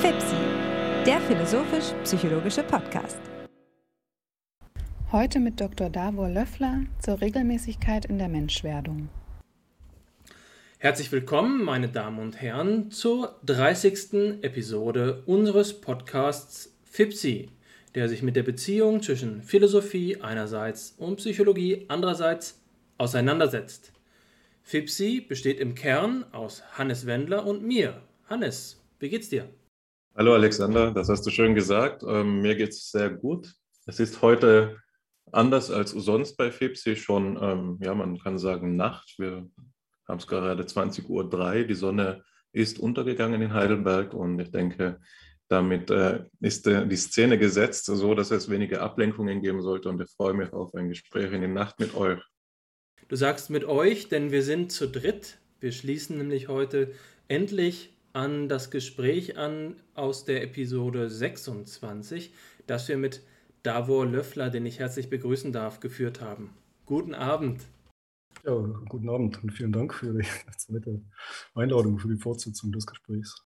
FIPSI, der philosophisch-psychologische Podcast. Heute mit Dr. Davor Löffler zur Regelmäßigkeit in der Menschwerdung. Herzlich willkommen, meine Damen und Herren, zur 30. Episode unseres Podcasts FIPSI, der sich mit der Beziehung zwischen Philosophie einerseits und Psychologie andererseits auseinandersetzt. FIPSI besteht im Kern aus Hannes Wendler und mir. Hannes, wie geht's dir? Hallo Alexander, das hast du schön gesagt. Ähm, mir geht es sehr gut. Es ist heute anders als sonst bei FIPSI schon, ähm, ja, man kann sagen Nacht. Wir haben es gerade 20.03 Uhr. Die Sonne ist untergegangen in Heidelberg und ich denke, damit äh, ist äh, die Szene gesetzt, so dass es wenige Ablenkungen geben sollte und ich freue mich auf ein Gespräch in der Nacht mit euch. Du sagst mit euch, denn wir sind zu dritt. Wir schließen nämlich heute endlich an das Gespräch an aus der Episode 26, das wir mit Davor Löffler, den ich herzlich begrüßen darf, geführt haben. Guten Abend. Ja, guten Abend und vielen Dank für die zweite Einladung für die Fortsetzung des Gesprächs.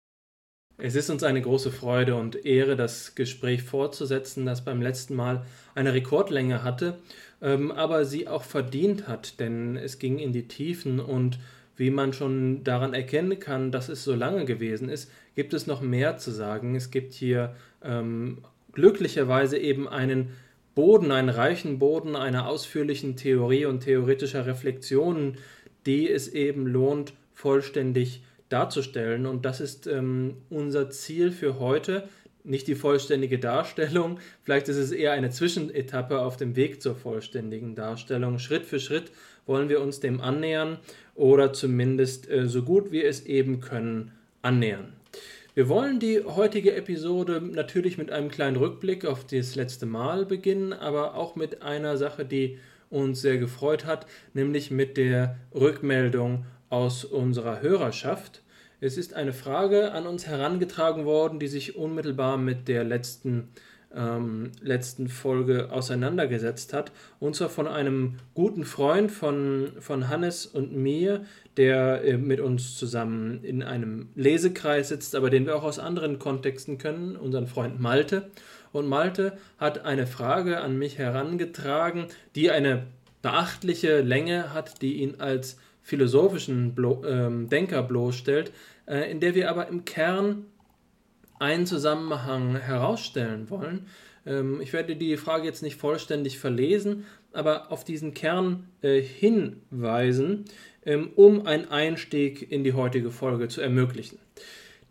Es ist uns eine große Freude und Ehre, das Gespräch fortzusetzen, das beim letzten Mal eine Rekordlänge hatte, ähm, aber sie auch verdient hat, denn es ging in die Tiefen und wie man schon daran erkennen kann, dass es so lange gewesen ist, gibt es noch mehr zu sagen. Es gibt hier ähm, glücklicherweise eben einen Boden, einen reichen Boden einer ausführlichen Theorie und theoretischer Reflexionen, die es eben lohnt, vollständig darzustellen. Und das ist ähm, unser Ziel für heute. Nicht die vollständige Darstellung, vielleicht ist es eher eine Zwischenetappe auf dem Weg zur vollständigen Darstellung. Schritt für Schritt wollen wir uns dem annähern oder zumindest äh, so gut wir es eben können annähern. Wir wollen die heutige Episode natürlich mit einem kleinen Rückblick auf das letzte Mal beginnen, aber auch mit einer Sache, die uns sehr gefreut hat, nämlich mit der Rückmeldung aus unserer Hörerschaft. Es ist eine Frage an uns herangetragen worden, die sich unmittelbar mit der letzten ähm, letzten Folge auseinandergesetzt hat. Und zwar von einem guten Freund von, von Hannes und mir, der äh, mit uns zusammen in einem Lesekreis sitzt, aber den wir auch aus anderen Kontexten können, unseren Freund Malte. Und Malte hat eine Frage an mich herangetragen, die eine beachtliche Länge hat, die ihn als philosophischen Blo äh, Denker bloßstellt, äh, in der wir aber im Kern einen Zusammenhang herausstellen wollen. Ähm, ich werde die Frage jetzt nicht vollständig verlesen, aber auf diesen Kern äh, hinweisen, ähm, um einen Einstieg in die heutige Folge zu ermöglichen.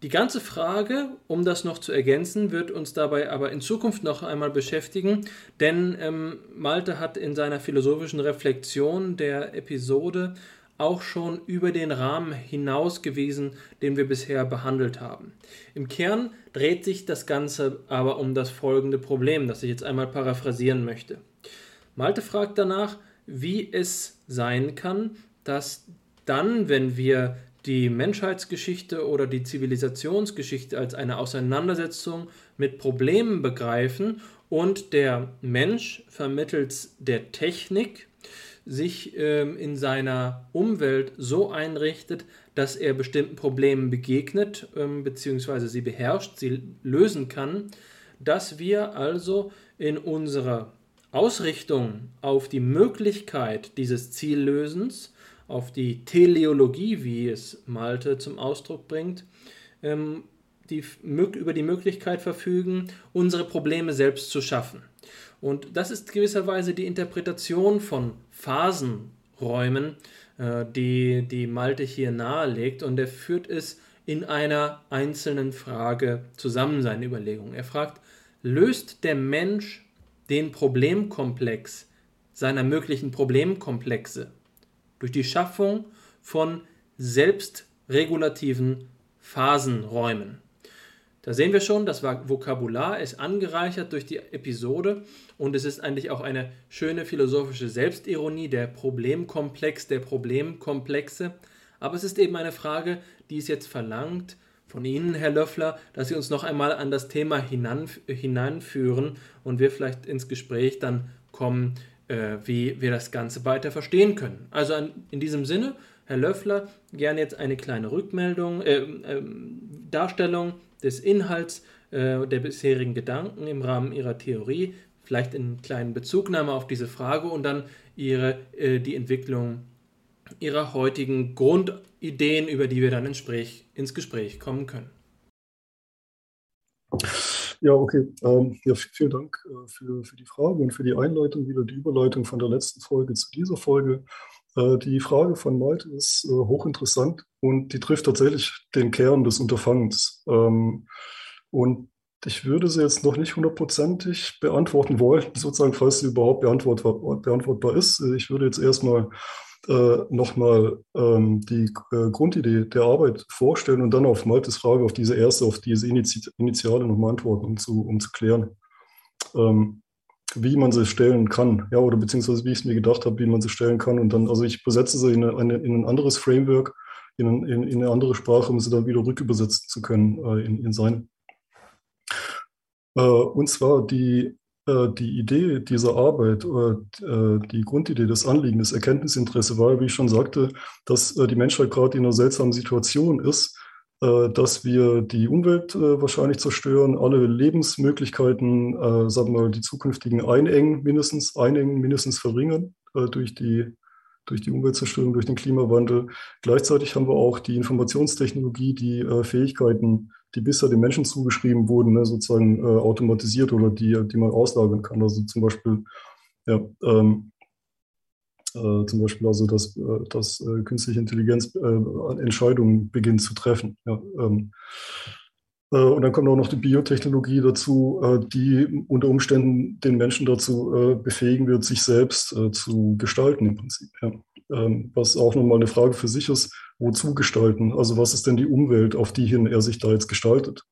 Die ganze Frage, um das noch zu ergänzen, wird uns dabei aber in Zukunft noch einmal beschäftigen, denn ähm, Malte hat in seiner philosophischen Reflexion der Episode auch schon über den Rahmen hinaus gewesen, den wir bisher behandelt haben. Im Kern dreht sich das Ganze aber um das folgende Problem, das ich jetzt einmal paraphrasieren möchte. Malte fragt danach, wie es sein kann, dass dann, wenn wir die Menschheitsgeschichte oder die Zivilisationsgeschichte als eine Auseinandersetzung mit Problemen begreifen und der Mensch vermittels der Technik sich ähm, in seiner Umwelt so einrichtet, dass er bestimmten Problemen begegnet ähm, bzw. sie beherrscht, sie lösen kann, dass wir also in unserer Ausrichtung auf die Möglichkeit dieses Ziellösens, auf die Teleologie, wie es Malte zum Ausdruck bringt, ähm, die, über die Möglichkeit verfügen, unsere Probleme selbst zu schaffen. Und das ist gewisserweise die Interpretation von Phasenräumen, äh, die, die Malte hier nahelegt. Und er führt es in einer einzelnen Frage zusammen, seine Überlegungen. Er fragt, löst der Mensch den Problemkomplex seiner möglichen Problemkomplexe durch die Schaffung von selbstregulativen Phasenräumen? Da sehen wir schon, das Vokabular ist angereichert durch die Episode und es ist eigentlich auch eine schöne philosophische Selbstironie, der Problemkomplex der Problemkomplexe. Aber es ist eben eine Frage, die es jetzt verlangt von Ihnen, Herr Löffler, dass Sie uns noch einmal an das Thema hineinführen und wir vielleicht ins Gespräch dann kommen, äh, wie wir das Ganze weiter verstehen können. Also in diesem Sinne Herr Löffler gerne jetzt eine kleine Rückmeldung, äh, äh, Darstellung des Inhalts äh, der bisherigen Gedanken im Rahmen Ihrer Theorie, vielleicht in kleinen Bezugnahme auf diese Frage und dann Ihre, äh, die Entwicklung Ihrer heutigen Grundideen, über die wir dann ins Gespräch, ins Gespräch kommen können. Ja, okay. Ähm, ja, vielen Dank äh, für, für die Frage und für die Einleitung, wieder die Überleitung von der letzten Folge zu dieser Folge. Äh, die Frage von Malte ist äh, hochinteressant und die trifft tatsächlich den Kern des Unterfangens. Ähm, und ich würde sie jetzt noch nicht hundertprozentig beantworten wollen, sozusagen, falls sie überhaupt beantwortbar, beantwortbar ist. Ich würde jetzt erstmal äh, nochmal ähm, die äh, Grundidee der Arbeit vorstellen und dann auf Maltes Frage, auf diese erste, auf diese Initi Initiale nochmal antworten, um zu, um zu klären, ähm, wie man sie stellen kann, ja, oder beziehungsweise wie ich es mir gedacht habe, wie man sie stellen kann. Und dann, also ich übersetze sie in, eine, in ein anderes Framework, in, in, in, eine andere Sprache, um sie dann wieder rückübersetzen zu können äh, in, in sein. Äh, und zwar die äh, die Idee dieser Arbeit äh, die Grundidee des Anliegens, das Erkenntnisinteresse war, wie ich schon sagte, dass die Menschheit gerade in einer seltsamen Situation ist, dass wir die Umwelt wahrscheinlich zerstören, alle Lebensmöglichkeiten, sagen wir mal, die zukünftigen einengen, mindestens einengen, mindestens verringern durch die durch die Umweltzerstörung, durch den Klimawandel. Gleichzeitig haben wir auch die Informationstechnologie, die äh, Fähigkeiten, die bisher den Menschen zugeschrieben wurden, ne, sozusagen äh, automatisiert oder die, die man auslagern kann. Also zum Beispiel, ja, ähm, äh, zum Beispiel also, dass, äh, dass äh, künstliche Intelligenz äh, Entscheidungen beginnt zu treffen. Ja, ähm, und dann kommt auch noch die Biotechnologie dazu, die unter Umständen den Menschen dazu befähigen wird, sich selbst zu gestalten im Prinzip. Ja. Ähm, was auch nochmal eine Frage für sich ist, wozu gestalten? Also was ist denn die Umwelt, auf die hin er sich da jetzt gestaltet?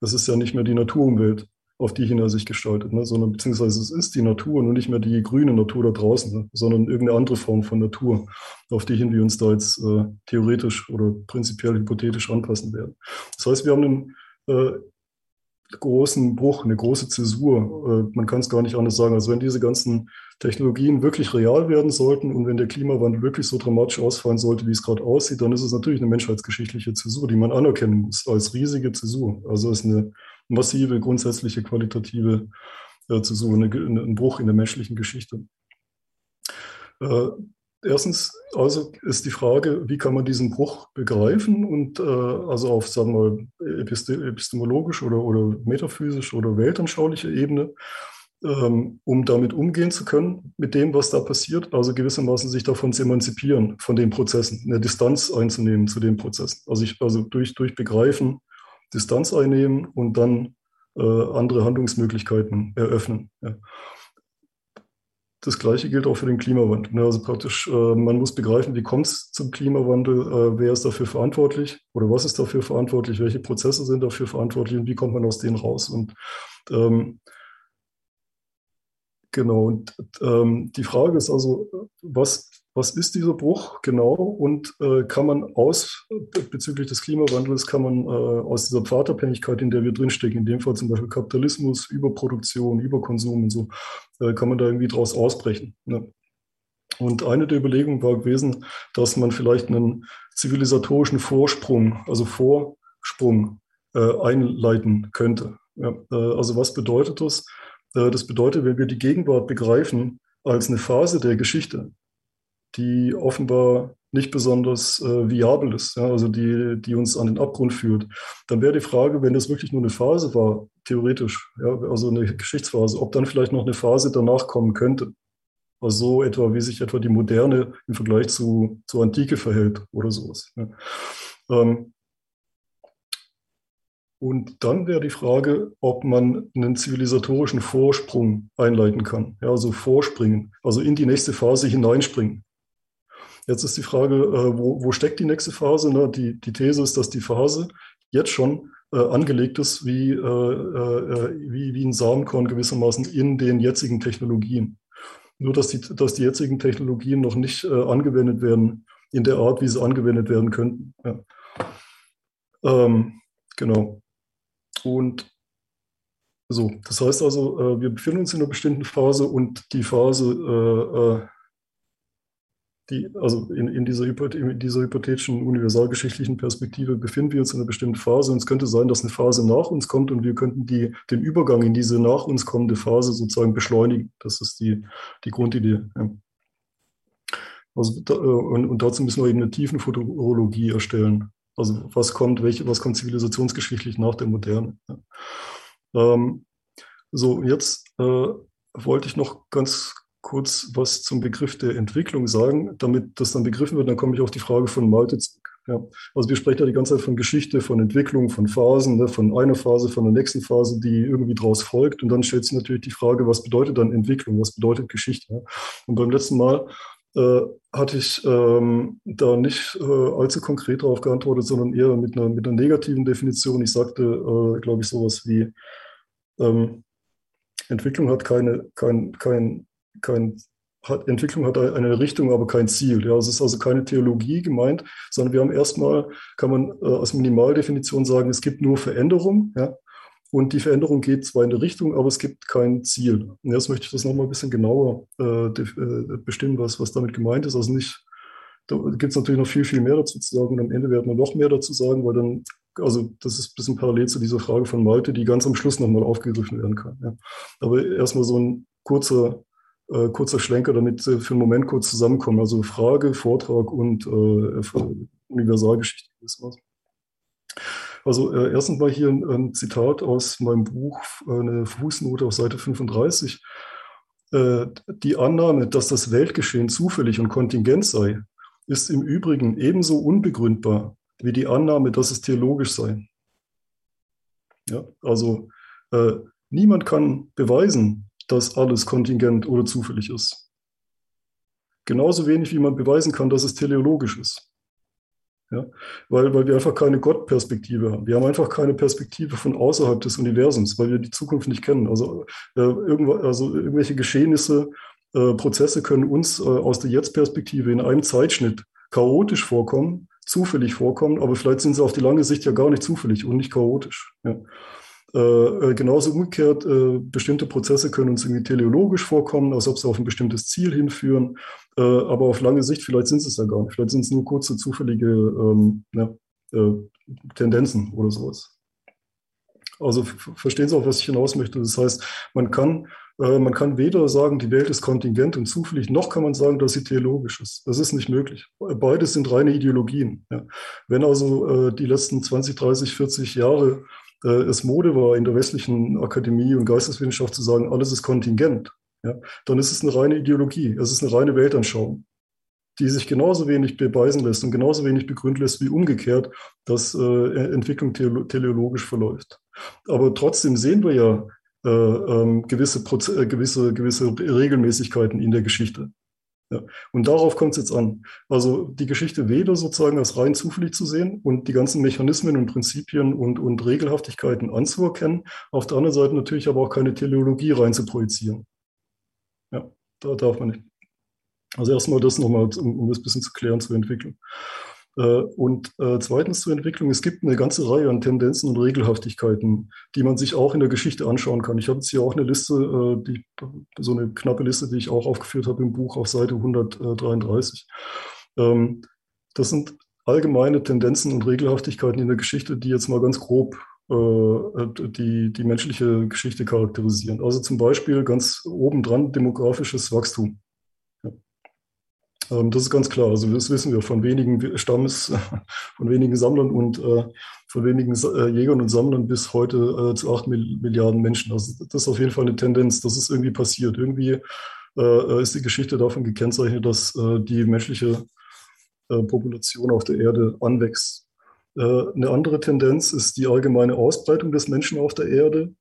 Das ist ja nicht mehr die Naturumwelt, auf die hin er sich gestaltet, ne? sondern beziehungsweise es ist die Natur und nicht mehr die grüne Natur da draußen, ne? sondern irgendeine andere Form von Natur, auf die hin wir uns da jetzt äh, theoretisch oder prinzipiell hypothetisch anpassen werden. Das heißt, wir haben einen äh, großen Bruch, eine große Zäsur. Äh, man kann es gar nicht anders sagen. Also wenn diese ganzen Technologien wirklich real werden sollten und wenn der Klimawandel wirklich so dramatisch ausfallen sollte, wie es gerade aussieht, dann ist es natürlich eine menschheitsgeschichtliche Zäsur, die man anerkennen muss als riesige Zäsur. Also es ist eine massive, grundsätzliche, qualitative äh, Zäsur, eine, ein Bruch in der menschlichen Geschichte. Erstens also ist die Frage, wie kann man diesen Bruch begreifen und äh, also auf, sagen wir, epistemologisch oder, oder metaphysisch oder weltanschauliche Ebene, ähm, um damit umgehen zu können, mit dem, was da passiert, also gewissermaßen sich davon zu emanzipieren, von den Prozessen, eine Distanz einzunehmen zu den Prozessen. Also, ich, also durch, durch Begreifen Distanz einnehmen und dann äh, andere Handlungsmöglichkeiten eröffnen. Ja. Das Gleiche gilt auch für den Klimawandel. Ne? Also praktisch, äh, man muss begreifen, wie kommt es zum Klimawandel, äh, wer ist dafür verantwortlich oder was ist dafür verantwortlich, welche Prozesse sind dafür verantwortlich und wie kommt man aus denen raus. Und ähm, genau, und ähm, die Frage ist also, was was ist dieser Bruch genau und äh, kann man aus, bezüglich des Klimawandels, kann man äh, aus dieser Pfadabhängigkeit, in der wir drinstecken, in dem Fall zum Beispiel Kapitalismus, Überproduktion, Überkonsum und so, äh, kann man da irgendwie draus ausbrechen. Ne? Und eine der Überlegungen war gewesen, dass man vielleicht einen zivilisatorischen Vorsprung, also Vorsprung äh, einleiten könnte. Ja, äh, also was bedeutet das? Äh, das bedeutet, wenn wir die Gegenwart begreifen als eine Phase der Geschichte, die offenbar nicht besonders äh, viabel ist, ja, also die, die uns an den Abgrund führt. Dann wäre die Frage, wenn das wirklich nur eine Phase war, theoretisch, ja, also eine Geschichtsphase, ob dann vielleicht noch eine Phase danach kommen könnte. Also so etwa, wie sich etwa die Moderne im Vergleich zu, zur Antike verhält oder sowas. Ja. Ähm, und dann wäre die Frage, ob man einen zivilisatorischen Vorsprung einleiten kann. Ja, also vorspringen, also in die nächste Phase hineinspringen. Jetzt ist die Frage, äh, wo, wo steckt die nächste Phase? Ne? Die, die These ist, dass die Phase jetzt schon äh, angelegt ist wie, äh, äh, wie, wie ein Samenkorn gewissermaßen in den jetzigen Technologien. Nur, dass die, dass die jetzigen Technologien noch nicht äh, angewendet werden in der Art, wie sie angewendet werden könnten. Ja. Ähm, genau. Und so, das heißt also, äh, wir befinden uns in einer bestimmten Phase und die Phase die, also in, in, dieser, in dieser hypothetischen universalgeschichtlichen Perspektive befinden wir uns in einer bestimmten Phase und es könnte sein, dass eine Phase nach uns kommt und wir könnten die, den Übergang in diese nach uns kommende Phase sozusagen beschleunigen. Das ist die, die Grundidee. Ja. Also, äh, und, und, dazu müssen wir eben eine Tiefenfuturologie erstellen. Also was kommt, welche, was kommt zivilisationsgeschichtlich nach der Moderne? Ja. Ähm, so, jetzt äh, wollte ich noch ganz kurz was zum Begriff der Entwicklung sagen, damit das dann begriffen wird. Dann komme ich auf die Frage von Malte zurück. Ja. Also wir sprechen ja die ganze Zeit von Geschichte, von Entwicklung, von Phasen, ne, von einer Phase, von der nächsten Phase, die irgendwie daraus folgt. Und dann stellt sich natürlich die Frage, was bedeutet dann Entwicklung, was bedeutet Geschichte? Ja. Und beim letzten Mal äh, hatte ich ähm, da nicht äh, allzu konkret darauf geantwortet, sondern eher mit einer, mit einer negativen Definition. Ich sagte, äh, glaube ich, sowas wie, ähm, Entwicklung hat keine, kein, kein, kein hat, Entwicklung hat eine Richtung, aber kein Ziel. Ja, es ist also keine Theologie gemeint, sondern wir haben erstmal, kann man äh, als Minimaldefinition sagen, es gibt nur Veränderung. Ja, und die Veränderung geht zwar in eine Richtung, aber es gibt kein Ziel. Und jetzt möchte ich das nochmal ein bisschen genauer äh, äh, bestimmen, was, was damit gemeint ist. Also nicht, da gibt es natürlich noch viel, viel mehr dazu zu sagen und am Ende werden wir noch mehr dazu sagen, weil dann, also das ist ein bisschen parallel zu dieser Frage von Malte, die ganz am Schluss nochmal aufgegriffen werden kann. Ja. Aber erstmal so ein kurzer, äh, kurzer Schlenker, damit wir für einen Moment kurz zusammenkommen. Also Frage, Vortrag und äh, Universalgeschichte. Ist was. Also äh, erstens mal hier ein, ein, Zitat aus meinem Buch, eine Fußnote auf Seite 35. Äh, die Annahme, dass das Weltgeschehen zufällig und kontingent sei, ist im Übrigen ebenso unbegründbar wie die Annahme, dass es theologisch sei. Ja, also äh, niemand kann beweisen, dass alles kontingent oder zufällig ist. Genauso wenig wie man beweisen kann, dass es teleologisch ist. Ja? Weil, weil wir einfach keine Gottperspektive haben. Wir haben einfach keine Perspektive von außerhalb des Universums, weil wir die Zukunft nicht kennen. Also, äh, also irgendwelche Geschehnisse, äh, Prozesse können uns äh, aus der Jetzt-Perspektive in einem Zeitschnitt chaotisch vorkommen, zufällig vorkommen, aber vielleicht sind sie auf die lange Sicht ja gar nicht zufällig und nicht chaotisch. Ja. Äh, äh, genauso umgekehrt, äh, bestimmte Prozesse können uns irgendwie teleologisch vorkommen, als ob sie auf ein bestimmtes Ziel hinführen, äh, aber auf lange Sicht, vielleicht sind es ja gar nicht, vielleicht sind es nur kurze, zufällige ähm, ja, äh, Tendenzen oder sowas. Also verstehen Sie auch, was ich hinaus möchte. Das heißt, man kann, äh, man kann weder sagen, die Welt ist kontingent und zufällig, noch kann man sagen, dass sie theologisch ist. Das ist nicht möglich. Beides sind reine Ideologien. Ja. Wenn also die letzten 20, 30, 40 Jahre es Mode war, in der westlichen Akademie und Geisteswissenschaft zu sagen, alles ist kontingent, ja, dann ist es eine reine Ideologie, es ist eine reine Weltanschauung, die sich genauso wenig beweisen lässt und genauso wenig begründen lässt wie umgekehrt, dass äh, Entwicklung teleologisch verläuft. Aber trotzdem sehen wir ja äh, ähm, gewisse, äh, gewisse, gewisse Regelmäßigkeiten in der Geschichte. Ja. Und darauf kommt es jetzt an. Also die Geschichte weder sozusagen als rein zufällig zu sehen und die ganzen Mechanismen und Prinzipien und, und Regelhaftigkeiten anzuerkennen, auf der anderen Seite natürlich aber auch keine Teleologie rein zu projizieren. Ja, da darf man nicht. Also erstmal das nochmal, um, um das ein bisschen zu klären zur Entwicklung. Äh, und äh, zweitens zur Entwicklung, es gibt eine ganze Reihe an Tendenzen und Regelhaftigkeiten, die man sich auch in der Geschichte anschauen kann. Ich habe jetzt hier auch eine Liste, äh, die, so eine knappe Liste, die ich auch aufgeführt habe im Buch auf Seite 133. Ähm, das sind allgemeine Tendenzen und Regelhaftigkeiten in der Geschichte, die jetzt mal ganz grob die, die menschliche Geschichte charakterisieren. Also zum Beispiel ganz obendran demografisches Wachstum. Ähm, das ist ganz klar. Also das wissen wir von wenigen Stammes, von wenigen Sammlern und äh, von wenigen äh, Jägern und Sammlern bis heute äh, zu acht Milliarden Menschen. Also das ist auf jeden Fall eine Tendenz. Das ist irgendwie passiert. Irgendwie ist die Geschichte davon gekennzeichnet, dass die menschliche Population auf der Erde anwächst. Eine andere Tendenz ist die allgemeine Ausbreitung des Menschen auf der Erde.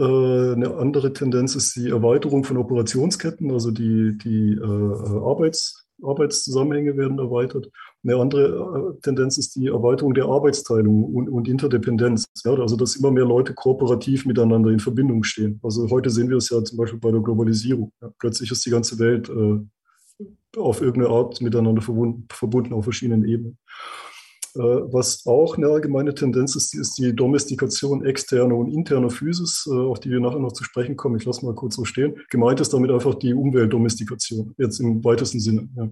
Äh, eine andere Tendenz ist die Erweiterung von Operationsketten, also die, die äh, Arbeits, Arbeitszusammenhänge werden erweitert. Eine andere äh, Tendenz ist die Erweiterung der Arbeitsteilung und, und Interdependenz. Ja, also dass immer mehr Leute kooperativ miteinander in Verbindung stehen. Also heute sehen wir es ja zum Beispiel bei der Globalisierung. Ja, plötzlich ist die ganze Welt äh, auf irgendeine Art miteinander verbunden, verbunden auf verschiedenen Ebenen. Äh, was auch eine allgemeine Tendenz ist, ist die Domestikation externer und interner Physis, äh, auf die wir nachher noch zu sprechen kommen. Ich lasse mal kurz so stehen. Gemeint ist damit einfach die Umweltdomestikation, jetzt im weitesten Sinne. Ja.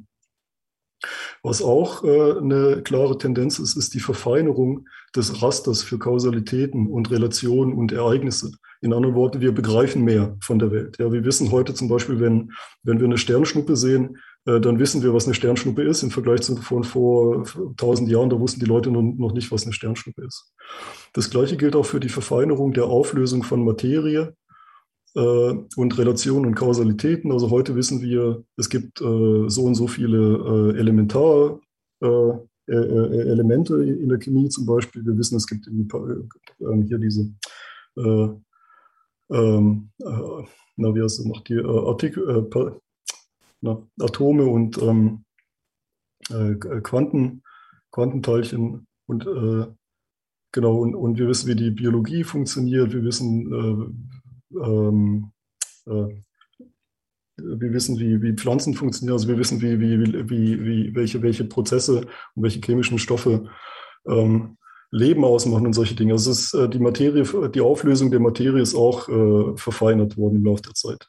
Was auch äh, eine klare Tendenz ist, ist die Verfeinerung des Rasters für Kausalitäten und Relationen und Ereignisse. In anderen Worten, wir begreifen mehr von der Welt. Ja, wir wissen heute zum Beispiel, wenn, wenn wir eine Sternschnuppe sehen, dann wissen wir, was eine Sternschnuppe ist. Im Vergleich zu von vor tausend Jahren, da wussten die Leute noch nicht, was eine Sternschnuppe ist. Das Gleiche gilt auch für die Verfeinerung der Auflösung von Materie äh, und Relationen und Kausalitäten. Also heute wissen wir, es gibt äh, so und so viele äh, Elementar. Äh, Elemente in der Chemie zum Beispiel. Wir wissen, es gibt hier diese ähm, na, wie heißt es noch, die Artikel, na, Atome und ähm, äh, Quanten, Quantenteilchen und äh, genau, und, und wir wissen, wie die Biologie funktioniert, wir wissen, äh, ähm, äh, wir wissen, wie, wie Pflanzen funktionieren, also wir wissen, wie, wie, wie, wie, welche, welche Prozesse und welche chemischen Stoffe ähm, Leben ausmachen und solche Dinge. Also ist, äh, die Materie, die Auflösung der Materie ist auch äh, verfeinert worden im Laufe der Zeit.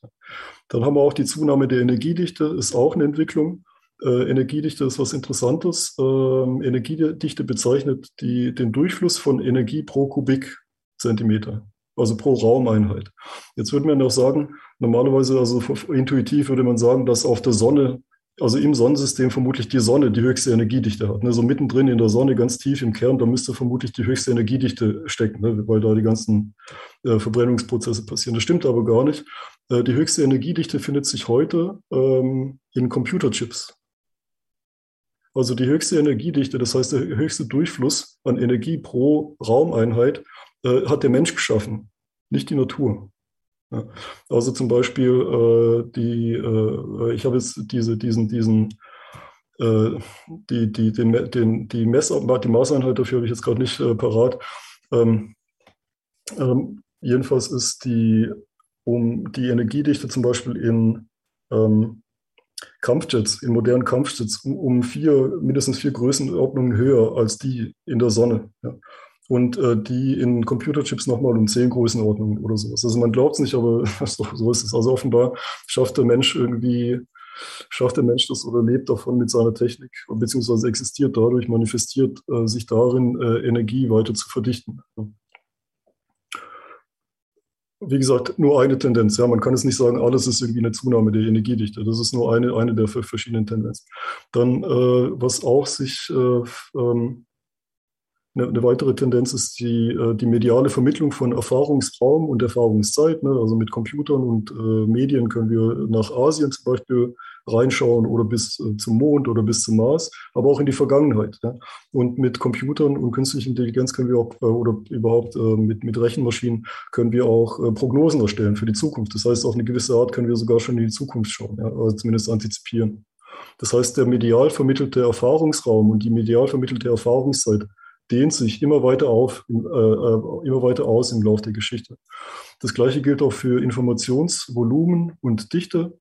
Dann haben wir auch die Zunahme der Energiedichte, ist auch eine Entwicklung. Äh, Energiedichte ist was Interessantes. Ähm, Energiedichte bezeichnet die, den Durchfluss von Energie pro Kubikzentimeter, also pro Raumeinheit. Jetzt würde man noch sagen, normalerweise, also intuitiv würde man sagen, dass auf der Sonne also im Sonnensystem vermutlich die Sonne die höchste Energiedichte hat. Ne? So mittendrin in der Sonne, ganz tief im Kern, da müsste vermutlich die höchste Energiedichte stecken, ne? weil da die ganzen äh, Verbrennungsprozesse passieren. Das stimmt aber gar nicht. Äh, die höchste Energiedichte findet sich heute ähm, in Computerchips. Also die höchste Energiedichte, das heißt der höchste Durchfluss an Energie pro Raumeinheit, äh, hat der Mensch geschaffen, nicht die Natur. Also zum Beispiel äh, die, äh, ich habe jetzt diese, diesen, diesen, äh, die, die, den, den, die, Mess, die Maßeinheit dafür habe ich jetzt gerade nicht äh, parat. Ähm, ähm, jedenfalls ist die, um die Energiedichte zum Beispiel in ähm, Kampfjets, in modernen Kampfjets, um, um, vier, mindestens vier Größenordnungen höher als die in der Sonne. Ja und äh, die in Computerchips nochmal um zehn Größenordnungen oder sowas. Also man glaubt es nicht, aber so ist es. Also offenbar schafft der Mensch irgendwie, schafft der Mensch das oder lebt davon mit seiner Technik, beziehungsweise existiert dadurch, manifestiert äh, sich darin, äh, Energie weiter zu verdichten. Wie gesagt, nur eine Tendenz. Ja, man kann es nicht sagen, alles ist irgendwie eine Zunahme der Energiedichte. Das ist nur eine, eine der verschiedenen Tendenzen. Dann, äh, was auch sich äh, ähm, eine, weitere Tendenz ist die, äh, die mediale Vermittlung von Erfahrungsraum und Erfahrungszeit. Ne? Also mit Computern und äh, Medien können wir nach Asien zum Beispiel reinschauen oder bis äh, zum Mond oder bis zum Mars, aber auch in die Vergangenheit. Ja? Und mit Computern und künstlicher Intelligenz können wir auch, äh, oder überhaupt mit, mit Rechenmaschinen können wir auch Prognosen erstellen für die Zukunft. Das heißt, auf eine gewisse Art können wir sogar schon in die Zukunft schauen, ja? also zumindest antizipieren. Das heißt, der medial vermittelte Erfahrungsraum und die medial vermittelte Erfahrungszeit dehnt sich immer weiter auf, äh, äh, immer weiter aus im Laufe der Geschichte. Das gleiche gilt auch für Informationsvolumen und Dichte.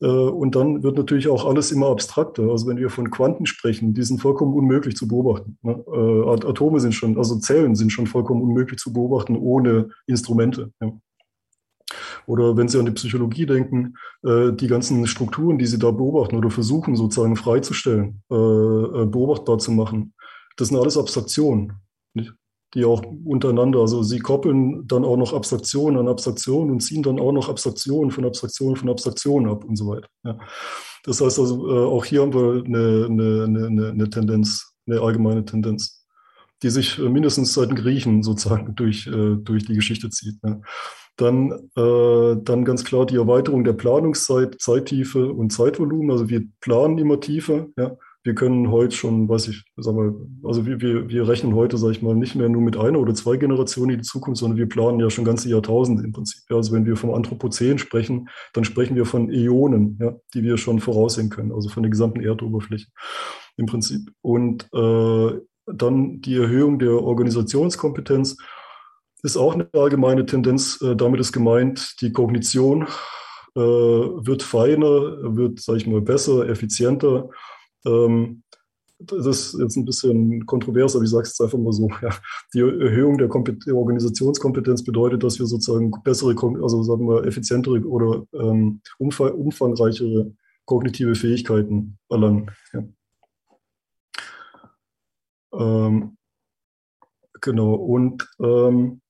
Äh, und dann wird natürlich auch alles immer abstrakter. Also wenn wir von Quanten sprechen, die sind vollkommen unmöglich zu beobachten. Ne? Äh, Atome sind schon, also Zellen sind schon vollkommen unmöglich zu beobachten ohne Instrumente. Oder wenn Sie an die Psychologie denken, die ganzen Strukturen, die Sie da beobachten oder versuchen sozusagen freizustellen, beobachtbar zu machen, das sind alles Abstraktionen, die auch untereinander, also sie koppeln dann auch noch Abstraktionen an Abstraktionen und ziehen dann auch noch Abstraktionen von Abstraktionen von Abstraktionen ab und so weiter. Ja. Das heißt also, äh, auch hier haben wir eine, eine, eine, eine Tendenz, eine allgemeine Tendenz, die sich äh, mindestens seit den Griechen sozusagen durch, äh, durch die Geschichte zieht. Ja. Dann, äh, dann ganz klar die Erweiterung der Planungszeit, Zeittiefe und Zeitvolumen. Also wir planen immer tiefer. Ja wir können heute schon, weiß ich, sag mal, also wir, wir, wir rechnen heute, sage ich mal, nicht mehr nur mit einer oder zwei Generationen in die Zukunft, sondern wir planen ja schon ganze Jahrtausende im Prinzip. Ja, also wenn wir vom Anthropozän sprechen, dann sprechen wir von Äonen, ja, die wir schon voraussehen können, also von der gesamten Erdoberfläche im Prinzip. Und äh, dann die Erhöhung der Organisationskompetenz ist auch eine allgemeine Tendenz. Äh, damit ist gemeint, die Kognition äh, wird feiner, wird, sage ich mal, besser, effizienter ähm, das ist jetzt ein bisschen kontrovers, aber ich sage es jetzt einfach mal so, ja, die Erhöhung der, der, Organisationskompetenz bedeutet, dass wir sozusagen bessere, also sagen wir effizientere oder ähm, umfang, umfangreichere kognitive Fähigkeiten erlangen. Ja. Ähm, genau, und, ähm,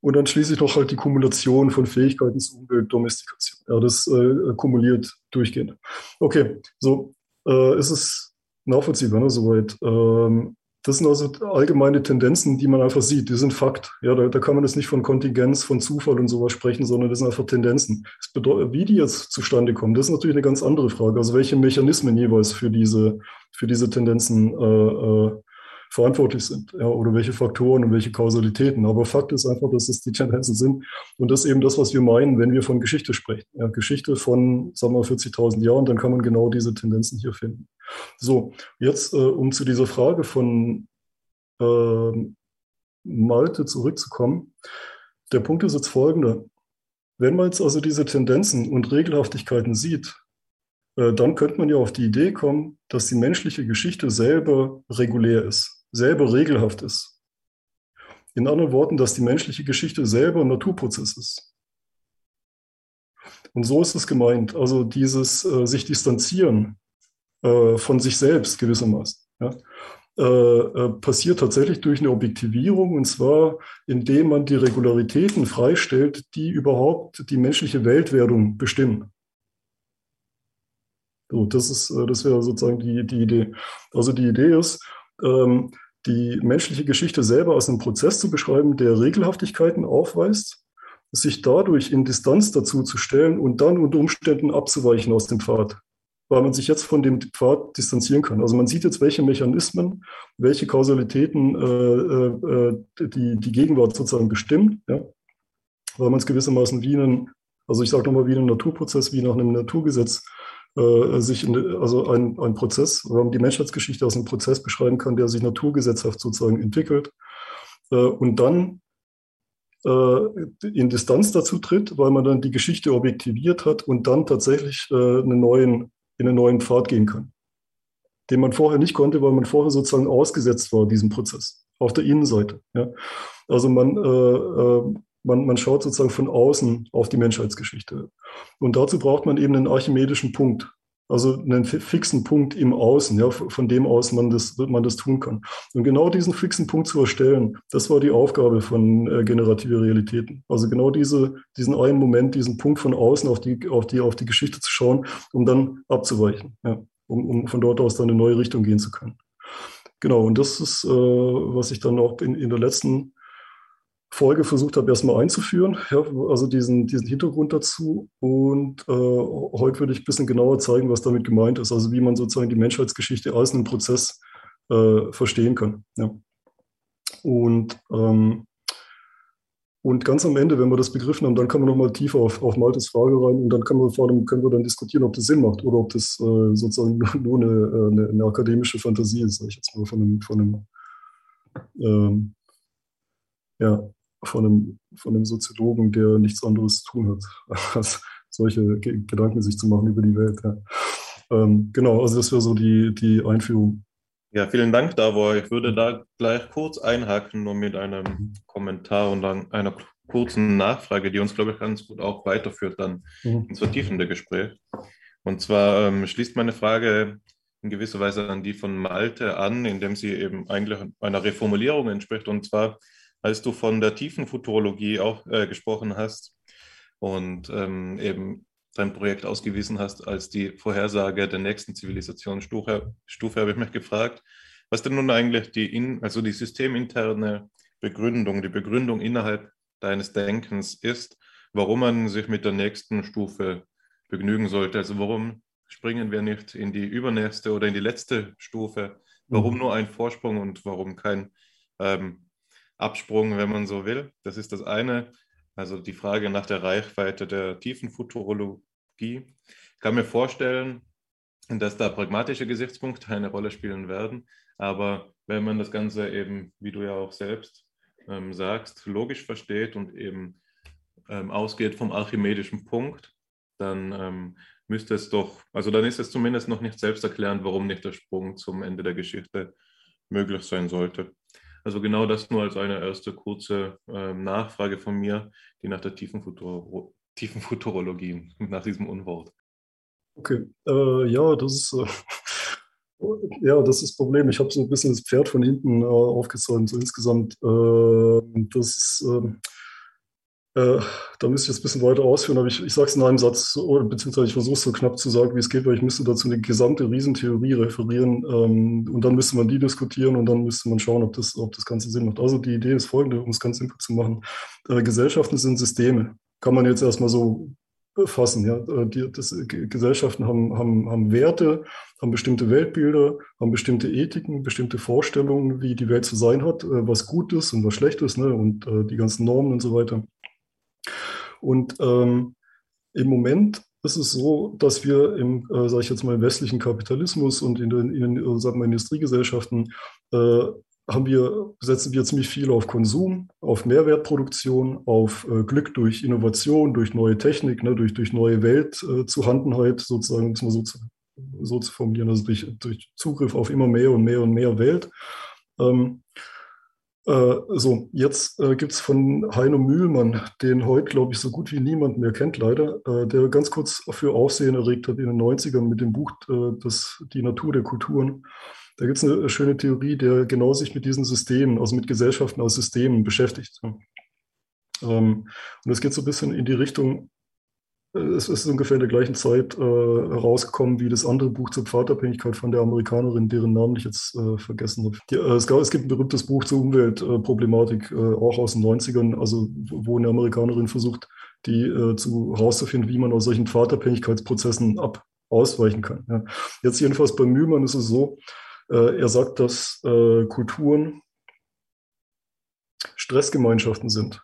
und dann schließlich noch halt die Kumulation von Fähigkeiten zur Umweltdomestikation. Ja, das äh, kumuliert durchgehend. Okay, so äh, ist es nachvollziehbar, ne, soweit. Ähm, das sind also allgemeine Tendenzen, die man einfach sieht. Die sind Fakt. Ja, da, da, kann man jetzt nicht von Kontingenz, von Zufall und sowas sprechen, sondern das sind einfach Tendenzen. wie die jetzt zustande kommen, das ist natürlich eine ganz andere Frage. Also welche Mechanismen jeweils für diese, für diese Tendenzen äh, äh, verantwortlich sind ja, oder welche Faktoren und welche Kausalitäten. Aber Fakt ist einfach, dass es die Tendenzen sind und das ist eben das, was wir meinen, wenn wir von Geschichte sprechen. Ja, Geschichte von, sagen wir, 40.000 Jahren, dann kann man genau diese Tendenzen hier finden. So, jetzt, äh, um zu dieser Frage von äh, Malte zurückzukommen. Der Punkt ist jetzt folgender. Wenn man jetzt also diese Tendenzen und Regelhaftigkeiten sieht, äh, dann könnte man ja auf die Idee kommen, dass die menschliche Geschichte selber regulär ist selber regelhaft ist. In anderen Worten, dass die menschliche Geschichte selber ein Naturprozess ist. Und so ist es gemeint. Also dieses äh, sich distanzieren äh, von sich selbst gewissermaßen. Ja, äh, äh, passiert tatsächlich durch eine Objektivierung und zwar indem man die Regularitäten freistellt, die überhaupt die menschliche Weltwerdung bestimmen. So, das ist, äh, das wäre sozusagen die, die Idee. Also die Idee ist, ähm, die menschliche Geschichte selber als einen Prozess zu beschreiben, der Regelhaftigkeiten aufweist, sich dadurch in Distanz dazu zu stellen und dann unter Umständen abzuweichen aus dem Pfad, weil man sich jetzt von dem Pfad distanzieren kann. Also man sieht jetzt, welche Mechanismen, welche Kausalitäten äh, äh, die, die Gegenwart sozusagen bestimmen, ja? weil man es gewissermaßen wie einen, also ich sage nochmal wie einen Naturprozess, wie nach einem Naturgesetz äh, sich, in, also ein, ein Prozess, warum die Menschheitsgeschichte als einen Prozess beschreiben kann, der sich naturgesetzhaft sozusagen entwickelt äh, und dann äh, in Distanz dazu tritt, weil man dann die Geschichte objektiviert hat und dann tatsächlich äh, einen neuen, in einen neuen Pfad gehen kann, den man vorher nicht konnte, weil man vorher sozusagen ausgesetzt war, diesem Prozess, auf der Innenseite. Ja. Also man, man, man schaut sozusagen von außen auf die Menschheitsgeschichte. Und dazu braucht man eben einen archimedischen Punkt, also einen fixen Punkt im Außen, ja, von dem aus man das, man das tun kann. Und genau diesen fixen Punkt zu erstellen, das war die Aufgabe von äh, generative Realitäten. Also genau diese, diesen einen Moment, diesen Punkt von außen auf die, auf die, auf die Geschichte zu schauen, um dann abzuweichen, ja, um, um von dort aus dann in eine neue Richtung gehen zu können. Genau, und das ist, äh, was ich dann auch in, in der letzten Folge versucht habe, erstmal einzuführen, ja, also diesen, diesen Hintergrund dazu. Und äh, heute würde ich ein bisschen genauer zeigen, was damit gemeint ist, also wie man sozusagen die Menschheitsgeschichte als einen Prozess äh, verstehen kann. Ja. Und, ähm, und ganz am Ende, wenn wir das begriffen haben, dann kann man nochmal tiefer auf, auf Maltes Frage rein und dann können wir, vor allem können wir dann diskutieren, ob das Sinn macht oder ob das äh, sozusagen nur eine, äh, eine, eine, akademische Fantasie ist, sage ich jetzt mal von einem, von einem ähm, ja, von einem, von einem Soziologen, der nichts anderes zu tun hat, als solche Gedanken sich zu machen über die Welt. Ja. Ähm, genau, also das wäre so die, die Einführung. Ja, vielen Dank, Davor. Ich würde da gleich kurz einhaken, nur mit einem mhm. Kommentar und dann einer kurzen Nachfrage, die uns, glaube ich, ganz gut auch weiterführt dann mhm. ins vertiefende Gespräch. Und zwar ähm, schließt meine Frage in gewisser Weise an die von Malte an, indem sie eben eigentlich einer Reformulierung entspricht. Und zwar als du von der tiefen Futurologie auch äh, gesprochen hast und ähm, eben dein Projekt ausgewiesen hast als die Vorhersage der nächsten Zivilisationsstufe, Stufe, habe ich mich gefragt, was denn nun eigentlich die, in, also die systeminterne Begründung, die Begründung innerhalb deines Denkens ist, warum man sich mit der nächsten Stufe begnügen sollte. Also warum springen wir nicht in die übernächste oder in die letzte Stufe? Warum mhm. nur ein Vorsprung und warum kein ähm, Absprung, wenn man so will. Das ist das eine. Also die Frage nach der Reichweite der tiefen Futurologie. Ich kann mir vorstellen, dass da pragmatische Gesichtspunkte eine Rolle spielen werden. Aber wenn man das Ganze eben, wie du ja auch selbst ähm, sagst, logisch versteht und eben ähm, ausgeht vom archimedischen Punkt, dann ähm, müsste es doch, also dann ist es zumindest noch nicht selbsterklärend, warum nicht der Sprung zum Ende der Geschichte möglich sein sollte. Also genau das nur als eine erste kurze äh, Nachfrage von mir, die nach der tiefen, Futuro tiefen Futurologie, nach diesem Unwort. Okay, äh, ja, das ist, äh, ja, das ist das Problem. Ich habe so ein bisschen das Pferd von hinten äh, aufgezäumt, so insgesamt. Äh, das ist, ähm, äh, da müsste ich jetzt ein bisschen weiter ausführen, aber ich, ich sage es in einem Satz, beziehungsweise ich versuche es so knapp zu sagen, wie es geht, weil ich müsste dazu eine gesamte Riesentheorie referieren ähm, und dann müsste man die diskutieren und dann müsste man schauen, ob das, ob das Ganze Sinn macht. Also die Idee ist folgende, um es ganz simpel zu machen. Äh, Gesellschaften sind Systeme. Kann man jetzt erstmal so fassen. Ja? Äh, die, das, Gesellschaften haben, haben, haben Werte, haben bestimmte Weltbilder, haben bestimmte Ethiken, bestimmte Vorstellungen, wie die Welt zu sein hat, äh, was gut ist und was schlecht ist ne? und äh, die ganzen Normen und so weiter. Und ähm, im Moment ist es so, dass wir im, äh, sage ich jetzt mal, im westlichen Kapitalismus und in den, in den sagen wir, Industriegesellschaften äh, haben wir, setzen wir ziemlich viel auf Konsum, auf Mehrwertproduktion, auf äh, Glück durch Innovation, durch neue Technik, ne, durch, durch neue Weltzuhandenheit, äh, sozusagen, muss man so zu, so zu formulieren, also durch, durch Zugriff auf immer mehr und mehr und mehr Welt. Ähm, äh, so, jetzt äh, gibt es von Heino Mühlmann, den heute, glaube ich, so gut wie niemand mehr kennt, leider, äh, der ganz kurz für Aufsehen erregt hat in den 90ern mit dem Buch äh, das, Die Natur der Kulturen. Da gibt es eine schöne Theorie, der genau sich mit diesen Systemen, also mit Gesellschaften aus Systemen beschäftigt. Ähm, und es geht so ein bisschen in die Richtung, es ist ungefähr in der gleichen Zeit äh, rausgekommen wie das andere Buch zur Pfadabhängigkeit von der Amerikanerin, deren Namen ich jetzt äh, vergessen habe. Die, äh, es, gab, es, gibt ein berühmtes Buch zur Umweltproblematik, äh, auch aus den 90ern, also wo eine Amerikanerin versucht, die äh, zu herauszufinden, wie man aus solchen Pfadabhängigkeitsprozessen ab ausweichen kann. Ja. Jetzt jedenfalls bei Mühlmann ist es so, äh, er sagt, dass Kulturen Stressgemeinschaften sind.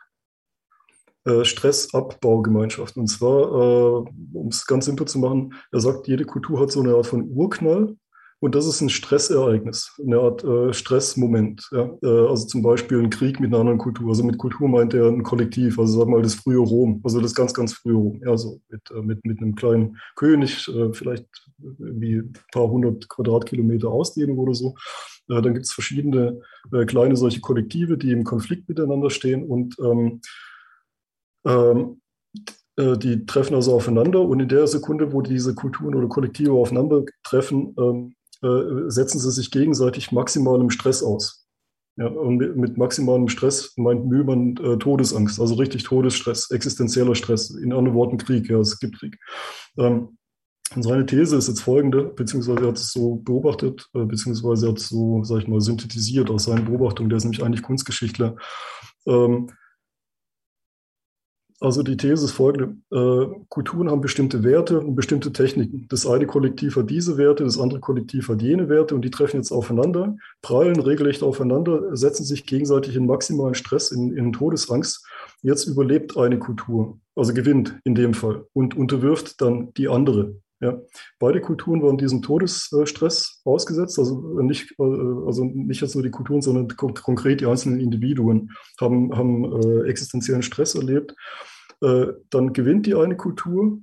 Äh, Stressabbaugemeinschaften. Und zwar, äh, um es ganz simpel zu machen, er sagt, jede Kultur hat so eine Art von Urknall und das ist ein Stressereignis, eine Art äh, Stressmoment. Ja? Äh, also zum Beispiel ein Krieg mit einer anderen Kultur. Also mit Kultur meint er ein Kollektiv, also sag mal das frühe Rom, also das ganz, ganz frühe Rom. Ja, so mit, äh, mit, mit einem kleinen König, äh, vielleicht wie ein paar hundert Quadratkilometer Ausdehnung oder so. dann gibt es verschiedene kleine solche Kollektive, die im Konflikt miteinander stehen und ähm, ähm, äh, die treffen also aufeinander und in der Sekunde, wo diese Kulturen oder Kollektive aufeinander treffen, ähm, äh, setzen sie sich gegenseitig maximalem Stress aus. Ja, und mit maximalem Stress meint Mühlmann äh, Todesangst, also richtig Todesstress, existenzieller Stress, in anderen Worten Krieg, ja, es gibt Krieg. Ähm, und seine These ist jetzt folgende, beziehungsweise er hat es so beobachtet, äh, beziehungsweise er hat es so, sag ich mal, synthetisiert aus seinen Beobachtungen, der ist nämlich eigentlich Kunstgeschichtler. Ähm, also die These ist folgende. Äh, Kulturen haben bestimmte Werte und bestimmte Techniken. Das eine Kollektiv hat diese Werte, das andere Kollektiv hat jene Werte und die treffen jetzt aufeinander, prallen regelrecht aufeinander, setzen sich gegenseitig in maximalen Stress, in, in Todesangst. Jetzt überlebt eine Kultur, also gewinnt in dem Fall und unterwirft dann die andere. Ja. Beide Kulturen waren diesem Todesstress ausgesetzt, also nicht, äh, also nicht jetzt nur die Kulturen, sondern konkret die einzelnen Individuen haben, haben äh, existenziellen Stress erlebt. Äh, dann gewinnt die eine Kultur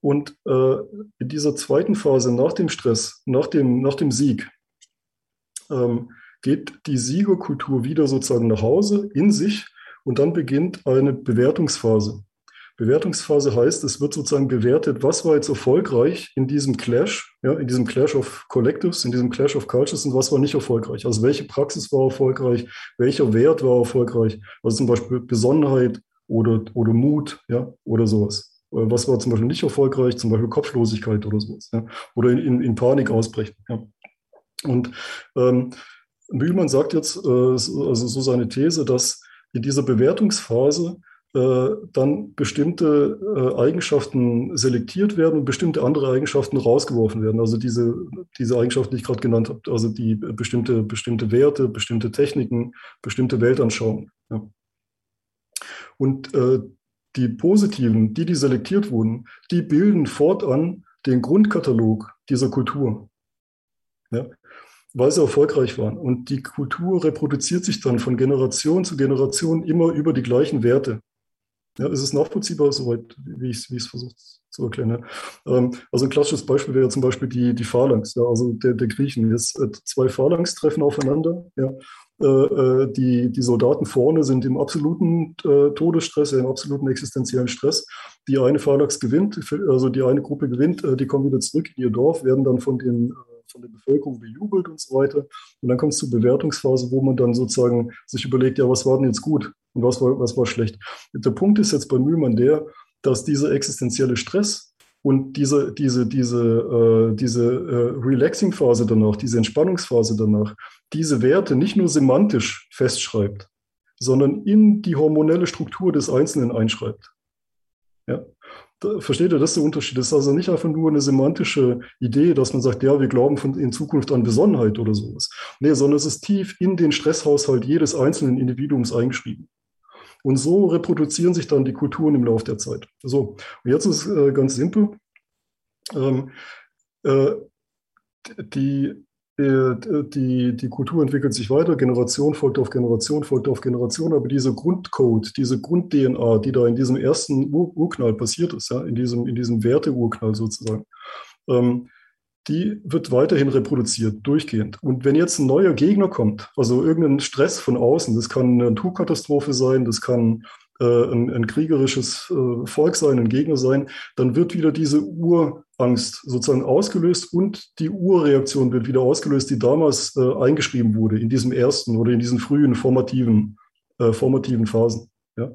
und äh, in dieser zweiten Phase nach dem Stress, nach dem, nach dem Sieg, ähm, geht die Siegerkultur wieder sozusagen nach Hause in sich und dann beginnt eine Bewertungsphase. Bewertungsphase heißt, es wird sozusagen bewertet, was war jetzt erfolgreich in diesem Clash, ja, in diesem Clash of Collectives, in diesem Clash of Cultures und was war nicht erfolgreich. Also welche Praxis war erfolgreich, welcher Wert war erfolgreich. Also zum Beispiel Besonnenheit oder, oder Mut, ja, oder sowas. Äh, was war zum Beispiel nicht erfolgreich, zum Beispiel Kopflosigkeit oder sowas, ja, oder in, in, in Panik ausbrechen. Ja. Und ähm, Mühlmann sagt jetzt, äh, also so seine These, dass in dieser Bewertungsphase äh, dann bestimmte äh, Eigenschaften selektiert werden und bestimmte andere Eigenschaften rausgeworfen werden. Also diese, diese Eigenschaften, die ich gerade genannt habe, also die bestimmte, bestimmte Werte, bestimmte Techniken, bestimmte Weltanschauungen. Ja. Und äh, die positiven, die, die selektiert wurden, die bilden fortan den Grundkatalog dieser Kultur. Ja weil sie erfolgreich waren. Und die Kultur reproduziert sich dann von Generation zu Generation immer über die gleichen Werte. Ja, ist es nachvollziehbar, soweit, wie ich es wie versucht zu erklären. Ähm, also ein klassisches Beispiel wäre zum Beispiel die, die Phalanx, ja, also der, der Griechen. Jetzt äh, zwei Phalanx treffen aufeinander, ja, die, die Soldaten vorne sind im absoluten äh, Todesstress, im absoluten existenziellen Stress. Die eine Phalanx gewinnt, also die eine Gruppe gewinnt, äh, die kommen wieder zurück in ihr Dorf, werden dann von den von der Bevölkerung bejubelt und so weiter. Und dann kommt es zur Bewertungsphase, wo man dann sozusagen sich überlegt, ja, was war denn jetzt gut und was war, was war schlecht. Der Punkt ist jetzt bei Mühlmann der, dass dieser existenzielle Stress und diese, diese, diese, äh, diese äh, Relaxing-Phase danach, diese Entspannungsphase danach, diese Werte nicht nur semantisch festschreibt, sondern in die hormonelle Struktur des Einzelnen einschreibt. Ja. Da, versteht ihr, das ist der Unterschied. Das ist also nicht einfach nur eine semantische Idee, dass man sagt, ja, wir glauben von, in Zukunft an Besonnenheit oder sowas. Nee, sondern es ist tief in den Stresshaushalt jedes einzelnen Individuums eingeschrieben. Und so reproduzieren sich dann die Kulturen im Laufe der Zeit. So, und jetzt ist äh, ganz simpel. Ähm, äh, die, äh, die, die Kultur entwickelt sich weiter, Generation folgt auf Generation, folgt auf Generation, aber dieser Grundcode, diese Grund-DNA, die da in diesem ersten Ur Urknall passiert ist, ja, in diesem, in diesem Werte-Urknall sozusagen, ähm, die wird weiterhin reproduziert, durchgehend. Und wenn jetzt ein neuer Gegner kommt, also irgendein Stress von außen, das kann eine Naturkatastrophe sein, das kann äh, ein, ein, kriegerisches äh, Volk sein, ein Gegner sein, dann wird wieder diese Urangst sozusagen ausgelöst und die Urreaktion wird wieder ausgelöst, die damals äh, eingeschrieben wurde in diesem ersten oder in diesen frühen formativen, äh, formativen Phasen. Ja?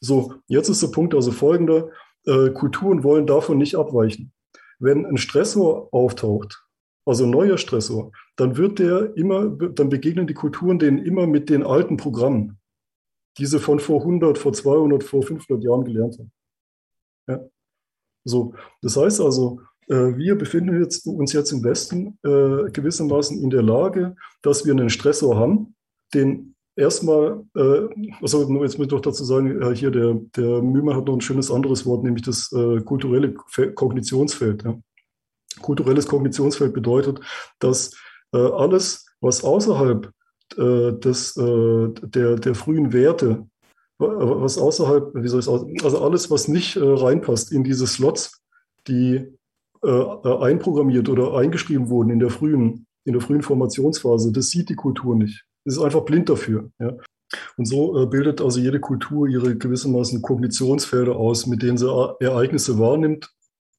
So, jetzt ist der Punkt also folgender. Äh, Kulturen wollen davon nicht abweichen wenn ein Stressor auftaucht, also ein neuer Stressor, dann wird der immer, dann begegnen die Kulturen denen immer mit den alten Programmen, die sie von vor 100, vor 200, vor 500 Jahren gelernt haben. Ja. So, das heißt also, äh, wir befinden uns jetzt im Westen äh, gewissermaßen in der Lage, dass wir einen Stressor haben, den erstmal, äh, also jetzt muss ich doch dazu sagen, äh, hier der, der Mühlmann hat noch ein schönes anderes Wort, nämlich das äh, kulturelle Kognitionsfeld. Ja. Kulturelles Kognitionsfeld bedeutet, dass äh, alles, was außerhalb äh, des, äh, der, der frühen Werte, was außerhalb, wie soll ich sagen, also alles, was nicht reinpasst in diese Slots, die einprogrammiert oder eingeschrieben wurden in der frühen, in der frühen Formationsphase, das sieht die Kultur nicht ist einfach blind dafür. Ja. Und so äh, bildet also jede Kultur ihre gewissermaßen Kognitionsfelder aus, mit denen sie Ereignisse wahrnimmt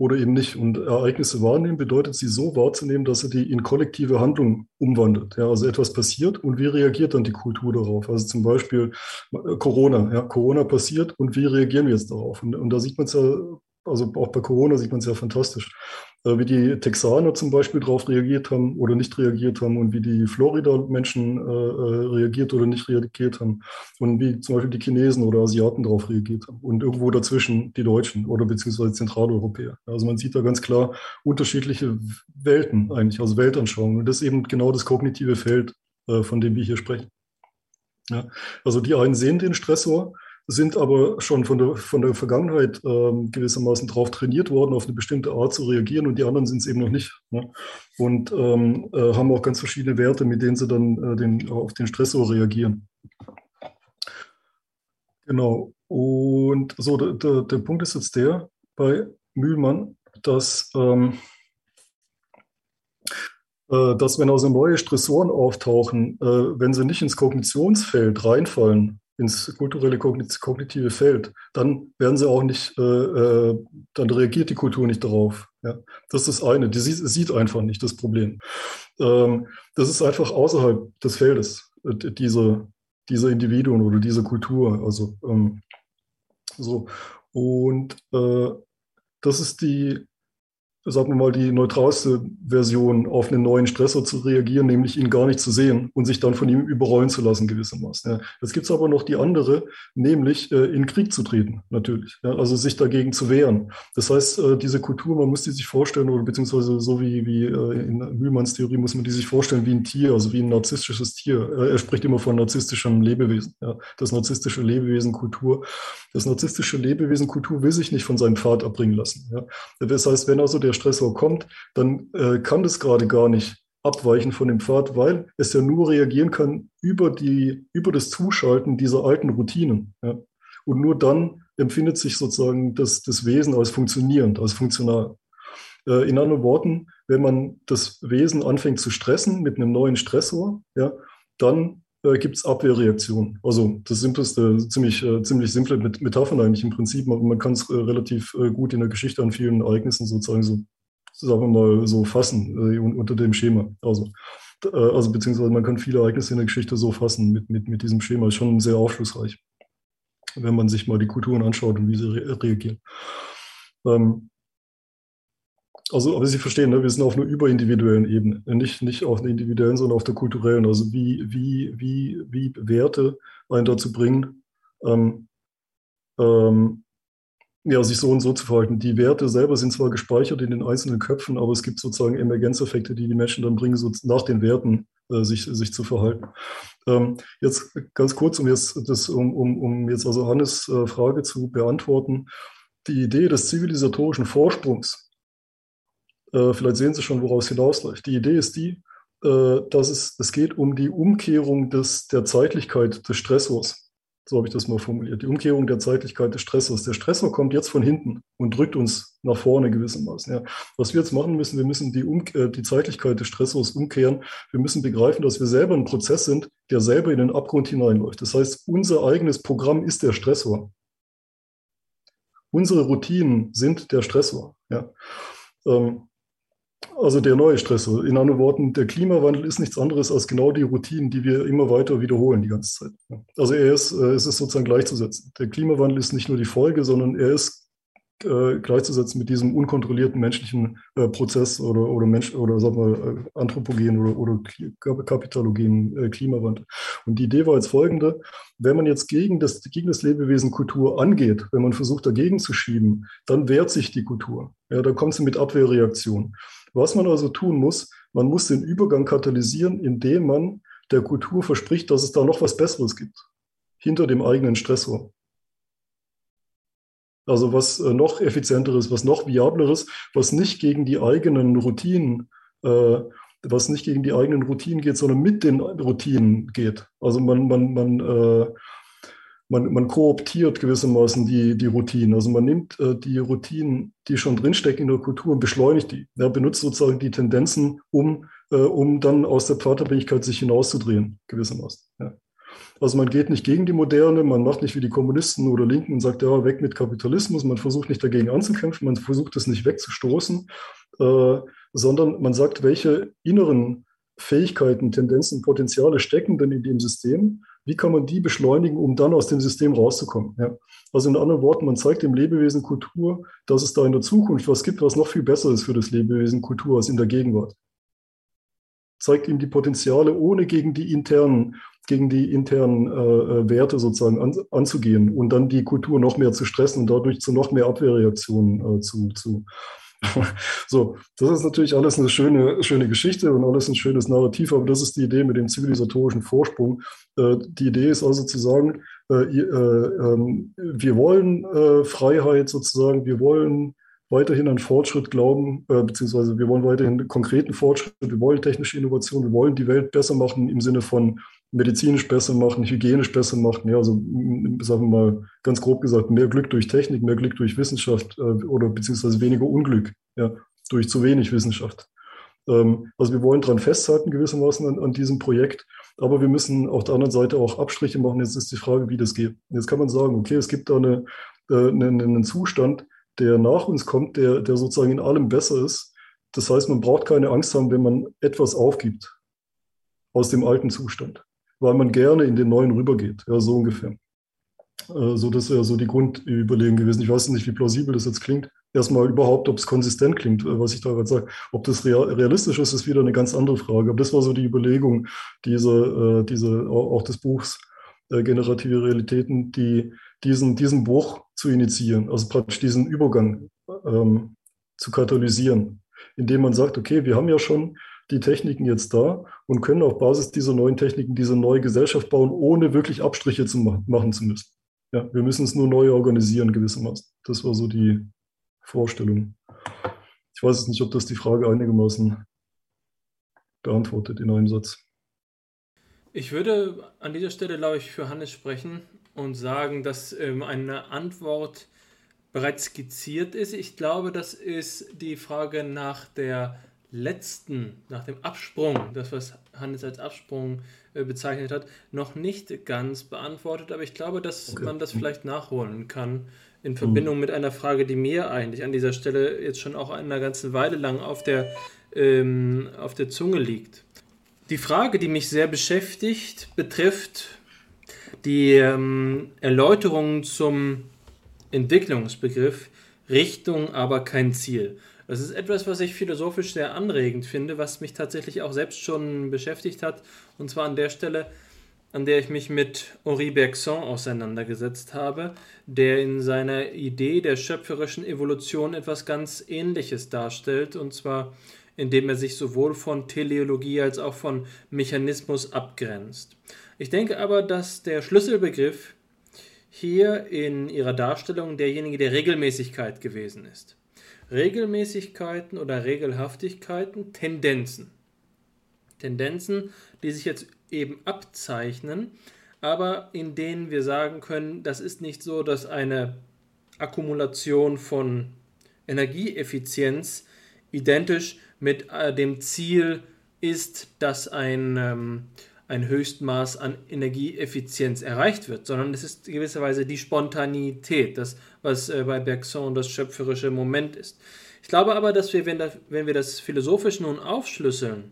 oder eben nicht. Und Ereignisse wahrnehmen bedeutet, sie so wahrzunehmen, dass sie die in kollektive Handlung umwandelt. Ja, also etwas passiert und wie reagiert dann die Kultur darauf? Also zum Beispiel äh, Corona. Ja, Corona passiert und wie reagieren wir jetzt darauf? Und, und da sieht man es ja, also auch bei Corona sieht man es ja fantastisch. Äh, wie die Texaner zum Beispiel darauf reagiert haben oder nicht reagiert haben und wie die Florida-Menschen äh, äh, reagiert oder nicht reagiert haben und wie zum Beispiel die Chinesen oder Asiaten darauf reagiert haben und irgendwo dazwischen die Deutschen oder beziehungsweise Zentraleuropäer. Also man sieht da ganz klar unterschiedliche Welten eigentlich, also Weltanschauungen. Und das ist eben genau das kognitive Feld, äh, von dem wir hier sprechen. Ja, also die einen sehen den Stressor, sind aber schon von der, von der Vergangenheit ähm, gewissermaßen darauf trainiert worden, auf eine bestimmte Art zu reagieren und die anderen sind es eben noch nicht. Ne? Und ähm, äh, haben auch ganz verschiedene Werte, mit denen sie dann äh, den, auf den Stressor reagieren. Genau. Und so, der, der, der Punkt ist jetzt der bei Mühlmann, dass, ähm, äh, dass wenn also neue Stressoren auftauchen, äh, wenn sie nicht ins Kognitionsfeld reinfallen, ins kulturelle kognitive Feld, dann werden sie auch nicht, äh, äh, dann reagiert die Kultur nicht darauf. Ja. Das ist das eine. Die sieht, sieht einfach nicht das Problem. Ähm, das ist einfach außerhalb des Feldes, äh, diese, dieser Individuen oder dieser Kultur. Also ähm, so. Und äh, das ist die, sagen wir mal, die neutralste Version auf einen neuen Stressor zu reagieren, nämlich ihn gar nicht zu sehen und sich dann von ihm überrollen zu lassen gewissermaßen. Ja. Jetzt gibt es aber noch die andere, nämlich äh, in Krieg zu treten, natürlich. Ja, also sich dagegen zu wehren. Das heißt, äh, diese Kultur, man muss die sich vorstellen, oder beziehungsweise so wie, wie äh, in Mühlmanns Theorie muss man die sich vorstellen wie ein Tier, also wie ein narzisstisches Tier. er spricht immer von narzisstischem Lebewesen. Ja. Das narzisstische Lebewesen Kultur. Das narzisstische Lebewesen Kultur will sich nicht von seinem Pfad abbringen lassen. Ja. Das heißt, wenn also der der Stressor kommt, dann äh, kann das gerade gar nicht abweichen von dem Pfad, weil es ja nur reagieren kann über, die, über das Zuschalten dieser alten Routinen. Ja. Und nur dann empfindet sich sozusagen das, das Wesen als funktionierend, als funktional. Äh, in anderen Worten, wenn man das Wesen anfängt zu stressen mit einem neuen Stressor, ja, dann äh, gibt es Abwehrreaktionen. Also das simpelste, ziemlich, äh, ziemlich simple Met Metaphern eigentlich im Prinzip. Man, man kann es äh, relativ äh, gut in der Geschichte an vielen Ereignissen sozusagen so, sagen wir mal, so fassen äh, unter dem Schema. Also, äh, also beziehungsweise man kann viele Ereignisse in der Geschichte so fassen mit, mit, mit diesem Schema. Ist schon sehr aufschlussreich, wenn man sich mal die Kulturen anschaut und wie sie re reagieren. Ähm, also, aber Sie verstehen, ne, wir sind auf einer überindividuellen Ebene, nicht, nicht auf einer individuellen, sondern auf der kulturellen. Also wie, wie, wie, wie Werte einen dazu bringen, ähm, ähm, ja, sich so und so zu verhalten. Die Werte selber sind zwar gespeichert in den einzelnen Köpfen, aber es gibt sozusagen Emergenzeffekte, die die Menschen dann bringen, so nach den Werten äh, sich, sich zu verhalten. Ähm, jetzt ganz kurz, um jetzt, das, um, um, um jetzt also Hannes äh, Frage zu beantworten. Die Idee des zivilisatorischen Vorsprungs, äh, vielleicht sehen Sie schon, woraus hinausläuft. Die Idee ist die, äh, dass es, es geht um die Umkehrung des, der Zeitlichkeit des Stressors. So habe ich das mal formuliert. Die Umkehrung der Zeitlichkeit des Stressors. Der Stressor kommt jetzt von hinten und drückt uns nach vorne gewissermaßen. Ja. Was wir jetzt machen müssen, wir müssen die, um, äh, die Zeitlichkeit des Stressors umkehren. Wir müssen begreifen, dass wir selber ein Prozess sind, der selber in den Abgrund hineinläuft. Das heißt, unser eigenes Programm ist der Stressor. Unsere Routinen sind der Stressor. Ja. Ähm, also der neue Stressor. In anderen Worten, der Klimawandel ist nichts anderes als genau die Routinen, die wir immer weiter wiederholen die ganze Zeit. Also er ist, äh, es ist sozusagen gleichzusetzen. Der Klimawandel ist nicht nur die Folge, sondern er ist äh, gleichzusetzen mit diesem unkontrollierten menschlichen äh, Prozess oder, oder Mensch oder sagen wir anthropogen oder, oder kapitalogenen äh, Klimawandel. Und die Idee war jetzt folgende, wenn man jetzt gegen das, gegen das Lebewesen Kultur angeht, wenn man versucht dagegen zu schieben, dann wehrt sich die Kultur. Ja, dann kommt sie mit Abwehrreaktionen. Was man also tun muss, man muss den Übergang katalysieren, indem man der Kultur verspricht, dass es da noch was Besseres gibt, hinter dem eigenen Stressor. Also was äh, noch effizienteres, was noch viableres, was nicht gegen die eigenen Routinen, äh, was nicht gegen die eigenen Routinen geht, sondern mit den Routinen geht. Also man, man, man äh, man, man kooptiert gewissermaßen die, die Routinen. Also man nimmt äh, die Routinen, die schon drinstecken in der Kultur und beschleunigt die. Ja, benutzt sozusagen die Tendenzen, um, äh, um dann aus der Pfadabhängigkeit sich hinauszudrehen, gewissermaßen. Ja. Also man geht nicht gegen die Moderne, man macht nicht wie die Kommunisten oder Linken und sagt, ja, weg mit Kapitalismus. Man versucht nicht dagegen anzukämpfen, man versucht es nicht wegzustoßen, äh, sondern man sagt, welche inneren Fähigkeiten, Tendenzen, Potenziale stecken denn in dem System wie kann man die beschleunigen, um dann aus dem System rauszukommen? Ja. Also in anderen Worten, man zeigt dem Lebewesen Kultur, dass es da in der Zukunft was gibt, was noch viel besser ist für das Lebewesen Kultur als in der Gegenwart. Zeigt ihm die Potenziale, ohne gegen die internen, gegen die internen äh, äh Werte sozusagen an, anzugehen und dann die Kultur noch mehr zu stressen und dadurch zu noch mehr Abwehrreaktionen äh, zu, zu, so, das ist natürlich alles eine schöne, schöne Geschichte und alles ein schönes Narrativ, aber das ist die Idee mit dem zivilisatorischen Vorsprung. Äh, die Idee ist also zu sagen, äh, äh, ähm, wir wollen Freiheit sozusagen, wir wollen weiterhin an Fortschritt glauben, beziehungsweise wir wollen weiterhin konkreten Fortschritt, wir wollen technische Innovation, wir wollen die Welt besser machen im Sinne von medizinisch besser machen, hygienisch besser machen. Ja, also sagen wir mal ganz grob gesagt, mehr Glück durch Technik, mehr Glück durch Wissenschaft äh, oder beziehungsweise weniger Unglück ja, durch zu wenig Wissenschaft. Ähm, also wir wollen daran festhalten gewissermaßen an, an, diesem Projekt, aber wir müssen auf der anderen Seite auch Abstriche machen. Jetzt ist die Frage, wie das geht. Jetzt kann man sagen, okay, es gibt da eine, äh, einen, einen Zustand, der nach uns kommt, der, der sozusagen in allem besser ist. Das heißt, man braucht keine Angst haben, wenn man etwas aufgibt aus dem alten Zustand weil man gerne in den neuen rübergeht. Ja, so ungefähr. Äh, so, das wäre so die Grundüberlegung gewesen. Ich weiß nicht, wie plausibel das jetzt klingt. Erstmal überhaupt, ob es konsistent klingt, äh, was ich da gerade sage. Ob das realistisch ist, ist wieder eine ganz andere Frage. Aber das war so die Überlegung diese, äh, diese, auch des Buchs Generative Realitäten, die, diesen, diesen Bruch zu initiieren, also praktisch diesen Übergang ähm, zu katalysieren, indem man sagt, okay, wir haben ja schon die Techniken jetzt da und können auf Basis dieser neuen Techniken diese neue Gesellschaft bauen, ohne wirklich Abstriche zu ma machen zu müssen. Ja, wir müssen es nur neu organisieren gewissermaßen. Das war so die Vorstellung. Ich weiß jetzt nicht, ob das die Frage einigermaßen beantwortet in einem Satz. Ich würde an dieser Stelle, glaube ich, für Hannes sprechen. und sagen, dass ähm, eine Antwort bereits skizziert ist. Ich glaube, das ist die Frage nach der letzten, nach dem Absprung, das was Hannes als Absprung äh, bezeichnet hat, noch nicht ganz beantwortet, aber ich glaube, dass okay. man das vielleicht nachholen kann in Verbindung mhm. mit einer Frage, die mir eigentlich an dieser Stelle jetzt schon auch eine ganze Weile lang auf der, ähm, auf der Zunge liegt. Die Frage, die mich sehr beschäftigt, betrifft die ähm, Erläuterung zum Entwicklungsbegriff Richtung, aber kein Ziel. Das ist etwas, was ich philosophisch sehr anregend finde, was mich tatsächlich auch selbst schon beschäftigt hat. Und zwar an der Stelle, an der ich mich mit Henri Bergson auseinandergesetzt habe, der in seiner Idee der schöpferischen Evolution etwas ganz Ähnliches darstellt, und zwar indem er sich sowohl von Teleologie als auch von Mechanismus abgrenzt. Ich denke aber, dass der Schlüsselbegriff hier in ihrer Darstellung derjenige der Regelmäßigkeit gewesen ist. Regelmäßigkeiten oder Regelhaftigkeiten, Tendenzen. Tendenzen, die sich jetzt eben abzeichnen, aber in denen wir sagen können, das ist nicht so, dass eine Akkumulation von Energieeffizienz identisch mit äh, dem Ziel ist, dass ein, ähm, ein Höchstmaß an Energieeffizienz erreicht wird, sondern es ist gewisserweise die Spontanität, das, was äh, bei Bergson das schöpferische Moment ist. Ich glaube aber, dass wir, wenn, das, wenn wir das philosophisch nun aufschlüsseln,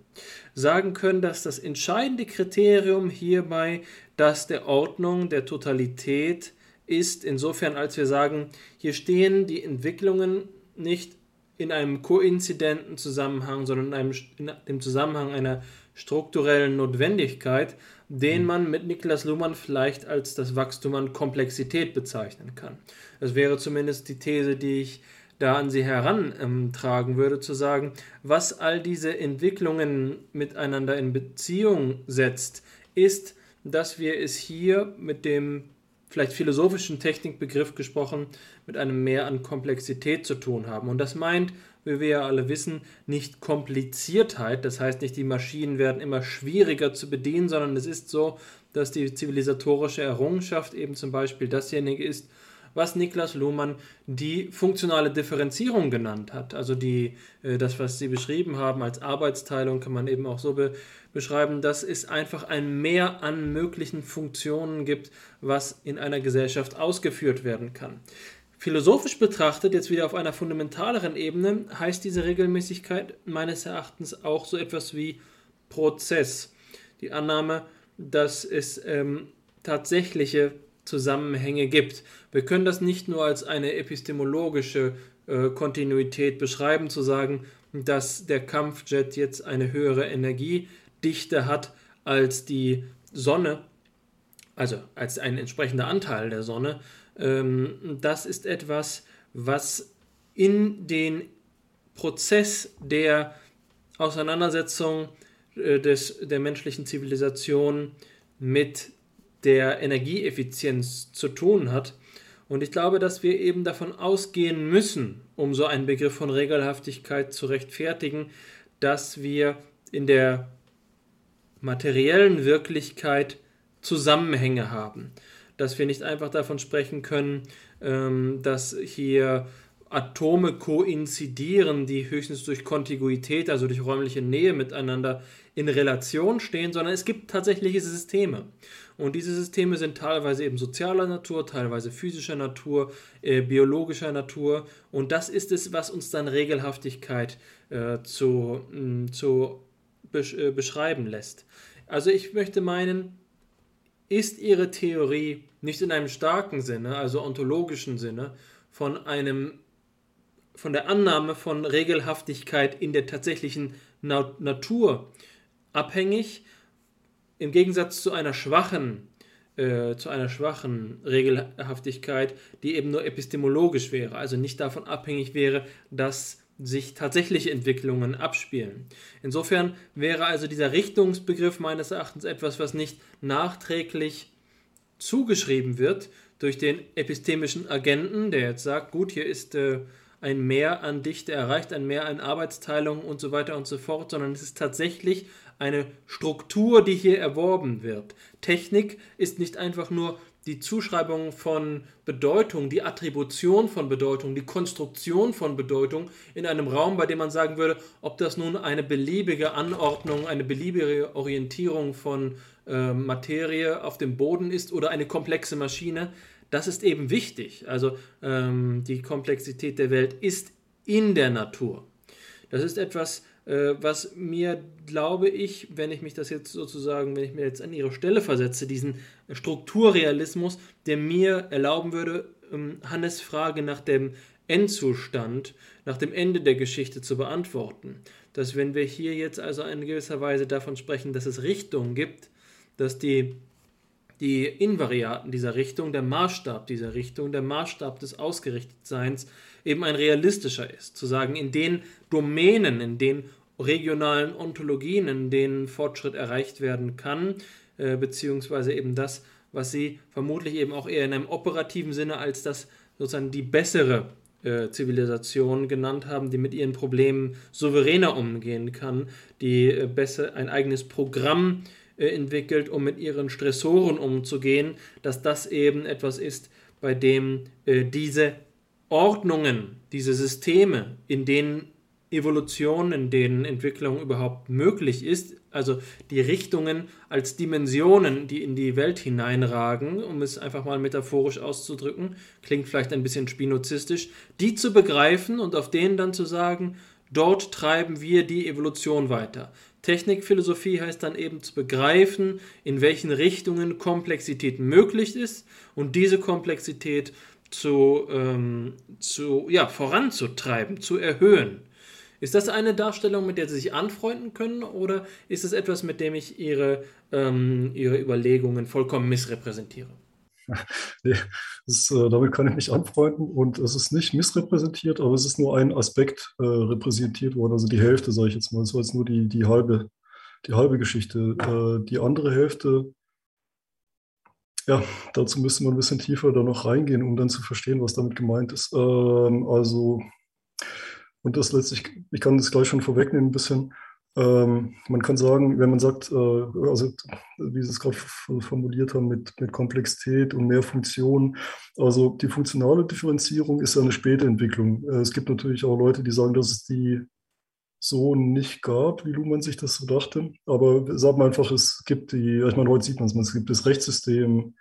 sagen können, dass das entscheidende Kriterium hierbei das der Ordnung, der Totalität ist, insofern als wir sagen, hier stehen die Entwicklungen nicht in einem koinzidenten Zusammenhang, sondern in, einem, in dem Zusammenhang einer strukturellen Notwendigkeit, den mhm. man mit Niklas Luhmann vielleicht als das Wachstum an Komplexität bezeichnen kann. Das wäre zumindest die These, die ich da an Sie herantragen würde, zu sagen, was all diese Entwicklungen miteinander in Beziehung setzt, ist, dass wir es hier mit dem vielleicht philosophischen Technikbegriff gesprochen, mit einem Mehr an Komplexität zu tun haben. Und das meint, wie wir ja alle wissen, nicht Kompliziertheit, das heißt nicht, die Maschinen werden immer schwieriger zu bedienen, sondern es ist so, dass die zivilisatorische Errungenschaft eben zum Beispiel dasjenige ist, was Niklas Luhmann die funktionale Differenzierung genannt hat. Also die, äh, das, was Sie beschrieben haben als Arbeitsteilung, kann man eben auch so be beschreiben, dass es einfach ein Mehr an möglichen Funktionen gibt, was in einer Gesellschaft ausgeführt werden kann. Philosophisch betrachtet, jetzt wieder auf einer fundamentaleren Ebene, heißt diese Regelmäßigkeit meines Erachtens auch so etwas wie Prozess. Die Annahme, dass es ähm, tatsächliche Zusammenhänge gibt. Wir können das nicht nur als eine epistemologische äh, Kontinuität beschreiben, zu sagen, dass der Kampfjet jetzt eine höhere Energiedichte hat als die Sonne, also als ein entsprechender Anteil der Sonne. Ähm, das ist etwas, was in den Prozess der Auseinandersetzung äh, des, der menschlichen Zivilisation mit der Energieeffizienz zu tun hat. Und ich glaube, dass wir eben davon ausgehen müssen, um so einen Begriff von Regelhaftigkeit zu rechtfertigen, dass wir in der materiellen Wirklichkeit Zusammenhänge haben. Dass wir nicht einfach davon sprechen können, ähm, dass hier Atome koinzidieren, die höchstens durch Kontiguität, also durch räumliche Nähe miteinander in Relation stehen, sondern es gibt tatsächliche Systeme. Und diese Systeme sind teilweise eben sozialer Natur, teilweise physischer Natur, äh, biologischer Natur. Und das ist es, was uns dann Regelhaftigkeit äh, zu, mh, mm, zu besch äh, beschreiben lässt. Also ich möchte meinen, ist Ihre Theorie nicht in einem starken Sinne, also ontologischen Sinne, von einem von der Annahme von Regelhaftigkeit in der tatsächlichen Na Natur abhängig, im Gegensatz zu einer schwachen, äh, zu einer schwachen Regelhaftigkeit, die eben nur epistemologisch wäre, also nicht davon abhängig wäre, dass sich tatsächliche Entwicklungen abspielen. Insofern wäre also dieser Richtungsbegriff meines Erachtens etwas, was nicht nachträglich zugeschrieben wird durch den epistemischen Agenten, der jetzt sagt, gut, hier ist äh, ein Mehr an Dichte erreicht, ein Mehr an Arbeitsteilung und so weiter und so fort, sondern es ist tatsächlich eine Struktur, die hier erworben wird. Technik ist nicht einfach nur die Zuschreibung von Bedeutung, die Attribution von Bedeutung, die Konstruktion von Bedeutung in einem Raum, bei dem man sagen würde, ob das nun eine beliebige Anordnung, eine beliebige Orientierung von äh, Materie auf dem Boden ist oder eine komplexe Maschine, das ist eben wichtig. Also ähm, die Komplexität der Welt ist in der Natur. Das ist etwas, äh, was mir, glaube ich, wenn ich mich das jetzt sozusagen, wenn ich mir jetzt an ihre Stelle versetze, diesen Strukturrealismus, der mir erlauben würde, ähm, Hannes Frage nach dem Endzustand, nach dem Ende der Geschichte zu beantworten. Dass wenn wir hier jetzt also in gewisser Weise davon sprechen, dass es Richtungen gibt, dass die die Invariaten dieser Richtung, der Maßstab dieser Richtung, der Maßstab des Ausgerichtetseins eben ein realistischer ist. Zu sagen, in den Domänen, in den regionalen Ontologien, in denen Fortschritt erreicht werden kann, äh, beziehungsweise eben das, was sie vermutlich eben auch eher in einem operativen Sinne als das sozusagen die bessere äh, Zivilisation genannt haben, die mit ihren Problemen souveräner umgehen kann, die äh, besser ein eigenes Programm äh, entwickelt, um mit ihren Stressoren umzugehen, dass das eben etwas ist, bei dem äh, diese Ordnungen, diese Systeme, in denen Evolution, in denen Entwicklung überhaupt möglich ist, also die Richtungen als Dimensionen, die in die Welt hineinragen, um es einfach mal metaphorisch auszudrücken, klingt vielleicht ein bisschen spinozistisch, die zu begreifen und auf denen dann zu sagen, dort treiben wir die Evolution weiter. Technikphilosophie heißt dann eben zu begreifen, in welchen Richtungen Komplexität möglich ist und diese Komplexität zu, ähm, zu ja, voranzutreiben, zu erhöhen. Ist das eine Darstellung, mit der Sie sich anfreunden können, oder ist es etwas, mit dem ich Ihre, ähm, Ihre Überlegungen vollkommen missrepräsentiere? nee, das, äh, damit kann ich mich anfreunden und es ist nicht missrepräsentiert, aber es ist nur ein Aspekt äh, repräsentiert worden, also die Hälfte, sage ich jetzt mal. Es war jetzt nur die, die, halbe, die halbe Geschichte. Äh, die andere Hälfte, ja, dazu müsste man ein bisschen tiefer da noch reingehen, um dann zu verstehen, was damit gemeint ist. Ähm, also, und das letztlich, ich kann das gleich schon vorwegnehmen ein bisschen. Ähm, man kann sagen, wenn man sagt, äh, also wie Sie es gerade formuliert haben mit, mit Komplexität und mehr Funktionen, also die funktionale Differenzierung ist eine späte Entwicklung. Äh, es gibt natürlich auch Leute, die sagen, dass es die so nicht gab, wie Luhmann sich das so dachte. Aber sagen wir einfach, es gibt die, ich meine, heute sieht man es, es gibt das Rechtssystem,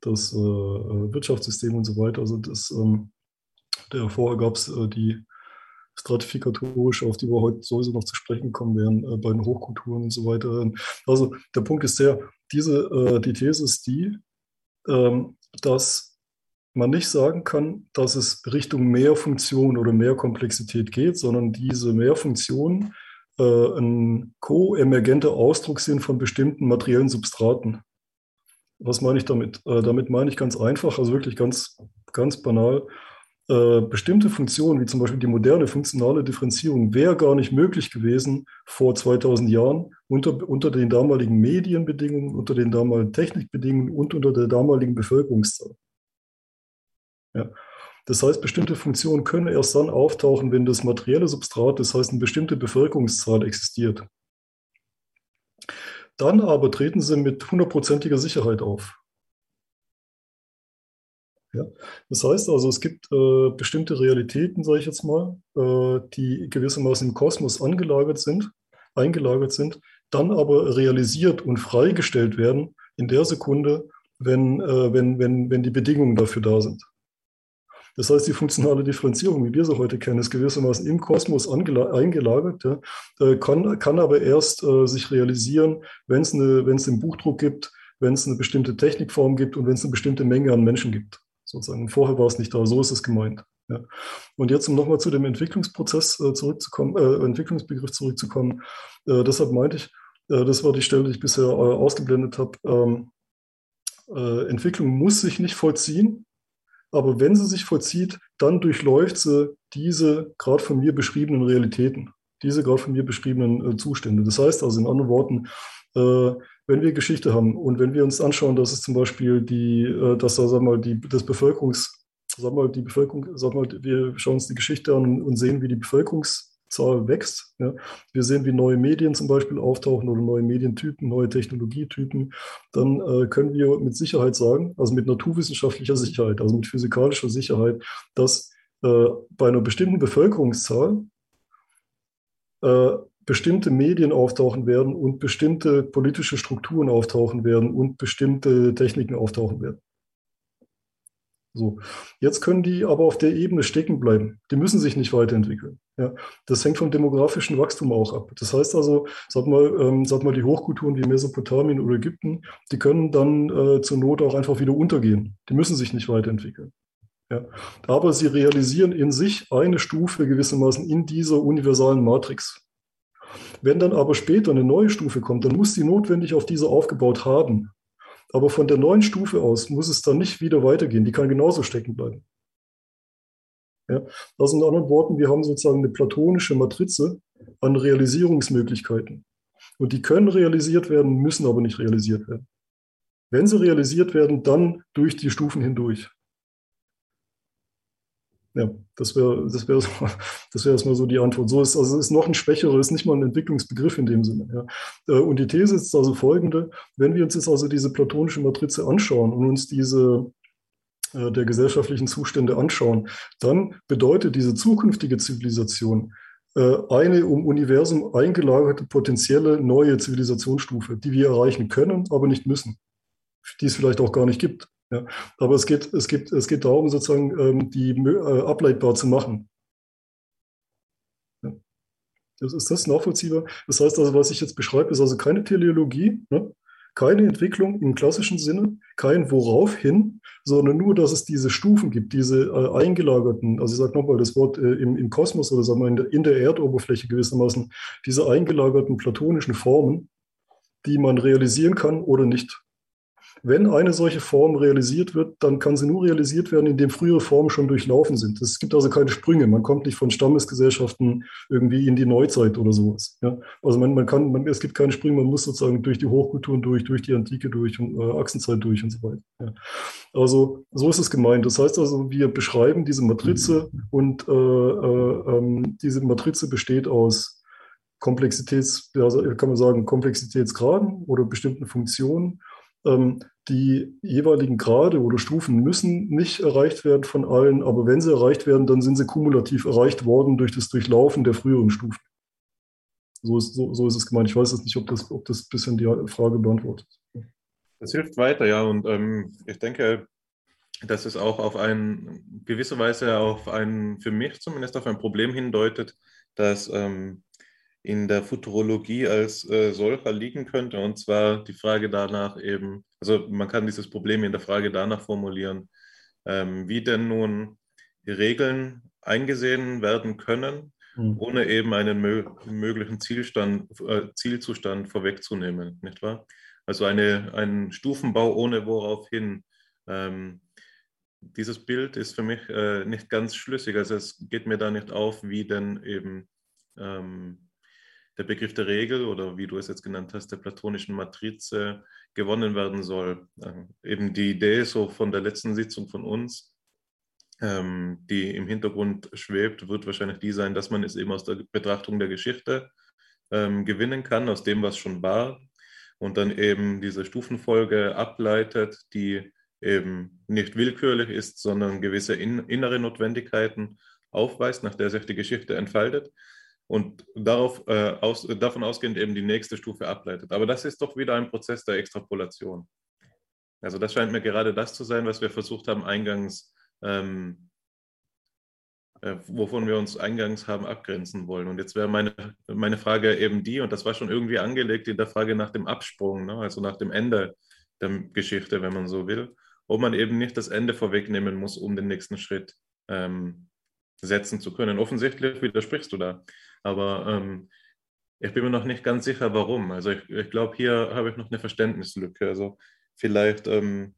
das äh, Wirtschaftssystem und so weiter. Also das, ähm, vorher gab es äh, die stratifikatorisch, auf die wir heute sowieso noch zu sprechen kommen werden, äh, bei den Hochkulturen und so weiter. Also der Punkt ist der, diese, äh, die These ist die, ähm, dass man nicht sagen kann, dass es Richtung mehr Funktion oder mehr Komplexität geht, sondern diese Mehrfunktionen äh, ein ko-emergenter Ausdruck sind von bestimmten materiellen Substraten. Was meine ich damit? Äh, damit meine ich ganz einfach, also wirklich ganz, ganz banal, äh, bestimmte Funktionen, wie zum Beispiel die moderne funktionale Differenzierung, wäre gar nicht möglich gewesen vor 2000 Jahren unter, unter den damaligen Medienbedingungen, unter den damaligen Technikbedingungen und unter der damaligen Bevölkerungszahl. Ja. Das heißt, bestimmte Funktionen können erst dann auftauchen, wenn das materielle Substrat, das heißt eine bestimmte Bevölkerungszahl existiert. Dann aber treten sie mit hundertprozentiger Sicherheit auf. Ja? Das heißt also, es gibt äh, bestimmte Realitäten, sage ich jetzt mal, äh, die gewissermaßen im Kosmos angelagert sind, eingelagert sind, dann aber realisiert und freigestellt werden in der Sekunde, wenn, äh, wenn, wenn, wenn die Bedingungen dafür da sind. Das heißt, die funktionale Differenzierung, wie wir sie heute kennen, ist gewissermaßen im Kosmos eingelagert, ja, äh, kann, kann aber erst äh, sich realisieren, wenn es einen Buchdruck gibt, wenn es eine bestimmte Technikform gibt und wenn es eine bestimmte Menge an Menschen gibt sozusagen. Vorher war es nicht da, so ist es gemeint. Ja. Und jetzt, um nochmal zu dem Entwicklungsprozess äh, zurückzukommen, äh, Entwicklungsbegriff zurückzukommen, äh, deshalb meinte ich, äh, das war die Stelle, die ich bisher äh, ausgeblendet habe, ähm, äh, Entwicklung muss sich nicht vollziehen, aber wenn sie sich vollzieht, dann durchläuft sie diese gerade von mir beschriebenen Realitäten, diese gerade von mir beschriebenen Zustände. Das heißt also in anderen Worten, wenn wir Geschichte haben und wenn wir uns anschauen, dass es zum Beispiel die, äh, dass da, sag mal, die, das Bevölkerungs, sag mal, die Bevölkerung, sag mal, wir schauen uns die Geschichte an und sehen, wie die Bevölkerungszahl Zahl wächst. Ja. Wir sehen, wie neue Medien zum Beispiel auftauchen oder neue Medientypen, neue Technologietypen. Dann äh, können wir mit Sicherheit sagen, also mit naturwissenschaftlicher Sicherheit, also mit physikalischer Sicherheit, dass äh, bei einer bestimmten Bevölkerungszahl äh, bestimmte Medien auftauchen werden und bestimmte politische Strukturen auftauchen werden und bestimmte Techniken auftauchen werden. So. Jetzt können die aber auf der Ebene stecken bleiben. Die müssen sich nicht weiterentwickeln. Ja. Das hängt vom demografischen Wachstum auch ab. Das heißt also, sag mal, ähm, sag mal die Hochkulturen wie Mesopotamien oder Ägypten, die können dann äh, zur Not auch einfach wieder untergehen. Die müssen sich nicht weiterentwickeln. Ja. Aber sie realisieren in sich eine Stufe gewissermaßen in dieser universalen Matrix. Wenn dann aber später eine neue Stufe kommt, dann muss die notwendig auf diese aufgebaut haben. Aber von der neuen Stufe aus muss es dann nicht wieder weitergehen. Die kann genauso stecken bleiben. Ja, also in anderen Worten, wir haben sozusagen eine platonische Matrize an Realisierungsmöglichkeiten. Und die können realisiert werden, müssen aber nicht realisiert werden. Wenn sie realisiert werden, dann durch die Stufen hindurch. Ja, das wäre das wär, das wär erstmal so die Antwort. So ist, also ist noch ein schwächerer, ist nicht mal ein Entwicklungsbegriff in dem Sinne. Ja. Äh, und die These ist also folgende, wenn wir uns jetzt also diese platonische Matrize anschauen und uns diese äh, der gesellschaftlichen Zustände anschauen, dann bedeutet diese zukünftige Zivilisation äh, eine um Universum eingelagerte potenzielle neue Zivilisationsstufe, die wir erreichen können, aber nicht müssen, die es vielleicht auch gar nicht gibt. Ja. Aber es geht, es, geht, es geht darum, sozusagen ähm, die äh, ableitbar zu machen. Ja. Das, ist das nachvollziehbar? Das heißt also, was ich jetzt beschreibe, ist also keine Teleologie, ne? keine Entwicklung im klassischen Sinne, kein Woraufhin, sondern nur, dass es diese Stufen gibt, diese äh, eingelagerten, also ich sage nochmal das Wort äh, im, im, Kosmos oder sagen wir in der, in der Erdoberfläche gewissermaßen, diese eingelagerten platonischen Formen, die man realisieren kann oder nicht. Wenn eine solche Form realisiert wird, dann kann sie nur realisiert werden, indem frühere Formen schon durchlaufen sind. Es gibt also keine Sprünge. Man kommt nicht von Stammesgesellschaften irgendwie in die Neuzeit oder sowas. Ja? Also man, man kann, man, es gibt keine Sprünge, man muss sozusagen durch die Hochkulturen durch, durch die Antike durch und äh, Achsenzeit durch und so weiter. Ja? Also so ist es gemeint. Das heißt also, wir beschreiben diese Matrize und äh, äh, ähm, diese Matrize besteht aus Komplexitäts, also kann man sagen, Komplexitätsgraden oder bestimmten Funktionen die jeweiligen Grade oder Stufen müssen nicht erreicht werden von allen, aber wenn sie erreicht werden, dann sind sie kumulativ erreicht worden durch das Durchlaufen der früheren Stufen. So ist, so, so ist es gemeint. Ich weiß jetzt nicht, ob das, ob das ein bisschen die Frage beantwortet. Das hilft weiter, ja. Und ähm, ich denke, dass es auch auf ein, gewisse Weise auf ein, für mich zumindest auf ein Problem hindeutet, dass ähm, in der Futurologie als äh, solcher liegen könnte. Und zwar die Frage danach eben, also man kann dieses Problem in der Frage danach formulieren, ähm, wie denn nun die Regeln eingesehen werden können, mhm. ohne eben einen mö möglichen Zielstand, äh, Zielzustand vorwegzunehmen, nicht wahr? Also eine, ein Stufenbau ohne woraufhin. Ähm, dieses Bild ist für mich äh, nicht ganz schlüssig. Also es geht mir da nicht auf, wie denn eben ähm, der Begriff der Regel oder wie du es jetzt genannt hast, der platonischen Matrize gewonnen werden soll. Ähm, eben die Idee so von der letzten Sitzung von uns, ähm, die im Hintergrund schwebt, wird wahrscheinlich die sein, dass man es eben aus der Betrachtung der Geschichte ähm, gewinnen kann, aus dem, was schon war, und dann eben diese Stufenfolge ableitet, die eben nicht willkürlich ist, sondern gewisse in, innere Notwendigkeiten aufweist, nach der sich die Geschichte entfaltet und darauf, äh, aus, davon ausgehend eben die nächste Stufe ableitet. Aber das ist doch wieder ein Prozess der Extrapolation. Also das scheint mir gerade das zu sein, was wir versucht haben eingangs, ähm, äh, wovon wir uns eingangs haben abgrenzen wollen. Und jetzt wäre meine, meine Frage eben die, und das war schon irgendwie angelegt in der Frage nach dem Absprung, ne? also nach dem Ende der Geschichte, wenn man so will, ob man eben nicht das Ende vorwegnehmen muss, um den nächsten Schritt ähm, setzen zu können. Offensichtlich widersprichst du da. Aber ähm, ich bin mir noch nicht ganz sicher, warum. Also ich, ich glaube, hier habe ich noch eine Verständnislücke. Also vielleicht ähm,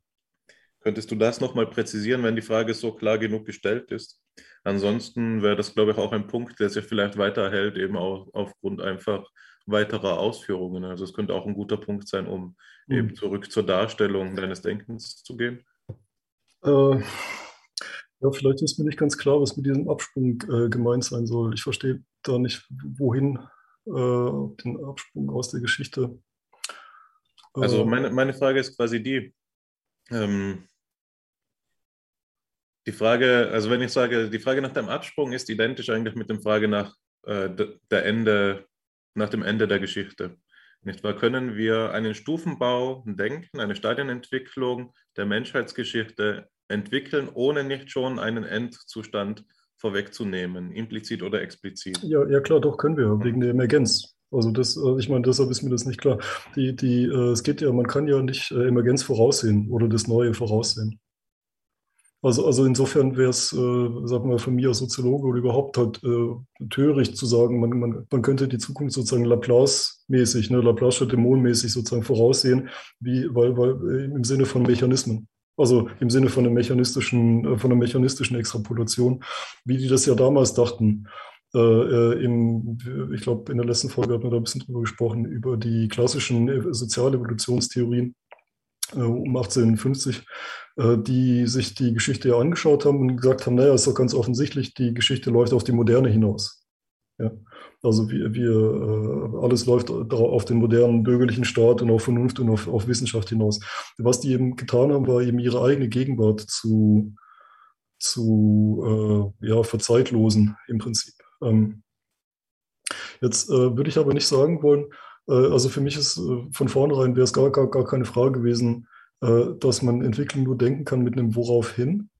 könntest du das nochmal präzisieren, wenn die Frage so klar genug gestellt ist. Ansonsten wäre das, glaube ich, auch ein Punkt, der sich vielleicht weiterhält, eben auch aufgrund einfach weiterer Ausführungen. Also es könnte auch ein guter Punkt sein, um mhm. eben zurück zur Darstellung deines Denkens zu gehen. Äh, ja, vielleicht ist mir nicht ganz klar, was mit diesem Absprung äh, gemeint sein soll. Ich verstehe da nicht, wohin äh, den Absprung aus der Geschichte. Also meine, meine Frage ist quasi die, ähm, die Frage, also wenn ich sage, die Frage nach dem Absprung ist identisch eigentlich mit der Frage nach äh, der Ende, nach dem Ende der Geschichte. Nicht wahr? Können wir einen Stufenbau denken, eine Stadienentwicklung der Menschheitsgeschichte entwickeln, ohne nicht schon einen Endzustand vorwegzunehmen, implizit oder explizit? Ja, ja klar, doch können wir, wegen der Emergenz. Also das, äh, ich meine, deshalb ist mir das nicht klar. Die, die, äh, es geht ja, man kann ja nicht äh, Emergenz voraussehen oder das Neue voraussehen. Also, also insofern wäre es, äh, sagen wir von mir als Soziologe oder überhaupt halt äh, töricht zu sagen, man, man, man könnte die Zukunft sozusagen Laplace-mäßig, ne, Laplace-Dämon-mäßig sozusagen voraussehen, wie, weil, weil im Sinne von Mechanismen. Also im Sinne von, einem mechanistischen, von einer mechanistischen Extrapolation, wie die das ja damals dachten. Äh, äh, im, ich glaube, in der letzten Folge hat man da ein bisschen drüber gesprochen, über die klassischen äh, Sozialevolutionstheorien äh, um 1850, äh, die sich die Geschichte ja angeschaut haben und gesagt haben, naja, ist doch ganz offensichtlich, die Geschichte läuft auf die Moderne hinaus. Ja. Also wir, wir äh, alles läuft auf den modernen bürgerlichen Staat und auf Vernunft und auf, auf Wissenschaft hinaus. Was die eben getan haben, war eben ihre eigene Gegenwart zu, zu äh, ja, verzeitlosen im Prinzip. Ähm, jetzt äh, würde ich aber nicht sagen wollen, äh, also für mich ist äh, von vornherein wäre es gar, gar, gar keine Frage gewesen, äh, dass man Entwicklung nur denken kann mit einem Worauf hin.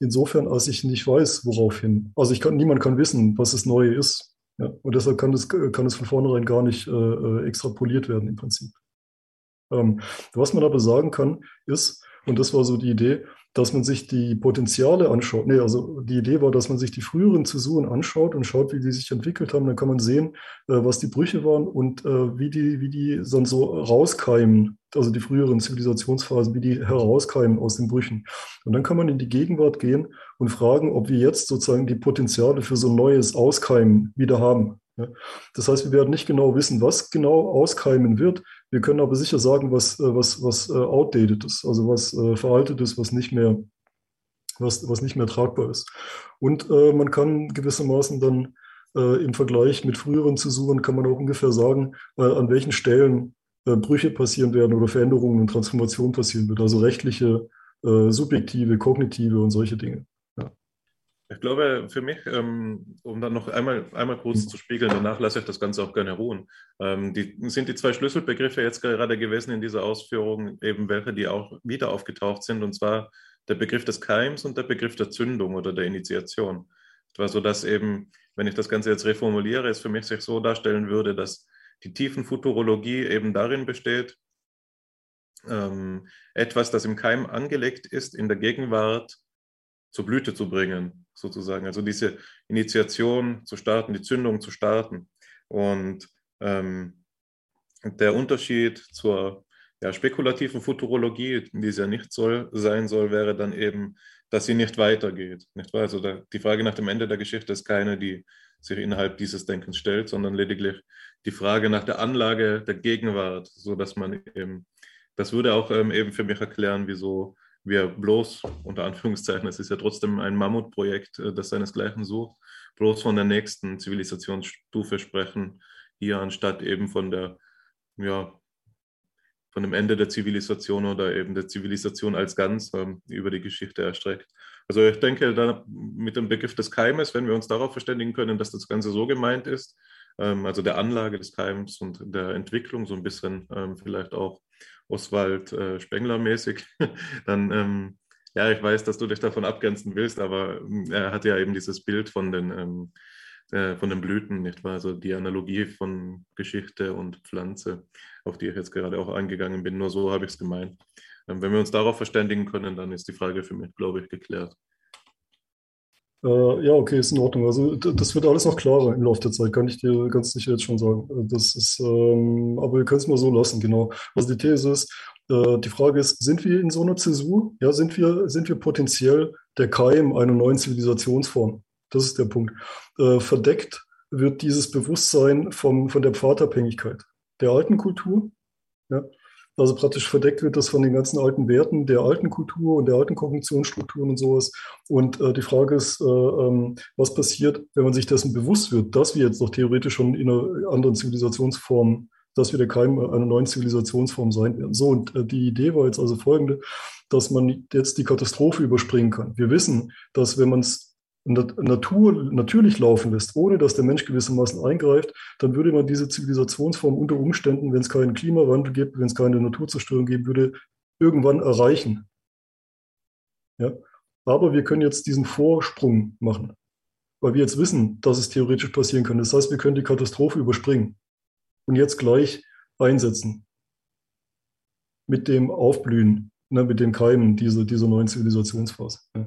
Insofern, als ich nicht weiß, worauf hin. Also ich kann, niemand kann wissen, was das Neue ist. Ja? Und deshalb kann es kann das von vornherein gar nicht äh, extrapoliert werden im Prinzip. Ähm, was man aber sagen kann, ist, und das war so die Idee, dass man sich die Potenziale anschaut. Nee, also die Idee war, dass man sich die früheren Zäsuren anschaut und schaut, wie die sich entwickelt haben. Dann kann man sehen, äh, was die Brüche waren und äh, wie die, wie die dann so rauskeimen, also die früheren Zivilisationsphasen, wie die herauskeimen aus den Brüchen. Und dann kann man in die Gegenwart gehen und fragen, ob wir jetzt sozusagen die Potenziale für so ein neues Auskeimen wieder haben. Das heißt, wir werden nicht genau wissen, was genau auskeimen wird. Wir können aber sicher sagen, was, äh, was, was äh, outdated ist, also was äh, veraltet ist, was nicht mehr, was, was nicht mehr tragbar ist. Und äh, man kann gewissermaßen dann äh, im Vergleich mit früheren Zäsuren kann man auch ungefähr sagen, äh, an welchen Stellen Brüche passieren werden oder Veränderungen und Transformationen passieren wird. Also rechtliche, subjektive, kognitive und solche Dinge. Ich glaube, für mich, ähm, um dann noch einmal, einmal kurz zu spiegeln, danach lasse ich das Ganze auch gerne ruhen, ähm, die, sind die zwei Schlüsselbegriffe jetzt gerade gewesen in dieser Ausführung, eben welche, die auch wieder aufgetaucht sind, und zwar der Begriff des Keims und der Begriff der Zündung oder der Initiation. Etwa so, dass eben, wenn ich das Ganze jetzt reformuliere, es für mich sich so darstellen würde, dass die Tiefenfuturologie eben darin besteht, ähm, etwas, das im Keim angelegt ist, in der Gegenwart zur Blüte zu bringen, sozusagen. Also diese Initiation zu starten, die Zündung zu starten. Und ähm, der Unterschied zur ja, spekulativen Futurologie, die es ja nicht soll, sein soll, wäre dann eben, dass sie nicht weitergeht. Nicht wahr? Also da, die Frage nach dem Ende der Geschichte ist keine, die sich innerhalb dieses Denkens stellt, sondern lediglich die Frage nach der Anlage der Gegenwart, sodass man eben, das würde auch ähm, eben für mich erklären, wieso wir bloß, unter Anführungszeichen, es ist ja trotzdem ein Mammutprojekt, äh, das seinesgleichen sucht, bloß von der nächsten Zivilisationsstufe sprechen, hier anstatt eben von der, ja, von dem Ende der Zivilisation oder eben der Zivilisation als ganz ähm, über die Geschichte erstreckt. Also ich denke, da mit dem Begriff des Keimes, wenn wir uns darauf verständigen können, dass das Ganze so gemeint ist, ähm, also der Anlage des Keims und der Entwicklung so ein bisschen ähm, vielleicht auch Oswald äh, Spengler mäßig, dann ähm, ja, ich weiß, dass du dich davon abgrenzen willst, aber ähm, er hat ja eben dieses Bild von den, ähm, äh, von den Blüten, nicht wahr? Also die Analogie von Geschichte und Pflanze, auf die ich jetzt gerade auch eingegangen bin. Nur so habe ich es gemeint. Ähm, wenn wir uns darauf verständigen können, dann ist die Frage für mich, glaube ich, geklärt. Äh, ja, okay, ist in Ordnung. Also das wird alles noch klarer im Laufe der Zeit, kann ich dir ganz sicher jetzt schon sagen. Äh, das ist, ähm, aber wir können es mal so lassen, genau. Also die These ist, äh, die Frage ist, sind wir in so einer Zäsur? Ja, sind wir, sind wir potenziell der Keim einer neuen Zivilisationsform? Das ist der Punkt. Äh, verdeckt wird dieses Bewusstsein vom, von der Pfadabhängigkeit der alten Kultur. Ja? Also praktisch verdeckt wird das von den ganzen alten Werten der alten Kultur und der alten Kognitionsstrukturen und sowas. Und äh, die Frage ist, äh, ähm, was passiert, wenn man sich dessen bewusst wird, dass wir jetzt noch theoretisch schon in einer anderen Zivilisationsform, dass wir der Keim einer neuen Zivilisationsform sein werden. So, und äh, die Idee war jetzt also folgende, dass man jetzt die Katastrophe überspringen kann. Wir wissen, dass wenn man es Natur natürlich laufen lässt, ohne dass der Mensch gewissermaßen eingreift, dann würde man diese Zivilisationsform unter Umständen, wenn es keinen Klimawandel gibt, wenn es keine Naturzerstörung geben würde, irgendwann erreichen. Ja? Aber wir können jetzt diesen Vorsprung machen, weil wir jetzt wissen, dass es theoretisch passieren kann. Das heißt, wir können die Katastrophe überspringen und jetzt gleich einsetzen mit dem Aufblühen, ne, mit dem Keimen dieser, dieser neuen Zivilisationsphase. Ja.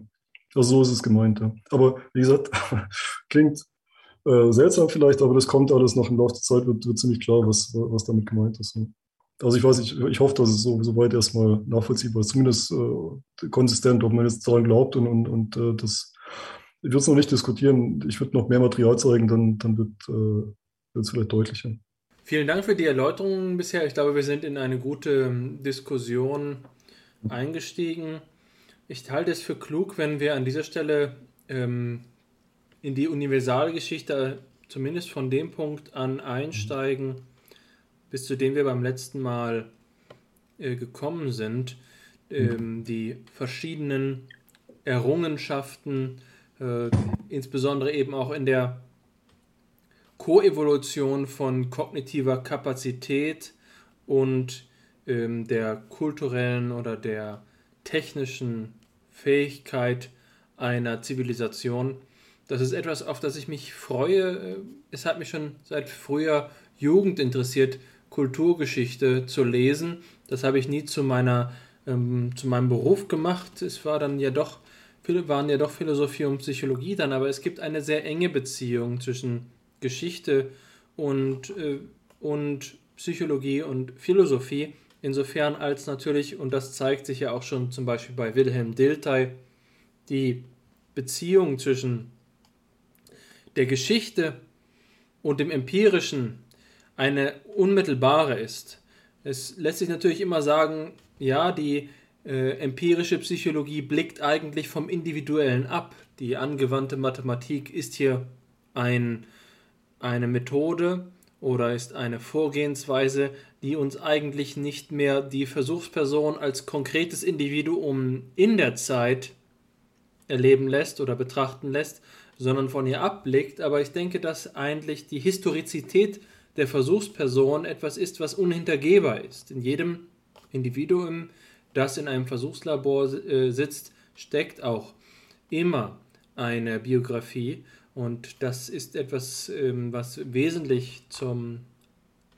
Also so ist es gemeint. Ja. Aber wie gesagt, klingt äh, seltsam vielleicht, aber das kommt alles noch im Laufe der Zeit, wird, wird ziemlich klar, was, was damit gemeint ist. Ja. Also ich weiß nicht, ich hoffe, dass es so, soweit erstmal nachvollziehbar ist, zumindest äh, konsistent, ob man jetzt daran glaubt und, und, und äh, das ich würde es noch nicht diskutieren. Ich würde noch mehr Material zeigen, dann, dann wird äh, es vielleicht deutlicher. Vielen Dank für die Erläuterungen bisher. Ich glaube, wir sind in eine gute ähm, Diskussion eingestiegen. Ich halte es für klug, wenn wir an dieser Stelle ähm, in die Universalgeschichte zumindest von dem Punkt an einsteigen, bis zu dem wir beim letzten Mal äh, gekommen sind. Ähm, die verschiedenen Errungenschaften, äh, insbesondere eben auch in der Koevolution von kognitiver Kapazität und ähm, der kulturellen oder der technischen Fähigkeit einer Zivilisation. Das ist etwas, auf das ich mich freue. Es hat mich schon seit früher Jugend interessiert, Kulturgeschichte zu lesen. Das habe ich nie zu meiner ähm, zu meinem Beruf gemacht. Es war dann ja doch waren ja doch Philosophie und Psychologie dann, aber es gibt eine sehr enge Beziehung zwischen Geschichte und, äh, und Psychologie und Philosophie. Insofern als natürlich, und das zeigt sich ja auch schon zum Beispiel bei Wilhelm Dilthey, die Beziehung zwischen der Geschichte und dem Empirischen eine unmittelbare ist. Es lässt sich natürlich immer sagen, ja, die äh, empirische Psychologie blickt eigentlich vom Individuellen ab. Die angewandte Mathematik ist hier ein, eine Methode oder ist eine Vorgehensweise, die uns eigentlich nicht mehr die Versuchsperson als konkretes Individuum in der Zeit erleben lässt oder betrachten lässt, sondern von ihr abblickt. Aber ich denke, dass eigentlich die Historizität der Versuchsperson etwas ist, was unhintergehbar ist. In jedem Individuum, das in einem Versuchslabor äh, sitzt, steckt auch immer eine Biografie. Und das ist etwas, ähm, was wesentlich zum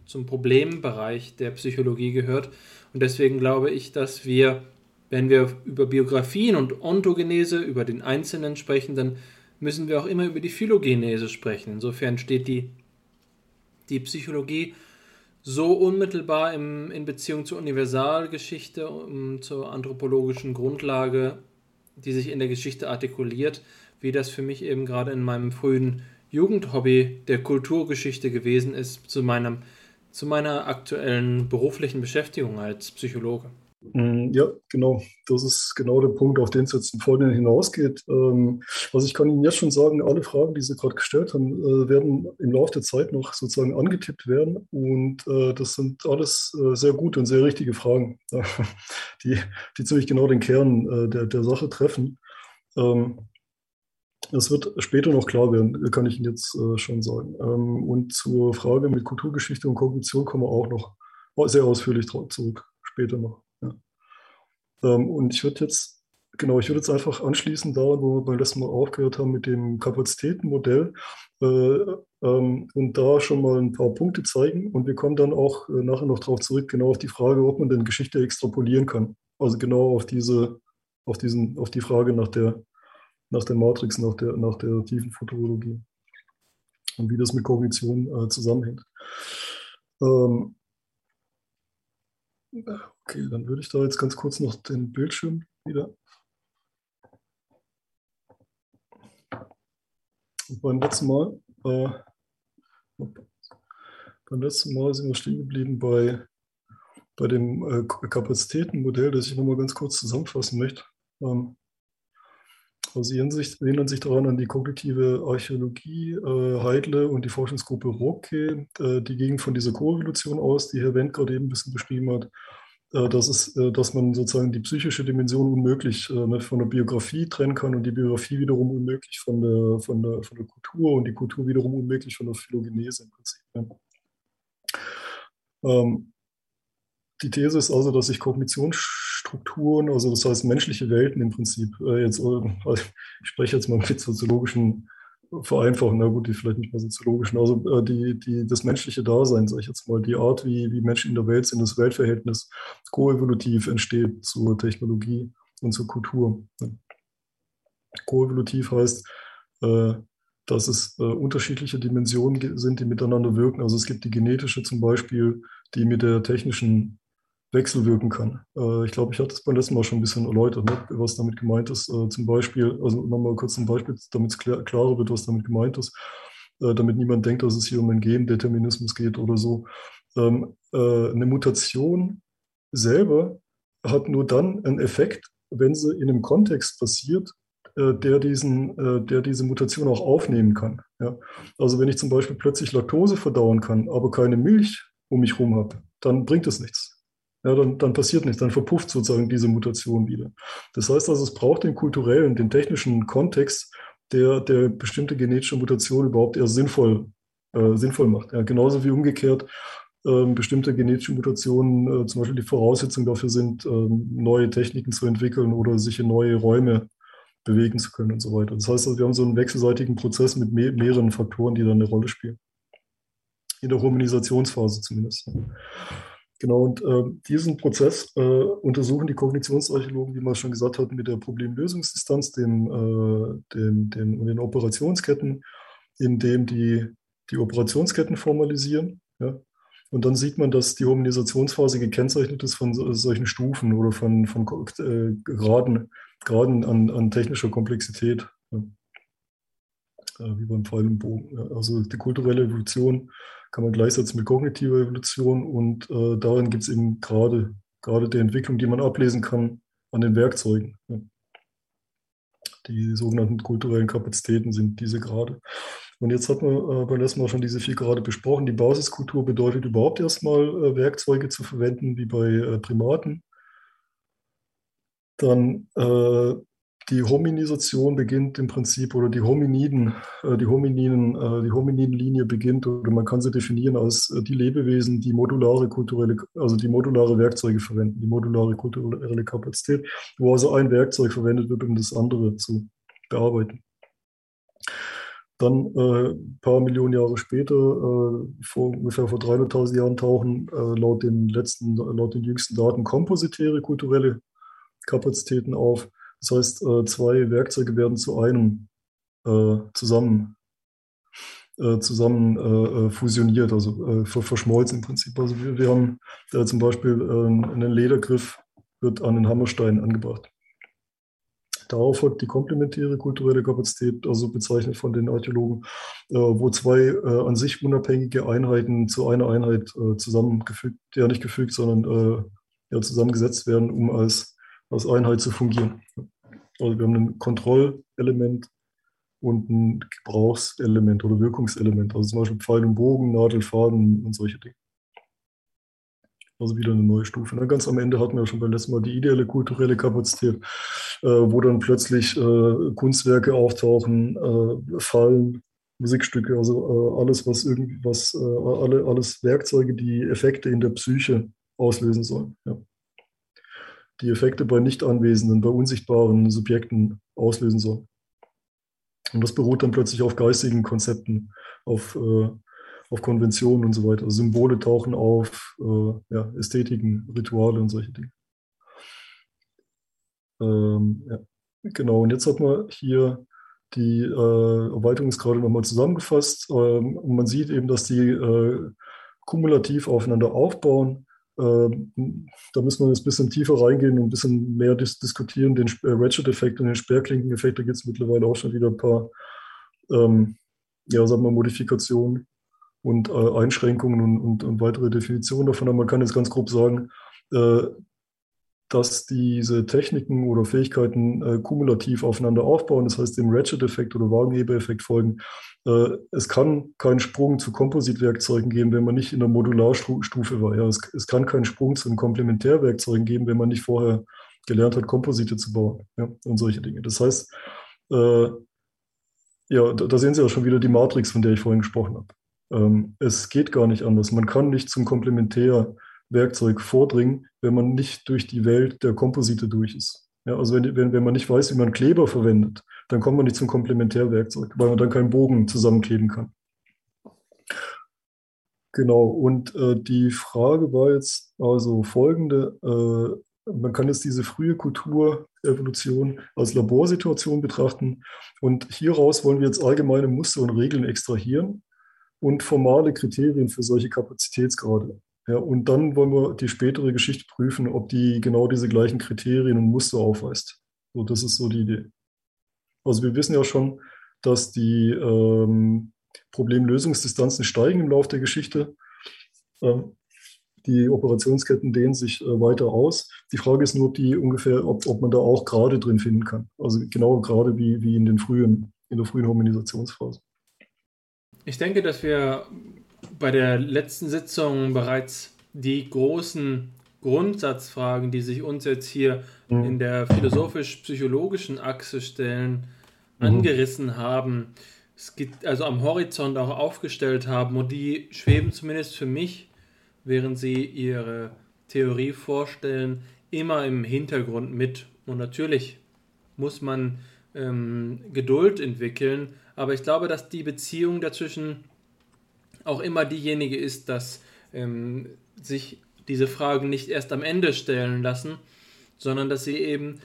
zum Problembereich der Psychologie gehört. Und deswegen glaube ich, dass wir, wenn wir über Biografien und Ontogenese, über den Einzelnen sprechen, dann müssen wir auch immer über die Phylogenese sprechen. Insofern steht die, die Psychologie so unmittelbar im, in Beziehung zur Universalgeschichte, um, zur anthropologischen Grundlage, die sich in der Geschichte artikuliert, wie das für mich eben gerade in meinem frühen Jugendhobby der Kulturgeschichte gewesen ist, zu meinem zu meiner aktuellen beruflichen Beschäftigung als Psychologe. Mm, ja, genau. Das ist genau der Punkt, auf den es jetzt im Folgenden hinausgeht. Ähm, also ich kann Ihnen jetzt schon sagen, alle Fragen, die Sie gerade gestellt haben, äh, werden im Laufe der Zeit noch sozusagen angetippt werden. Und äh, das sind alles äh, sehr gute und sehr richtige Fragen, die, die ziemlich genau den Kern der, der Sache treffen. Ähm, das wird später noch klar werden, kann ich Ihnen jetzt äh, schon sagen. Ähm, und zur Frage mit Kulturgeschichte und Kognition kommen wir auch noch sehr ausführlich zurück, später noch. Ja. Ähm, und ich würde jetzt, genau, ich würde jetzt einfach anschließen da, wo wir beim letzten Mal aufgehört haben mit dem Kapazitätenmodell äh, ähm, und da schon mal ein paar Punkte zeigen. Und wir kommen dann auch äh, nachher noch darauf zurück, genau auf die Frage, ob man denn Geschichte extrapolieren kann. Also genau auf diese, auf diesen, auf die Frage nach der nach der Matrix, nach der, nach der tiefen Futurologie und wie das mit Kognition äh, zusammenhängt. Ähm, okay, dann würde ich da jetzt ganz kurz noch den Bildschirm wieder. Und beim letzten Mal, äh, beim letzten Mal sind wir stehen geblieben bei bei dem äh, Kapazitätenmodell, das ich nochmal ganz kurz zusammenfassen möchte. Ähm, sie erinnern sich daran an die kognitive Archäologie äh, Heidle und die Forschungsgruppe Rocke, äh, die ging von dieser Koevolution aus, die Herr Wendt gerade eben ein bisschen beschrieben hat, äh, dass, es, äh, dass man sozusagen die psychische Dimension unmöglich äh, ne, von der Biografie trennen kann und die Biografie wiederum unmöglich von der, von der, von der Kultur und die Kultur wiederum unmöglich von der Phylogenese im Prinzip. Ne. Ähm, die These ist also, dass sich Kognitionsstrukturen, also das heißt menschliche Welten im Prinzip, äh, jetzt, äh, ich spreche jetzt mal mit soziologischen Vereinfachen, na gut, die vielleicht nicht mehr soziologischen, also äh, die, die, das menschliche Dasein, sage ich jetzt mal, die Art, wie, wie Menschen in der Welt sind, das Weltverhältnis koevolutiv entsteht zur Technologie und zur Kultur. Koevolutiv heißt, äh, dass es äh, unterschiedliche Dimensionen sind, die miteinander wirken. Also es gibt die genetische zum Beispiel, die mit der technischen wechselwirken kann. Äh, ich glaube, ich hatte es beim letzten Mal schon ein bisschen erläutert, ne, was damit gemeint ist. Äh, zum Beispiel, also nochmal kurz ein Beispiel, damit es klar, klarer wird, was damit gemeint ist, äh, damit niemand denkt, dass es hier um einen Gendeterminismus geht oder so. Ähm, äh, eine Mutation selber hat nur dann einen Effekt, wenn sie in einem Kontext passiert, äh, der, diesen, äh, der diese Mutation auch aufnehmen kann. Ja? Also wenn ich zum Beispiel plötzlich Laktose verdauen kann, aber keine Milch um mich herum habe, dann bringt es nichts ja, dann, dann passiert nichts, dann verpufft sozusagen diese Mutation wieder. Das heißt also, es braucht den kulturellen, den technischen Kontext, der, der bestimmte genetische Mutation überhaupt eher sinnvoll, äh, sinnvoll macht. Ja, genauso wie umgekehrt äh, bestimmte genetische Mutationen äh, zum Beispiel die Voraussetzung dafür sind, ähm, neue Techniken zu entwickeln oder sich in neue Räume bewegen zu können und so weiter. Das heißt also, wir haben so einen wechselseitigen Prozess mit me mehreren Faktoren, die dann eine Rolle spielen. In der Hominisationsphase zumindest. Genau, und äh, diesen Prozess äh, untersuchen die Kognitionsarchäologen, wie man schon gesagt hat, mit der Problemlösungsdistanz, dem, äh, dem, dem, den Operationsketten, indem die die Operationsketten formalisieren. Ja? Und dann sieht man, dass die Hominisationsphase gekennzeichnet ist von so, solchen Stufen oder von, von äh, Graden, Graden an, an technischer Komplexität, ja? Äh, wie beim Pfeil und Bogen. Ja? Also die kulturelle Evolution kann man gleichsetzen mit kognitiver Evolution und äh, darin gibt es eben gerade, gerade die Entwicklung, die man ablesen kann an den Werkzeugen. Ja. Die sogenannten kulturellen Kapazitäten sind diese gerade. Und jetzt hat man äh, beim letzten Mal schon diese vier gerade besprochen. Die Basiskultur bedeutet überhaupt erstmal äh, Werkzeuge zu verwenden, wie bei äh, Primaten. Dann äh, die Hominisation beginnt im Prinzip oder die Hominiden, äh, die Hominiden, äh, die Hominidenlinie beginnt oder man kann sie definieren als äh, die Lebewesen, die modulare kulturelle, also die modulare Werkzeuge verwenden, die modulare kulturelle Kapazität, wo also ein Werkzeug verwendet wird, um das andere zu bearbeiten. Dann äh, ein paar Millionen Jahre später, äh, vor, ungefähr vor 300.000 Jahren, tauchen äh, laut den letzten, laut den jüngsten Daten kompositäre kulturelle Kapazitäten auf das heißt, äh, zwei Werkzeuge werden zu einem äh, zusammen, äh, zusammen fusioniert, also verschmolzen im Prinzip. Also wir, wir haben zum Beispiel einen Ledergriff, wird an den Hammerstein angebracht. Darauf folgt die komplementäre kulturelle Kapazität, also bezeichnet von den Archäologen, wo zwei an sich unabhängige Einheiten zu einer Einheit zusammengefügt, ja nicht gefügt, sondern ja, zusammengesetzt werden, um als als Einheit zu fungieren. Also wir haben ein Kontrollelement und ein Gebrauchselement oder Wirkungselement. Also zum Beispiel Pfeil und Bogen, Nadel, Faden und solche Dinge. Also wieder eine neue Stufe. Und dann ganz am Ende hatten wir schon beim letzten Mal die ideelle kulturelle Kapazität, äh, wo dann plötzlich äh, Kunstwerke auftauchen, äh, Fallen, Musikstücke, also äh, alles, was irgendwie, was, äh, alle, alles Werkzeuge, die Effekte in der Psyche auslösen sollen. Ja die Effekte bei nicht anwesenden, bei unsichtbaren Subjekten auslösen soll. Und das beruht dann plötzlich auf geistigen Konzepten, auf, äh, auf Konventionen und so weiter. Also Symbole tauchen auf, äh, ja, Ästhetiken, Rituale und solche Dinge. Ähm, ja. Genau, und jetzt hat man hier die äh, Erweiterungsgrade nochmal zusammengefasst. Ähm, und man sieht eben, dass die äh, kumulativ aufeinander aufbauen da müssen wir jetzt ein bisschen tiefer reingehen und ein bisschen mehr dis diskutieren, den äh, Ratchet-Effekt und den Sperrklinken-Effekt. Da gibt es mittlerweile auch schon wieder ein paar ähm, ja, sagen wir, Modifikationen und äh, Einschränkungen und, und, und, weitere Definitionen davon. Aber man kann jetzt ganz grob sagen, äh, dass diese Techniken oder Fähigkeiten äh, kumulativ aufeinander aufbauen, das heißt dem Ratchet-Effekt oder Wagenheber-Effekt folgen. Äh, es kann keinen Sprung zu Kompositwerkzeugen geben, wenn man nicht in der Modularstufe war. Ja, es, es kann keinen Sprung zu den Komplementärwerkzeugen geben, wenn man nicht vorher gelernt hat, Komposite zu bauen ja, und solche Dinge. Das heißt, äh, ja, da, da, sehen Sie ja schon wieder die Matrix, von der ich vorhin gesprochen habe. Ähm, es geht gar nicht anders. Man kann nicht zum Komplementärwerkzeug vordringen, wenn man nicht durch die Welt der Komposite durch ist. Ja, also wenn, wenn, wenn man nicht weiß, wie man Kleber verwendet, dann kommt man nicht zum Komplementärwerkzeug, weil man dann keinen Bogen zusammenkleben kann. Genau, und äh, die Frage war jetzt also folgende. Äh, man kann jetzt diese frühe Kulturevolution als Laborsituation betrachten. Und hieraus wollen wir jetzt allgemeine Muster und Regeln extrahieren und formale Kriterien für solche Kapazitätsgrade. Ja, und dann wollen wir die spätere Geschichte prüfen, ob die genau diese gleichen Kriterien und Muster aufweist. So, das ist so die Idee. Also wir wissen ja schon, dass die ähm, Problemlösungsdistanzen steigen im Laufe der Geschichte. Ähm, die Operationsketten dehnen sich äh, weiter aus. Die Frage ist nur, ob, die ungefähr, ob, ob man da auch gerade drin finden kann. Also genau gerade wie, wie in, den frühen, in der frühen Harmonisationsphase. Ich denke, dass wir bei der letzten Sitzung bereits die großen Grundsatzfragen, die sich uns jetzt hier mhm. in der philosophisch-psychologischen Achse stellen, mhm. angerissen haben. Es gibt also am Horizont auch aufgestellt haben und die schweben zumindest für mich während sie ihre Theorie vorstellen, immer im Hintergrund mit. Und natürlich muss man ähm, Geduld entwickeln, aber ich glaube, dass die Beziehung dazwischen auch immer diejenige ist, dass ähm, sich diese Fragen nicht erst am Ende stellen lassen, sondern dass sie eben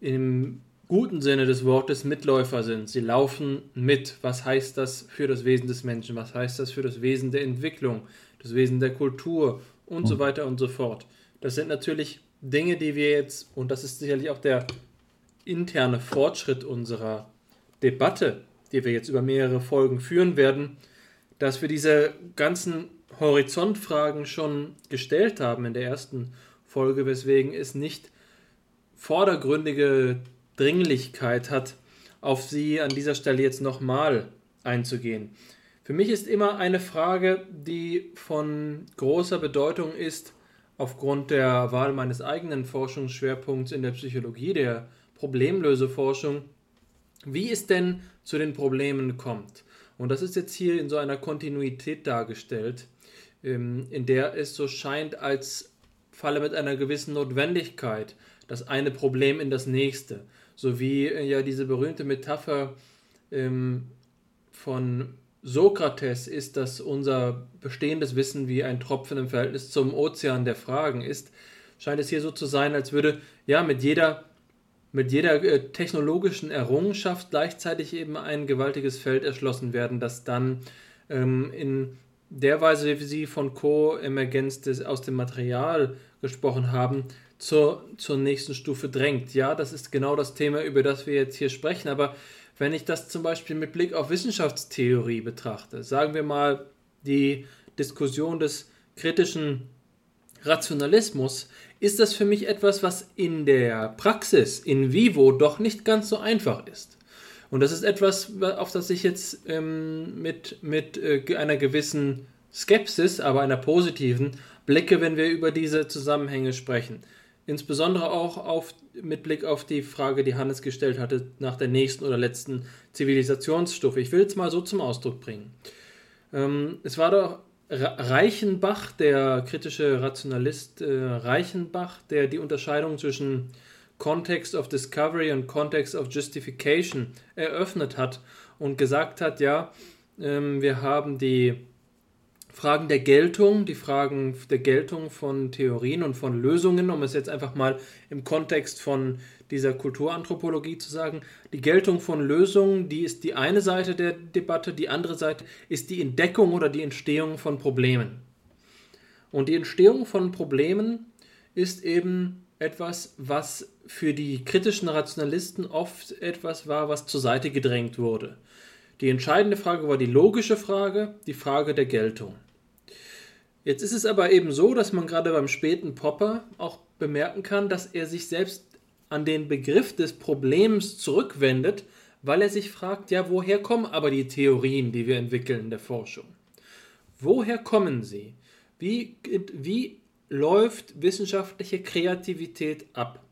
im guten Sinne des Wortes Mitläufer sind. Sie laufen mit. Was heißt das für das Wesen des Menschen? Was heißt das für das Wesen der Entwicklung? das Wesen der Kultur und so hm. weiter und so fort. Das sind natürlich Dinge, die wir jetzt, und das ist sicherlich auch der interne Fortschritt unserer Debatte, die wir jetzt über mehrere Folgen führen werden, dass wir diese ganzen Horizontfragen schon gestellt haben in der ersten Folge, weswegen es nicht vordergründige Dringlichkeit hat, auf sie an dieser Stelle jetzt nochmal einzugehen. Für mich ist immer eine Frage, die von großer Bedeutung ist, aufgrund der Wahl meines eigenen Forschungsschwerpunkts in der Psychologie, der Problemlöseforschung, wie es denn zu den Problemen kommt. Und das ist jetzt hier in so einer Kontinuität dargestellt, ähm, in der es so scheint, als falle mit einer gewissen Notwendigkeit das eine Problem in das nächste. So wie äh, ja diese berühmte Metapher ähm, von Sokrates ist, dass unser bestehendes Wissen wie ein Tropfen im Verhältnis zum Ozean der Fragen ist, scheint es hier so zu sein, als würde ja mit jeder, mit jeder äh, technologischen Errungenschaft gleichzeitig eben ein gewaltiges Feld erschlossen werden, das dann ähm, in der Weise, wie Sie von Co-Emergenz aus dem Material gesprochen haben, zur, zur nächsten Stufe drängt. Ja, das ist genau das Thema, über das wir jetzt hier sprechen, aber wenn ich das zum Beispiel mit Blick auf Wissenschaftstheorie betrachte, sagen wir mal die Diskussion des kritischen Rationalismus, ist das für mich etwas, was in der Praxis, in vivo, doch nicht ganz so einfach ist. Und das ist etwas, auf das ich jetzt ähm, mit, mit äh, einer gewissen Skepsis, aber einer positiven, blicke, wenn wir über diese Zusammenhänge sprechen. Insbesondere auch auf, mit Blick auf die Frage, die Hannes gestellt hatte, nach der nächsten oder letzten Zivilisationsstufe. Ich will es mal so zum Ausdruck bringen. Ähm, es war doch Reichenbach, der kritische Rationalist äh, Reichenbach, der die Unterscheidung zwischen Context of Discovery und Context of Justification eröffnet hat und gesagt hat, ja, ähm, wir haben die Fragen der Geltung, die Fragen der Geltung von Theorien und von Lösungen, um es jetzt einfach mal im Kontext von dieser Kulturanthropologie zu sagen. Die Geltung von Lösungen, die ist die eine Seite der Debatte, die andere Seite ist die Entdeckung oder die Entstehung von Problemen. Und die Entstehung von Problemen ist eben etwas, was für die kritischen Rationalisten oft etwas war, was zur Seite gedrängt wurde. Die entscheidende Frage war die logische Frage, die Frage der Geltung. Jetzt ist es aber eben so, dass man gerade beim späten Popper auch bemerken kann, dass er sich selbst an den Begriff des Problems zurückwendet, weil er sich fragt, ja, woher kommen aber die Theorien, die wir entwickeln in der Forschung? Woher kommen sie? Wie, wie läuft wissenschaftliche Kreativität ab?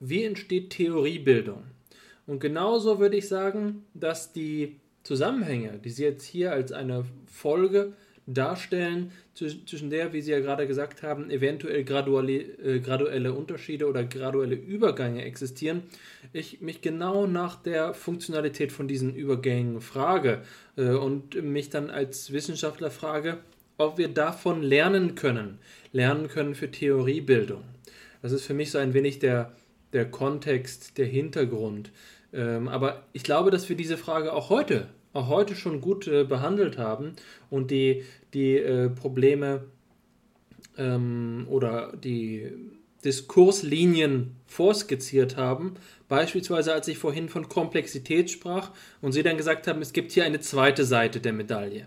Wie entsteht Theoriebildung? Und genauso würde ich sagen, dass die Zusammenhänge, die Sie jetzt hier als eine Folge darstellen, zwischen der, wie Sie ja gerade gesagt haben, eventuell graduelle, äh, graduelle Unterschiede oder graduelle Übergänge existieren, ich mich genau nach der Funktionalität von diesen Übergängen frage äh, und mich dann als Wissenschaftler frage, ob wir davon lernen können, lernen können für Theoriebildung. Das ist für mich so ein wenig der, der Kontext, der Hintergrund. Ähm, aber ich glaube, dass wir diese Frage auch heute auch heute schon gut äh, behandelt haben und die, die äh, Probleme ähm, oder die Diskurslinien vorskizziert haben. Beispielsweise, als ich vorhin von Komplexität sprach und Sie dann gesagt haben, es gibt hier eine zweite Seite der Medaille,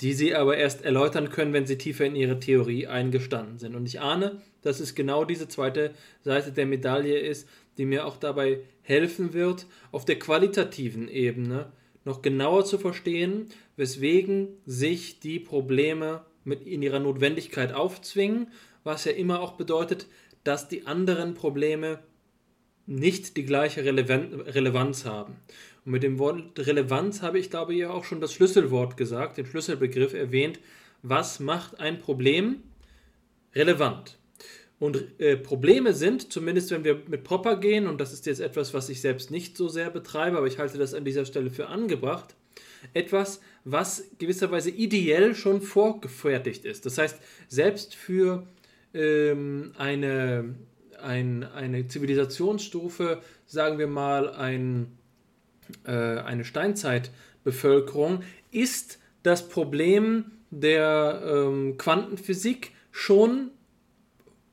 die Sie aber erst erläutern können, wenn Sie tiefer in Ihre Theorie eingestanden sind. Und ich ahne, dass es genau diese zweite Seite der Medaille ist, die mir auch dabei helfen wird, auf der qualitativen Ebene noch genauer zu verstehen, weswegen sich die Probleme mit in ihrer Notwendigkeit aufzwingen, was ja immer auch bedeutet, dass die anderen Probleme nicht die gleiche Relevanz haben. Und mit dem Wort Relevanz habe ich, glaube ich, ja auch schon das Schlüsselwort gesagt, den Schlüsselbegriff erwähnt. Was macht ein Problem relevant? Und äh, Probleme sind, zumindest wenn wir mit Popper gehen, und das ist jetzt etwas, was ich selbst nicht so sehr betreibe, aber ich halte das an dieser Stelle für angebracht, etwas, was gewisserweise ideell schon vorgefertigt ist. Das heißt, selbst für ähm, eine, ein, eine Zivilisationsstufe, sagen wir mal ein, äh, eine Steinzeitbevölkerung, ist das Problem der ähm, Quantenphysik schon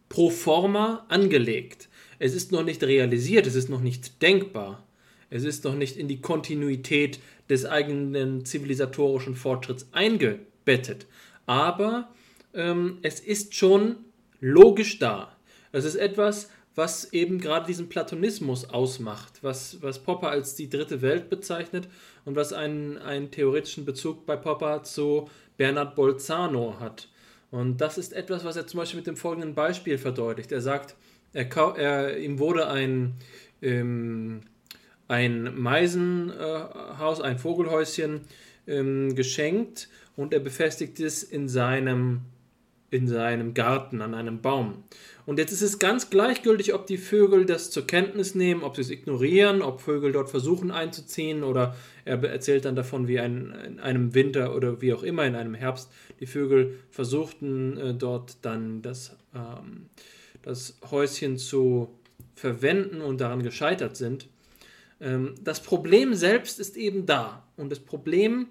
pro forma angelegt. Es ist noch nicht realisiert, es ist noch nicht denkbar. Es ist noch nicht in die Kontinuität des eigenen zivilisatorischen Fortschritts eingebettet. Aber ähm, es ist schon logisch da. Es ist etwas, was eben gerade diesen Platonismus ausmacht, was, was Popper als die dritte Welt bezeichnet und was einen, einen theoretischen Bezug bei Popper zu Bernard Bolzano hat. Und das ist etwas, was er zum Beispiel mit dem folgenden Beispiel verdeutlicht. Er sagt, er, er, ihm wurde ein, ähm, ein Meisenhaus, ein Vogelhäuschen ähm, geschenkt und er befestigt es in seinem, in seinem Garten an einem Baum. Und jetzt ist es ganz gleichgültig, ob die Vögel das zur Kenntnis nehmen, ob sie es ignorieren, ob Vögel dort versuchen einzuziehen oder er erzählt dann davon, wie ein, in einem Winter oder wie auch immer in einem Herbst die Vögel versuchten äh, dort dann das, ähm, das Häuschen zu verwenden und daran gescheitert sind. Ähm, das Problem selbst ist eben da und das Problem